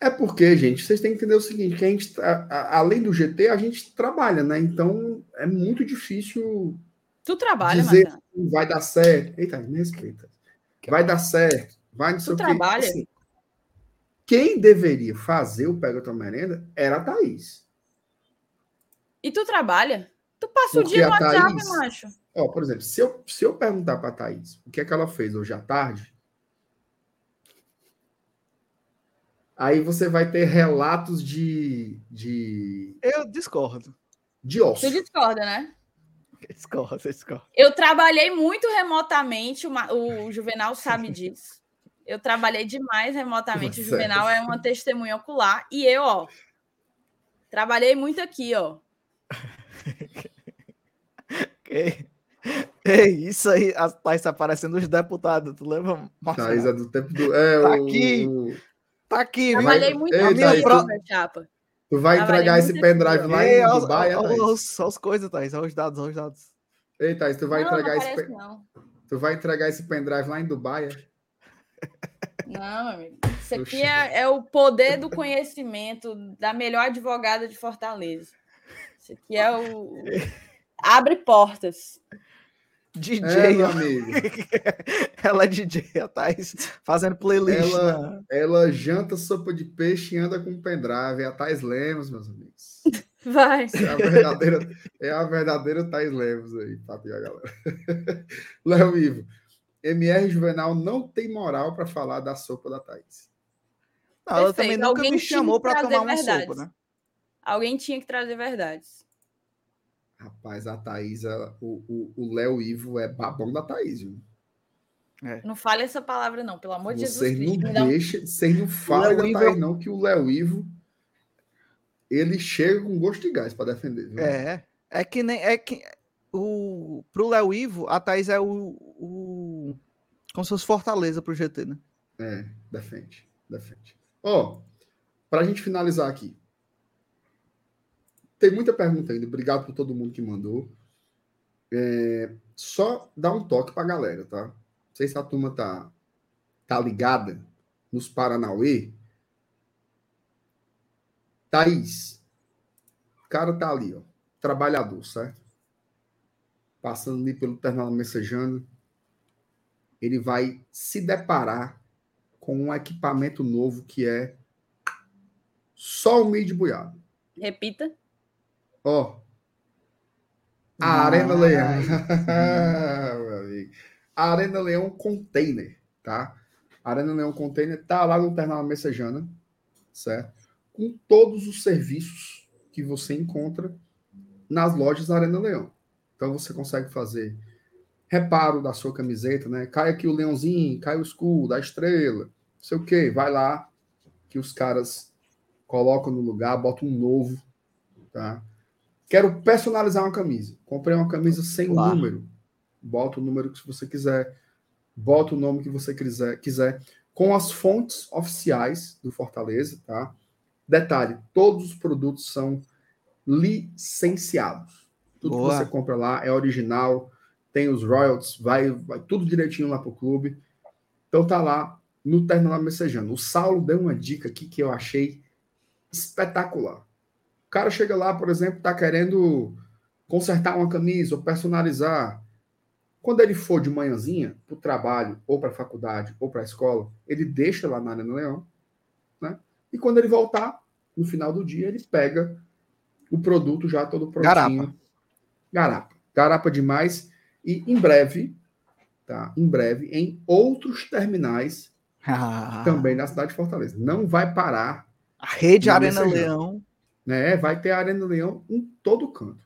É porque, gente, vocês têm que entender o seguinte: que a gente, a, a, além do GT, a gente trabalha, né? Então é muito difícil. Tu trabalha, dizer Marcelo. vai dar certo. Eita, me respeita. Vai dar certo. Vai não sei Tu o quê. trabalha? Assim, quem deveria fazer o Pega Tua Merenda era a Thaís. E tu trabalha? Tu passa Porque o dia no WhatsApp, Thaís- macho. Ó, por exemplo, se eu, se eu perguntar para a Thaís o que é que ela fez hoje à tarde, aí você vai ter relatos de, de, Eu discordo. de osso. Tu discorda, né? Discordo, discordo. Eu trabalhei muito remotamente, o, Ma- o Juvenal sabe disso. Eu trabalhei demais remotamente. O. Juvenal é uma testemunha ocular. E eu, ó, trabalhei muito aqui, ó. Ei, isso aí, a Thaís tá parecendo os deputados, tu lembra? Thaís Marcelo? é do tempo do. É, Tá o- aqui. Tá aqui, viu? Trabalhei muito Ei, tu- meu chapa. tu vai Trabalhei entregar esse pendrive lá Ei, em olha Dubai, olha as coisas, Thaís, olha os dados, olha os dados. Ei, Thaís, tu vai não, entregar não esse. não. Tu vai entregar esse pendrive lá em Dubai? é? Não, meu amigo. Isso aqui é, é o poder do conhecimento da melhor advogada de Fortaleza. Isso aqui é o. Abre portas. DJ, É, meu amigo. ela é DJ, a Thaís, fazendo playlist. Ela- na- Ela janta sopa de peixe e anda com pendrive. É a Thais Lemos, meus amigos. Vai. É a verdadeira, é a verdadeira Thais Lemos aí, papi, a galera. Léo Ivo. MR Juvenal não tem moral para falar da sopa da Thaís. Não, ela Perfeito, também nunca alguém me chamou trazer tomar uma verdades. sopa, né? Alguém tinha que trazer verdades. Rapaz, a Thaís, ela- o Léo Ivo é babão da Thaís, viu? Não fale essa palavra, não, pelo amor de Jesus Vocês não Cristo. Um- deixam, vocês não falam da Ivo Thaís, é- não, que o Léo Ivo ele chega com gosto de gás para defender. Viu? É, é que nem. É que, o, pro Léo Ivo, a Thaís é o, o. Como se fosse Fortaleza pro GT, né? É, defende, defende. Ó, para a gente finalizar aqui. Tem muita pergunta ainda. Obrigado por todo mundo que mandou. É, só dar um toque para a galera, tá? Não sei se a turma tá, tá ligada nos Paranauê. Thaís, o cara tá ali, ó. Trabalhador, certo? passando ali pelo terminal messejano, ele vai se deparar com um equipamento novo que é só o meio de boiado. Repita. Ó, a Arena Leão. A Arena Leão Container, tá? A Arena Leão Container tá lá no terminal messejana, certo? Com todos os serviços que você encontra nas lojas da Arena Leão. Então você consegue fazer reparo da sua camiseta, né? Cai aqui o leãozinho, cai o escudo, da estrela, não sei o quê. Vai lá que os caras colocam no lugar, botam um novo, tá? Quero personalizar uma camisa. Comprei uma camisa sem Claro. número. Bota o número que você quiser. Bota o nome que você quiser, quiser. Com as fontes oficiais do Fortaleza, tá? Detalhe, todos os produtos são licenciados. Tudo Boa. que você compra lá é original, tem os royalties, vai, vai tudo direitinho lá pro clube. Então tá lá no terminal messejando. O Saulo deu uma dica aqui que eu achei espetacular. O cara chega lá, por exemplo, tá querendo consertar uma camisa ou personalizar. Quando ele for de manhãzinha para o trabalho, ou para a faculdade, ou para a escola, ele deixa lá na Arena Leão, né? E quando ele voltar, no final do dia, ele pega o produto já todo prontinho. Garapa. Garapa. Garapa demais. E em breve, tá? Em breve, em outros terminais Ah, também na cidade de Fortaleza. Não vai parar, A rede Arena. Leão. Né? Vai ter a Arena Leão em todo canto.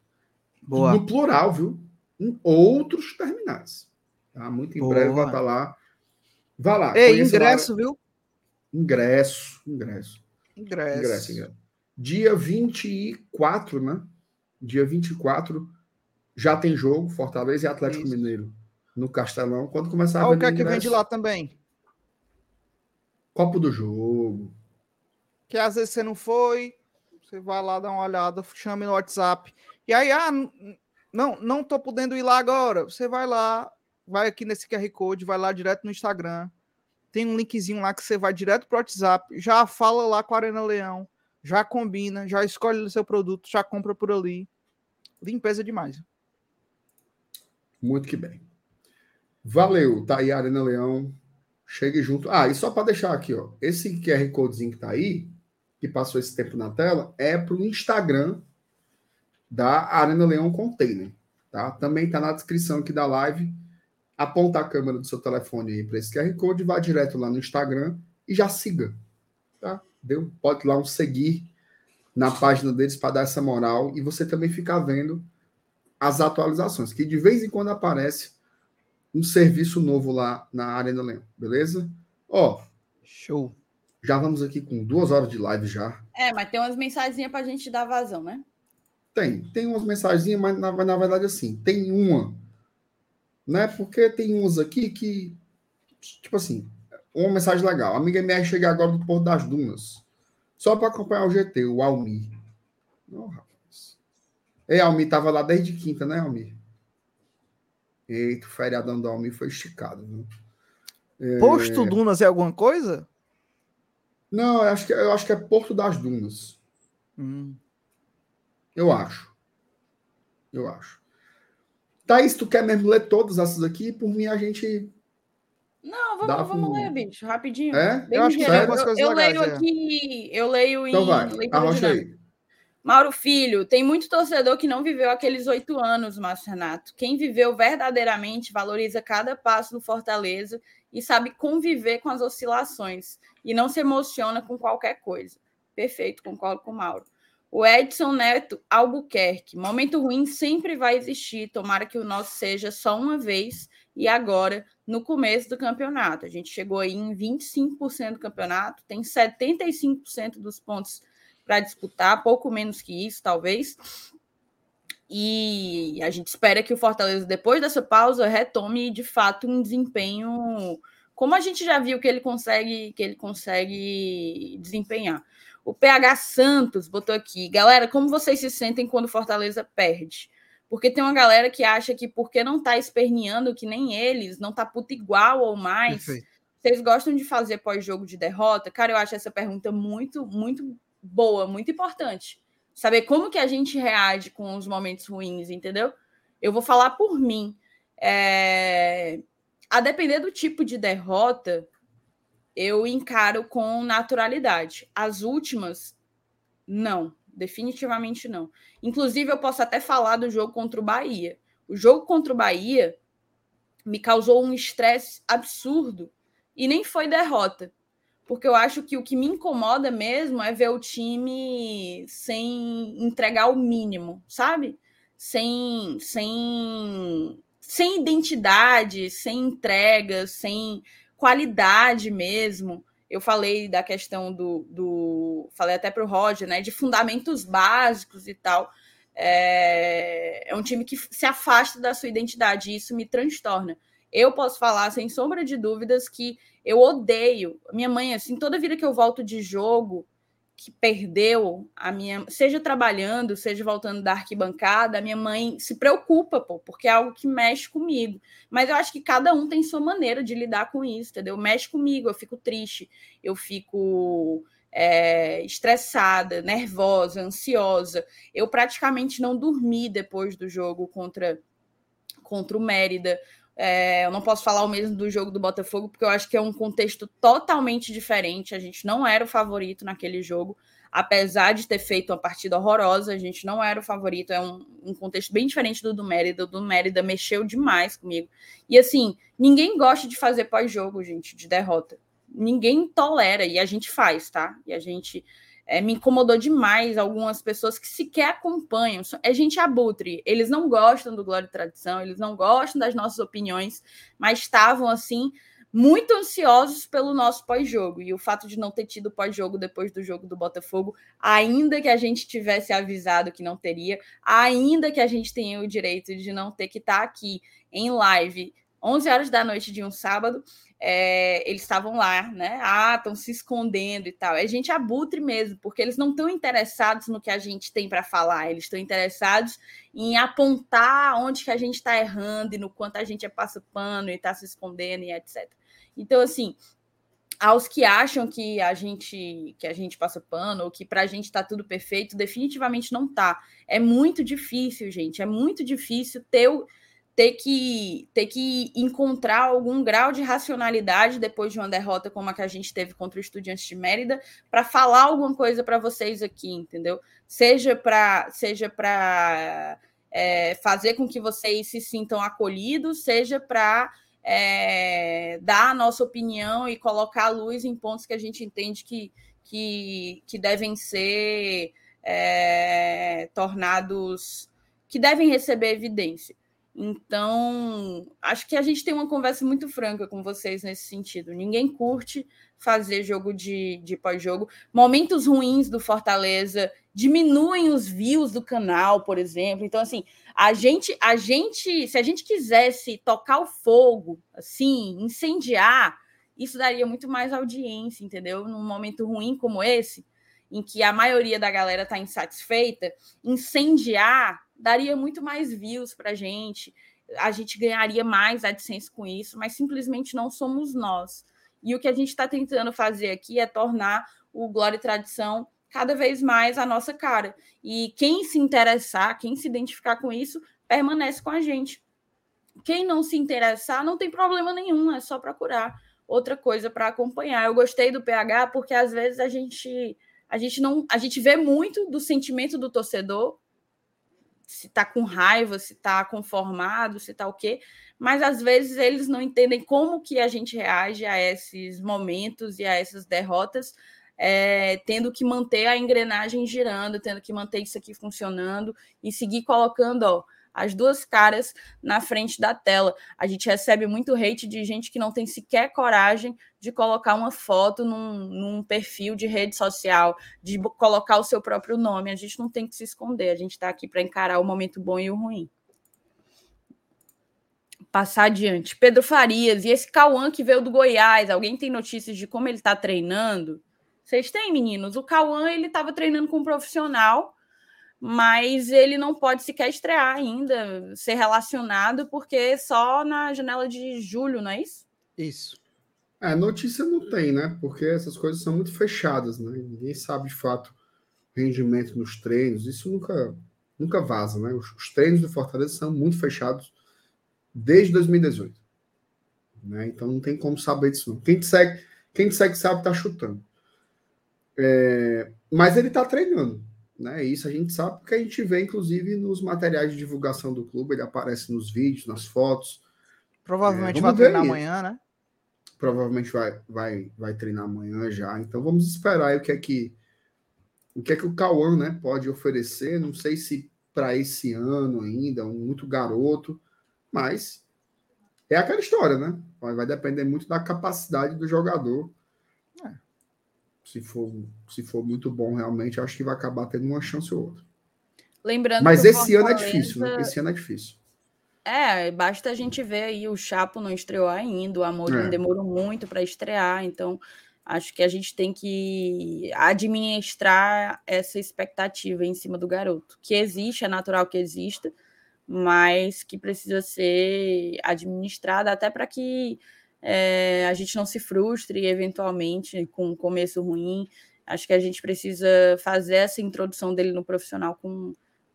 Boa. No plural, viu? Em outros terminais. Tá? Muito em Boa. breve vai estar lá. Vá lá. Ei, conheça lá. ingresso, viu? Ingresso, ingresso. Ingresso. Ingresso, ingresso. Dia 24, né? Dia 24 já tem jogo, Fortaleza e Atlético Isso. Mineiro no Castelão. Quando começar a Olha o que é que vende ingresso, lá também. Copo do jogo. Que às vezes você não foi, você vai lá dar uma olhada, chame no WhatsApp. E aí, ah, não, não tô podendo ir lá agora. Você vai lá, vai aqui nesse QR Code, vai lá direto no Instagram. Tem um linkzinho lá que você vai direto pro WhatsApp, já fala lá com a Arena Leão, já combina, já escolhe o seu produto, já compra por ali. Limpeza demais. Muito que bem. Valeu, tá aí Arena Leão. Chegue junto. Ah, e só para deixar aqui, ó, esse QR Codezinho que tá aí, que passou esse tempo na tela, é pro Instagram da Arena Leão Container, tá? Também tá na descrição aqui da live. Aponta a câmera do seu telefone aí para esse QR Code, vá direto lá no Instagram e já siga, tá? Deu? Pode lá um seguir na página deles para dar essa moral e você também ficar vendo as atualizações, que de vez em quando aparece um serviço novo lá na Arena Leão, beleza? Ó, Show. Já vamos aqui com duas horas de live já. É, mas tem umas mensagenzinhas pra gente dar vazão, né? Tem, tem umas mensagens, mas na, na verdade assim, tem uma, né? Porque tem umas aqui que, tipo assim, uma mensagem legal. A amiga MR chega agora do Porto das Dunas, só para acompanhar o GT, o Almir. Não, rapaz. Ei, Almir tava lá desde quinta, né, Almir? Eita, o feriadão do Almir foi esticado, viu? Posto Dunas é alguma coisa? Não, eu acho que, eu acho que é Porto das Dunas. Hum. Eu acho. Eu acho. Thaís, tu quer mesmo ler todas essas aqui? Por mim, a gente. Não, vamos, vamos um- ler, bicho, rapidinho. É? Bem Eu acho que algumas eu, coisas eu legais, leio é. aqui, eu leio em Então vai. leitura Arrocha aí. Mauro Filho, tem muito torcedor que não viveu aqueles oito anos, Márcio Renato. Quem viveu verdadeiramente valoriza cada passo do Fortaleza e sabe conviver com as oscilações e não se emociona com qualquer coisa. Perfeito, concordo com o Mauro. O Edson Neto Albuquerque. Momento ruim sempre vai existir. Tomara que o nosso seja só uma vez e agora, no começo do campeonato. A gente chegou aí em 25% do campeonato, tem 75% dos pontos para disputar, pouco menos que isso, talvez. E a gente espera que o Fortaleza, depois dessa pausa, retome de fato um desempenho como a gente já viu que ele consegue, que ele consegue desempenhar. O PH Santos botou aqui, galera, como vocês se sentem quando o Fortaleza perde? Porque tem uma galera que acha que porque não tá esperneando que nem eles, não tá puto igual ou mais, Perfeito. vocês gostam de fazer pós-jogo de derrota? Cara, eu acho essa pergunta muito, muito boa, muito importante. Saber como que a gente reage com os momentos ruins, entendeu? Eu vou falar por mim. É... A depender do tipo de derrota, eu encaro com naturalidade. As últimas, não, definitivamente não. Inclusive, eu posso até falar do jogo contra o Bahia. O jogo contra o Bahia me causou um estresse absurdo e nem foi derrota. Porque eu acho que o que me incomoda mesmo é ver o time sem entregar o mínimo, sabe? Sem, sem, sem identidade, sem entrega, sem qualidade mesmo. Eu falei da questão do. do falei até para o Roger, né? De fundamentos básicos e tal. É, é um time que se afasta da sua identidade e isso me transtorna. Eu posso falar, sem sombra de dúvidas, que eu odeio. Minha mãe, assim, toda vida que eu volto de jogo que perdeu a minha, seja trabalhando, seja voltando da arquibancada, a minha mãe se preocupa, pô, porque é algo que mexe comigo. Mas eu acho que cada um tem sua maneira de lidar com isso, entendeu? Mexe comigo, eu fico triste, eu fico é, estressada, nervosa, ansiosa. Eu praticamente não dormi depois do jogo contra contra o Mérida. É, eu não posso falar o mesmo do jogo do Botafogo, porque eu acho que é um contexto totalmente diferente. A gente não era o favorito naquele jogo, apesar de ter feito uma partida horrorosa, a gente não era o favorito. É um, um contexto bem diferente do do Mérida. O do Mérida mexeu demais comigo. E assim, ninguém gosta de fazer pós-jogo, gente, de derrota. Ninguém tolera, e a gente faz, tá? E a gente é, me incomodou demais algumas pessoas que sequer acompanham. É gente abutre. Eles não gostam do Glória e Tradição, eles não gostam das nossas opiniões, mas estavam assim muito ansiosos pelo nosso pós-jogo. E o fato de não ter tido pós-jogo depois do jogo do Botafogo, ainda que a gente tivesse avisado que não teria, ainda que a gente tenha o direito de não ter que estar aqui em live 11 horas da noite de um sábado, é, eles estavam lá, né? Ah, estão se escondendo e tal. É gente abutre mesmo, porque eles não estão interessados no que a gente tem para falar, eles estão interessados em apontar onde que a gente está errando e no quanto a gente é passa pano e está se escondendo e etc. Então, assim, aos que acham que a gente que a gente passa pano ou que para a gente está tudo perfeito, definitivamente não tá. É muito difícil, gente. É muito difícil ter o ter que, ter que encontrar algum grau de racionalidade depois de uma derrota como a que a gente teve contra o Estudiantes de Mérida para falar alguma coisa para vocês aqui, entendeu? Seja para seja para é, fazer com que vocês se sintam acolhidos, seja para é, dar a nossa opinião e colocar a luz em pontos que a gente entende que, que, que devem ser é, tornados, que devem receber evidência. Então, acho que a gente tem uma conversa muito franca com vocês nesse sentido. Ninguém curte fazer jogo de, de pós-jogo. Momentos ruins do Fortaleza diminuem os views do canal, por exemplo. Então, assim, a gente, a gente, se a gente quisesse tocar o fogo, assim, incendiar, isso daria muito mais audiência, entendeu? Num momento ruim como esse, em que a maioria da galera está insatisfeita, incendiar daria muito mais views para a gente, a gente ganharia mais AdSense com isso, mas simplesmente não somos nós. E o que a gente está tentando fazer aqui é tornar o Glória e Tradição cada vez mais a nossa cara. E quem se interessar, quem se identificar com isso, permanece com a gente. Quem não se interessar, não tem problema nenhum, é só procurar outra coisa para acompanhar. Eu gostei do PH porque às vezes a gente a gente não a gente vê muito do sentimento do torcedor se está com raiva, se está conformado, se está o quê, mas às vezes eles não entendem como que a gente reage a esses momentos e a essas derrotas, é, tendo que manter a engrenagem girando, tendo que manter isso aqui funcionando e seguir colocando, ó, as duas caras na frente da tela. A gente recebe muito hate de gente que não tem sequer coragem de colocar uma foto num, num, perfil de rede social, de colocar o seu próprio nome. A gente não tem que se esconder, a gente está aqui para encarar o momento bom e o ruim. Passar adiante. Pedro Farias, e esse Cauã que veio do Goiás, alguém tem notícias de como ele está treinando? Vocês têm, meninos? O Cauã ele estava treinando com um profissional mas ele não pode sequer estrear ainda, ser relacionado, porque só na janela de julho, não é isso? Isso. É, notícia não tem, né? Porque essas coisas são muito fechadas, né? Ninguém sabe de fato rendimento nos treinos. Isso nunca, nunca vaza, né? Os, os treinos do Fortaleza são muito fechados desde 2018. Né? Então não tem como saber disso. Não. Quem te segue, quem te segue sabe tá chutando. É, mas ele está treinando. Né? Isso a gente sabe porque a gente vê, inclusive, nos materiais de divulgação do clube, ele aparece nos vídeos, nas fotos. Provavelmente é, vai treinar amanhã, né? Provavelmente vai, vai, vai treinar amanhã já. Então vamos esperar aí o que é que o que é que o Cauã né, pode oferecer. Não sei se para esse ano ainda, um muito garoto, mas é aquela história, né? Vai depender muito da capacidade do jogador. É. Se, for, se for muito bom, realmente, acho que vai acabar tendo uma chance ou outra. Lembrando Mas esse ano é difícil, né? Esse ano é difícil. É, basta a gente ver aí, o Chapo não estreou ainda, o Amor é. demorou muito para estrear, então acho que a gente tem que administrar essa expectativa em cima do garoto, que existe, é natural que exista, mas que precisa ser administrada até para que é, a gente não se frustre eventualmente com um começo ruim. Acho que a gente precisa fazer essa introdução dele no profissional com,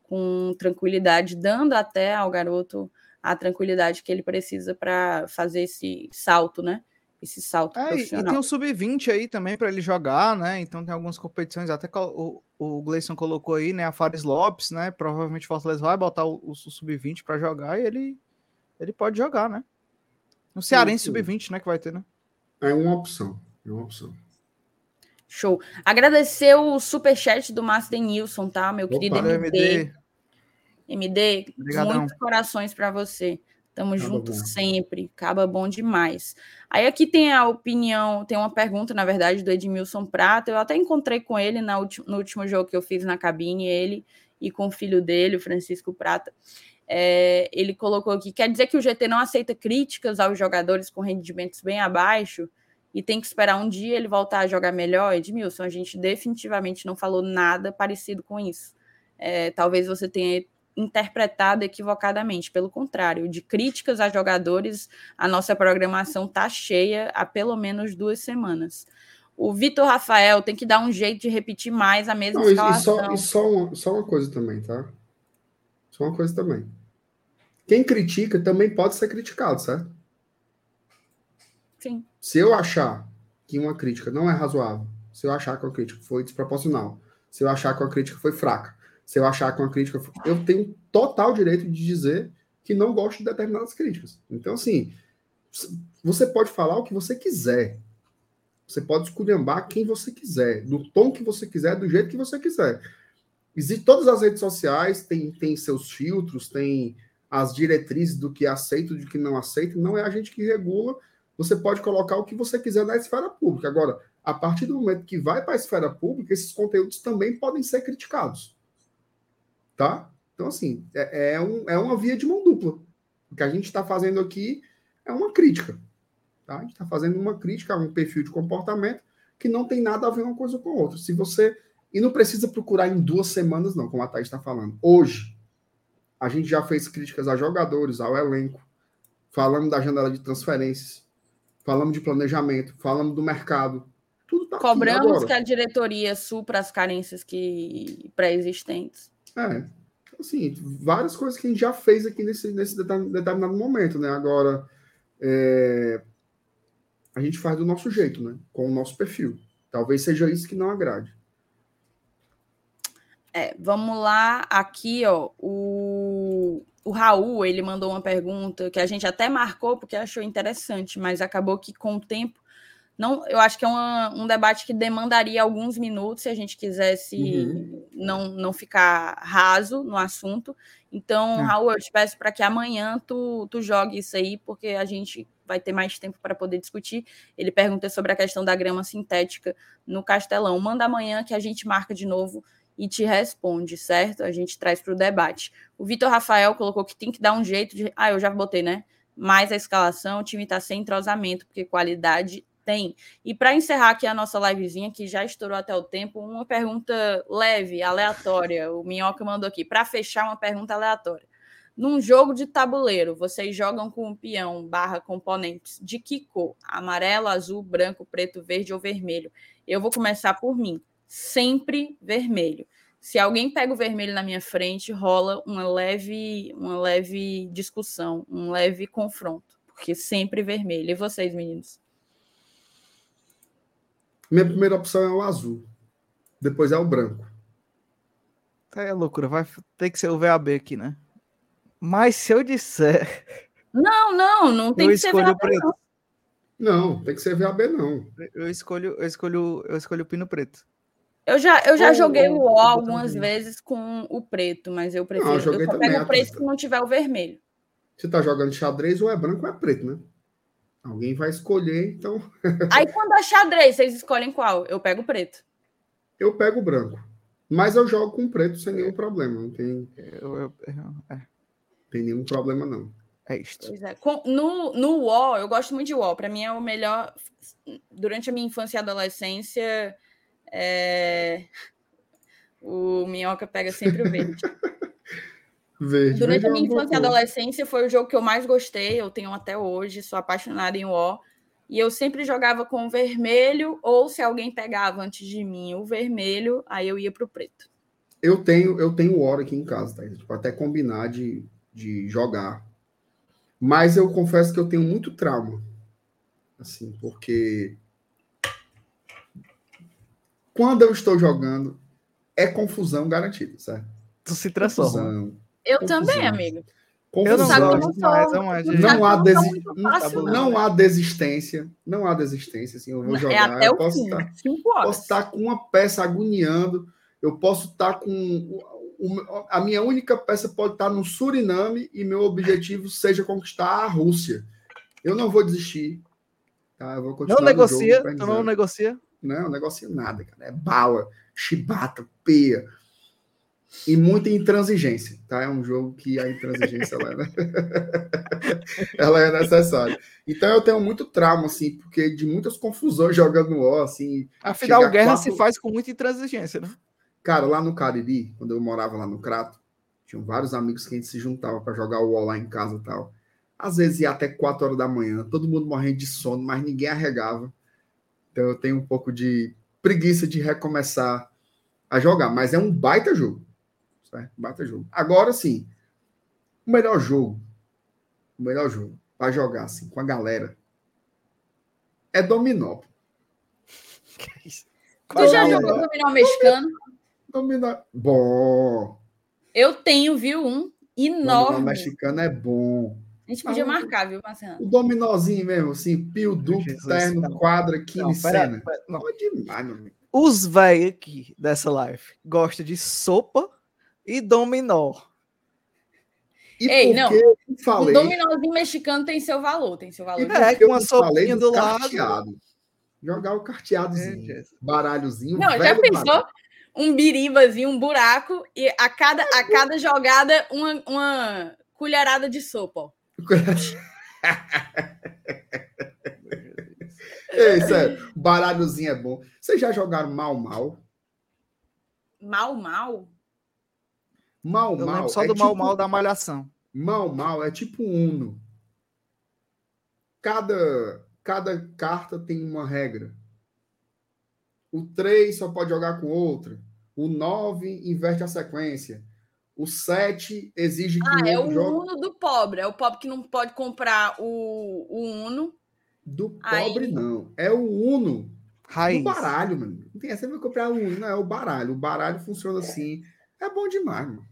com tranquilidade, dando até ao garoto a tranquilidade que ele precisa para fazer esse salto, né? esse salto é, profissional. E tem o sub-20 aí também para ele jogar, né? Então tem algumas competições, até o, o Gleison colocou aí, né? A Fares Lopes, né? Provavelmente o Fortaleza vai botar o, o sub-20 para jogar e ele, ele pode jogar, né? O Cearense sub-20, né? Que vai ter, né? É uma opção. É uma opção. Show. Agradecer o superchat do Master Nilson, tá? Meu Opa, querido MD. MD, Obrigadão. muitos corações para você. Tamo Acaba junto bom. sempre, acaba bom demais. Aí aqui tem a opinião, tem uma pergunta, na verdade, do Edmilson Prata. Eu até encontrei com ele na no último jogo que eu fiz na cabine, ele e com o filho dele, o Francisco Prata. É, ele colocou aqui: quer dizer que o GT não aceita críticas aos jogadores com rendimentos bem abaixo e tem que esperar um dia ele voltar a jogar melhor? Edmilson, a gente definitivamente não falou nada parecido com isso. É, talvez você tenha interpretado equivocadamente. Pelo contrário, de críticas a jogadores, a nossa programação está cheia há pelo menos duas semanas. O Vitor Rafael tem que dar um jeito de repetir mais a mesma Não, escalação. E, só, e só, uma, só uma coisa também, tá? Só uma coisa também. Quem critica também pode ser criticado, certo? Sim. Se eu achar que uma crítica não é razoável, se eu achar que uma crítica foi desproporcional, se eu achar que uma crítica foi fraca, se eu achar que uma crítica. Eu tenho total direito de dizer que não gosto de determinadas críticas. Então, assim, você pode falar o que você quiser. Você pode esculhambar quem você quiser, do tom que você quiser, do jeito que você quiser. Existe todas as redes sociais, tem, tem seus filtros, tem as diretrizes do que aceito, do que não aceito. Não é a gente que regula. Você pode colocar o que você quiser na esfera pública. Agora, a partir do momento que vai para a esfera pública, esses conteúdos também podem ser criticados tá? Então, assim, é, é, um, é uma via de mão dupla. O que a gente está fazendo aqui é uma crítica. Tá? A gente está fazendo uma crítica a um perfil de comportamento que não tem nada a ver uma coisa com a outra. Se você. E não precisa procurar em duas semanas, não, como a Thaís está falando. Hoje, a gente já fez críticas a jogadores, ao elenco, falamos da janela de transferências, falamos de planejamento, falamos do mercado. Tudo tá Cobramos que a diretoria supra as carências que pré-existentes. É, assim, várias coisas que a gente já fez aqui nesse, nesse determinado momento, né? Agora, é, a gente faz do nosso jeito, né? Com o nosso perfil. Talvez seja isso que não agrade. É, vamos lá, aqui, ó, o, o Raul, ele mandou uma pergunta que a gente até marcou porque achou interessante, mas acabou que com o tempo não, eu acho que é uma, um debate que demandaria alguns minutos se a gente quisesse uhum. não, não ficar raso no assunto. Então, é. Raul, eu te peço para que amanhã tu, tu jogue isso aí, porque a gente vai ter mais tempo para poder discutir. Ele pergunta sobre a questão da grama sintética no Castelão. Manda amanhã que a gente marca de novo e te responde, certo? A gente traz para o debate. O Vitor Rafael colocou que tem que dar um jeito de. Ah, eu já botei, né? Mais a escalação, o time está sem entrosamento, porque qualidade tem. E para encerrar aqui a nossa livezinha, que já estourou até o tempo, uma pergunta leve, aleatória. O Minhoca mandou aqui, para fechar uma pergunta aleatória. Num jogo de tabuleiro, vocês jogam com um peão barra componentes de que cor? Amarelo, azul, branco, preto, verde ou vermelho? Eu vou começar por mim. Sempre vermelho. Se alguém pega o vermelho na minha frente, rola uma leve, uma leve discussão, um leve confronto, porque sempre vermelho. E vocês, meninos? Minha primeira opção é o azul. Depois é o branco. É loucura, vai ter que ser o VAB aqui, né? Mas se eu disser. Não, não, não tem eu que ser VAB, preto. não. Não, tem que ser VAB, não. Eu escolho, eu escolho, eu escolho o pino preto. Eu já, eu já Ou- joguei o O algumas também. vezes com o preto, mas eu prefiro. eu eu joguei só também, pego o preto se não tiver o vermelho. Você tá jogando xadrez, ou é branco ou é preto, né? Alguém vai escolher, então Aí quando é xadrez, vocês escolhem qual? Eu pego o preto. eu pego o branco. Mas eu jogo com preto sem nenhum problema. Não tem, Eu, eu- eu- é, tem nenhum problema, não. é isto. Pois é. Com- no, no UOL, eu gosto muito de UOL. Para mim é o melhor. Durante a minha infância e adolescência, é, o Minhoca pega sempre o verde. Verde. Durante verde a é minha infância e adolescência foi o jogo que eu mais gostei. Eu tenho até hoje, sou apaixonada em UO. E eu sempre jogava com o vermelho, ou se alguém pegava antes de mim o vermelho, aí eu ia pro preto. Eu tenho, eu tenho hora aqui em casa, tá? Tipo, até combinar de, de jogar. Mas eu confesso que eu tenho muito trauma. Assim, porque quando eu estou jogando, é confusão garantida, certo? Tu se transforma. Confusão. Eu também, amigo. Eu não gosto não mais, é não há, desi... fácil, não, não. há desistência. Não há desistência. Assim, eu vou jogar. é até eu o posso fim, estar, cinco horas. posso estar com uma peça agoniando. Eu posso estar com. a minha única peça pode estar no Suriname e meu objetivo seja conquistar a Rússia. Eu não vou desistir. Tá? Eu vou continuar Não negocia, jogo, não negocia. Não, negócio nada, cara. É bala, chibata, peia. E muita intransigência, tá? É um jogo que a intransigência ela é, ela é necessária. Então eu tenho muito trauma, assim, porque de muitas confusões jogando no O, assim. Afinal, guerra quatro- se faz com muita intransigência, né? Cara, lá no Cariri, quando eu morava lá no Crato, tinham vários amigos que a gente se juntava para jogar o O lá em casa e tal. Às vezes ia até 4 horas da manhã, todo mundo morrendo de sono, mas ninguém arregava. Então eu tenho um pouco de preguiça de recomeçar a jogar, mas é um baita jogo. Certo? Baita jogo. Agora sim, o melhor jogo, o melhor jogo para jogar assim com a galera é dominó. Que isso? Tu já Dominó. jogou dominó mexicano? Dominó. Bom. Eu tenho, viu, um Dominó enorme. mexicano é bom. A gente podia Ah, marcar, viu, Marcelo? O dominózinho mesmo, assim, pio duplo, terno, não. quadra, quina Não, e pera- cena. pera- não. Pô, demais, meu amigo. Os velhos aqui dessa live gostam de sopa e dominó. E Ei, não. falei? dominózinho mexicano tem seu valor, tem seu valor. E É, com uma sopinha do lado. carteado? Jogar o carteadozinho, É, baralhozinho. Não, já pensou? baralho. Um biribazinho, um buraco, e a cada, a cada jogada, uma, uma colherada de sopa. ó. Ei, sério, baralhozinho é bom. Vocês já jogaram mal, mal? Mal, mal. Mal, Eu mal. lembro só é do mal tipo- mal da malhação. Mal, mal é tipo um Uno. Cada, cada carta tem uma regra. O 3 só pode jogar com outra. O 9 inverte a sequência. O 7 exige que Ah, o é o jogue Uno do pobre. É o pobre que não pode comprar o, o Uno. do Aí- pobre, não. É o Uno Raiz. do baralho, mano. Não tem essa, vai comprar o Uno, não, é o baralho. O baralho funciona assim. É bom demais, mano.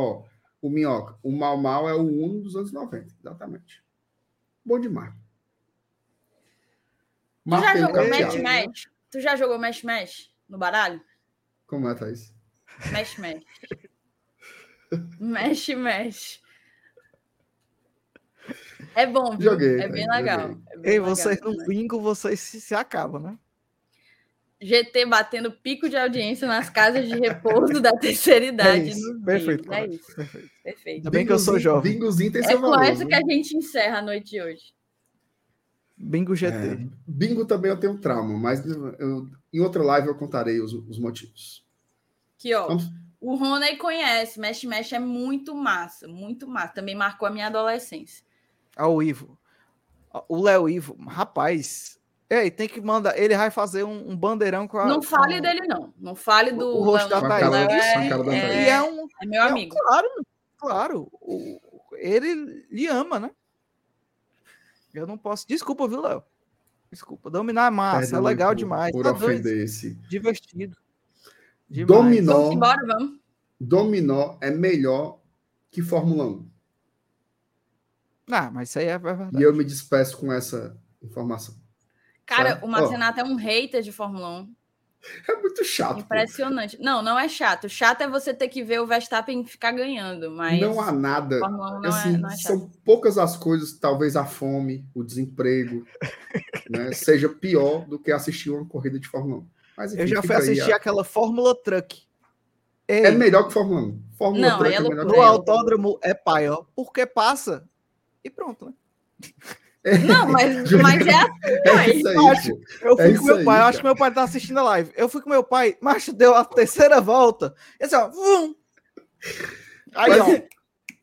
Ó, o Minhoca, o Mal Mal é o Uno dos anos 90, exatamente. Bom demais. Tu já jogou. Mesh Mesh? Tu já jogou Mesh Mesh no baralho? Como é, Thaís? Mesh Mesh. Mesh Mesh. É bom, viu? Joguei, é bem legal. é bem Ei, legal vocês no bingo, vocês se, se acabam, né? GT batendo pico de audiência nas casas de repouso da terceira idade. É isso, perfeito. É isso, perfeito. perfeito. Ainda bem que eu sou jovem. Bingozinho tem É seu com valor. essa viu? que a gente encerra a noite de hoje. Bingo GT. É, bingo também eu tenho trauma, mas eu- em outra live eu contarei os, os motivos. Que, ó, Vamos- o Rony conhece, Mesh Mesh é muito massa, muito massa. Também marcou a minha adolescência. Ah, o Ivo. O Léo Ivo, rapaz, Ei, tem que mandar. Ele vai fazer um, um bandeirão com a. Não fale com- dele, não. Não fale do. O rosto da Thaís. A é, da é- Thaís. E é um. é meu é um- amigo. claro, claro. o- ele lhe ama, né? Eu não posso. Desculpa, viu, Léo? Desculpa. Dominar é massa, Perdão é legal por- demais. Por tá doido, ofender esse. Divertido. Demais. Dominó. Vamos embora, vamos. Dominó é melhor que Fórmula 1. Ah, mas isso aí é verdade. E eu me despeço com essa informação. Cara, o Marcenato é um hater de Fórmula 1. É muito chato. pô. Impressionante. Não, não é chato. Chato é você ter que ver o Verstappen ficar ganhando, mas Não há nada. Fórmula 1 não, assim, é, não é chato. são poucas as coisas, talvez a fome, o desemprego, né, seja pior do que assistir uma corrida de Fórmula 1. Mas, enfim, Eu já fui assistir a- aquela Fórmula Truck. Ei, É melhor que Fórmula 1. Fórmula Não, Truck é é melhor que no É, autódromo é pai, ó. Porque passa e pronto, né? Não, mas, mas é assim, É Macho, pô. Eu fui É com meu aí, pai, eu acho que meu pai tá assistindo a live. Eu fui com meu pai, macho, deu a terceira volta. E assim, ó, vum. Aí, Mas ó,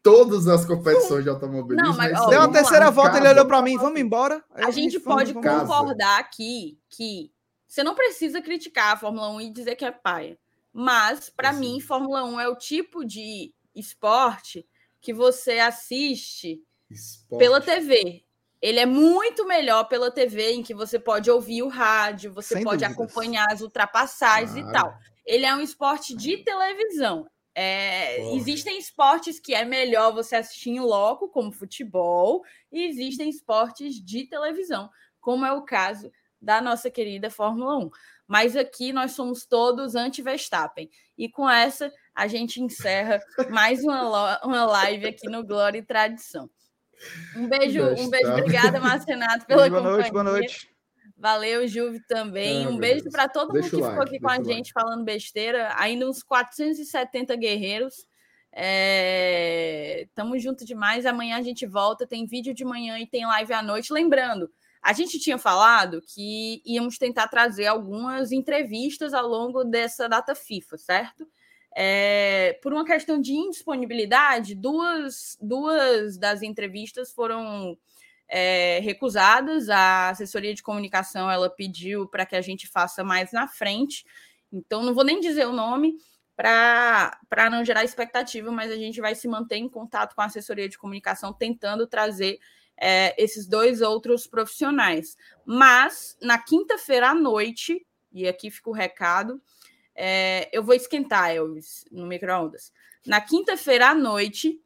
Todas as competições de automobilismo. Não, mas, é isso ó, deu a vamos lá. terceira volta, ele Casa. olhou pra mim, vamos embora. Aí A gente disse, pode concordar aqui que você não precisa criticar a Fórmula 1 e dizer que é paia. Mas, para Sim. mim, Fórmula 1 é o tipo de esporte que você assiste Esporte. pela TV. Ele é muito melhor pela TV, em que você pode ouvir o rádio, você Sem pode dúvidas. acompanhar as ultrapassagens e Claro. tal. Ele é um esporte de televisão. É, existem esportes que é melhor você assistir em loco, como futebol, e existem esportes de televisão, como é o caso da nossa querida Fórmula 1. Mas aqui nós somos todos anti-Verstappen. E com essa, a gente encerra mais uma, uma live aqui no Glória e Tradição. Um beijo, um beijo, obrigada, Marcenato, pela Boa companhia. noite, boa noite. Valeu, Juve, também. Ah, um beijo para todo mundo que o ficou like, aqui com a like. gente falando besteira. Ainda uns 470 guerreiros. É... Tamo junto demais. Amanhã a gente volta. Tem vídeo de manhã e tem live à noite. Lembrando, a gente tinha falado que íamos tentar trazer algumas entrevistas ao longo dessa data FIFA, certo? É, por uma questão de indisponibilidade, duas, duas das entrevistas foram é, recusadas. A assessoria de comunicação ela pediu para que a gente faça mais na frente. Então, não vou nem dizer o nome para não gerar expectativa, mas a gente vai se manter em contato com a assessoria de comunicação, tentando trazer é, esses dois outros profissionais. Mas, na quinta-feira à noite, e aqui fica o recado, é, eu vou esquentar, Elvis, no micro-ondas. Na quinta-feira à noite,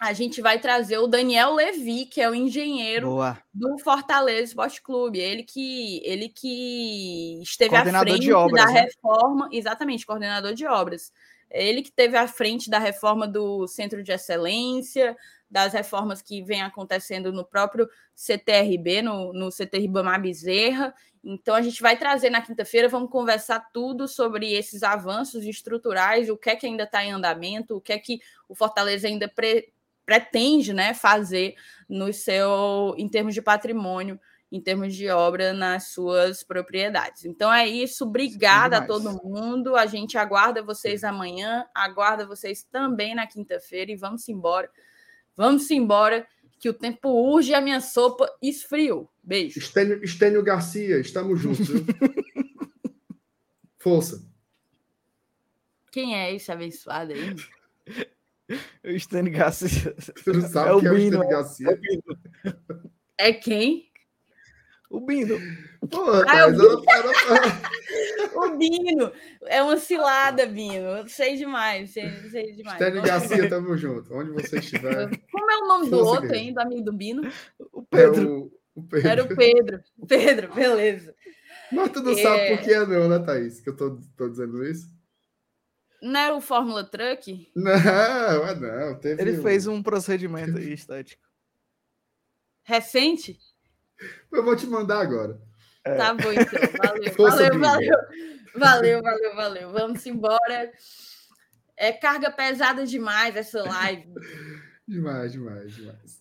a gente vai trazer o Daniel Levi, que é o engenheiro Boa. do Fortaleza Esporte Clube. Ele que, ele que esteve à frente obras, da né? reforma, exatamente, coordenador de obras. Ele que esteve à frente da reforma do Centro de Excelência, das reformas que vem acontecendo no próprio CTRB, no, no CT Ribamar Bezerra. Então, a gente vai trazer na quinta-feira, vamos conversar tudo sobre esses avanços estruturais, o que é que ainda está em andamento, o que é que o Fortaleza ainda pre- pretende né, fazer no seu, em termos de patrimônio, em termos de obra nas suas propriedades. Então é isso, obrigada a todo mundo. A gente aguarda vocês amanhã, aguarda vocês também na quinta-feira e vamos embora. Vamos embora, que o tempo urge e a minha sopa esfriou. Beijo. Estênio, Estênio Garcia, estamos juntos. Força. Quem é esse abençoado aí? O Stênio Garcia. Tu não sabe É o quem é o Bino, Estênio é. Garcia? É quem? O Bino. Pô, Ah, é o Thaís, ela- O Bino. É uma cilada, Bino. Sei demais, sei, sei demais. Estênio Garcia, tamo junto. Onde você estiver. Como é o nome do Força, outro, guerreiro. hein, do amigo do Bino? O É Pedro. o, o Pedro. Era o Pedro. Pedro, beleza. Mas tu não É. sabe por que é não, né, Thaís? Que eu tô, tô dizendo isso? Não era o Fórmula Truck? Não, é não. Teve Ele um- fez um procedimento aí estético. Recente? Eu vou te mandar agora. Tá bom, então. Valeu, valeu, valeu. Valeu, valeu, valeu. Vamos embora. É carga pesada demais essa live. Demais, demais, demais.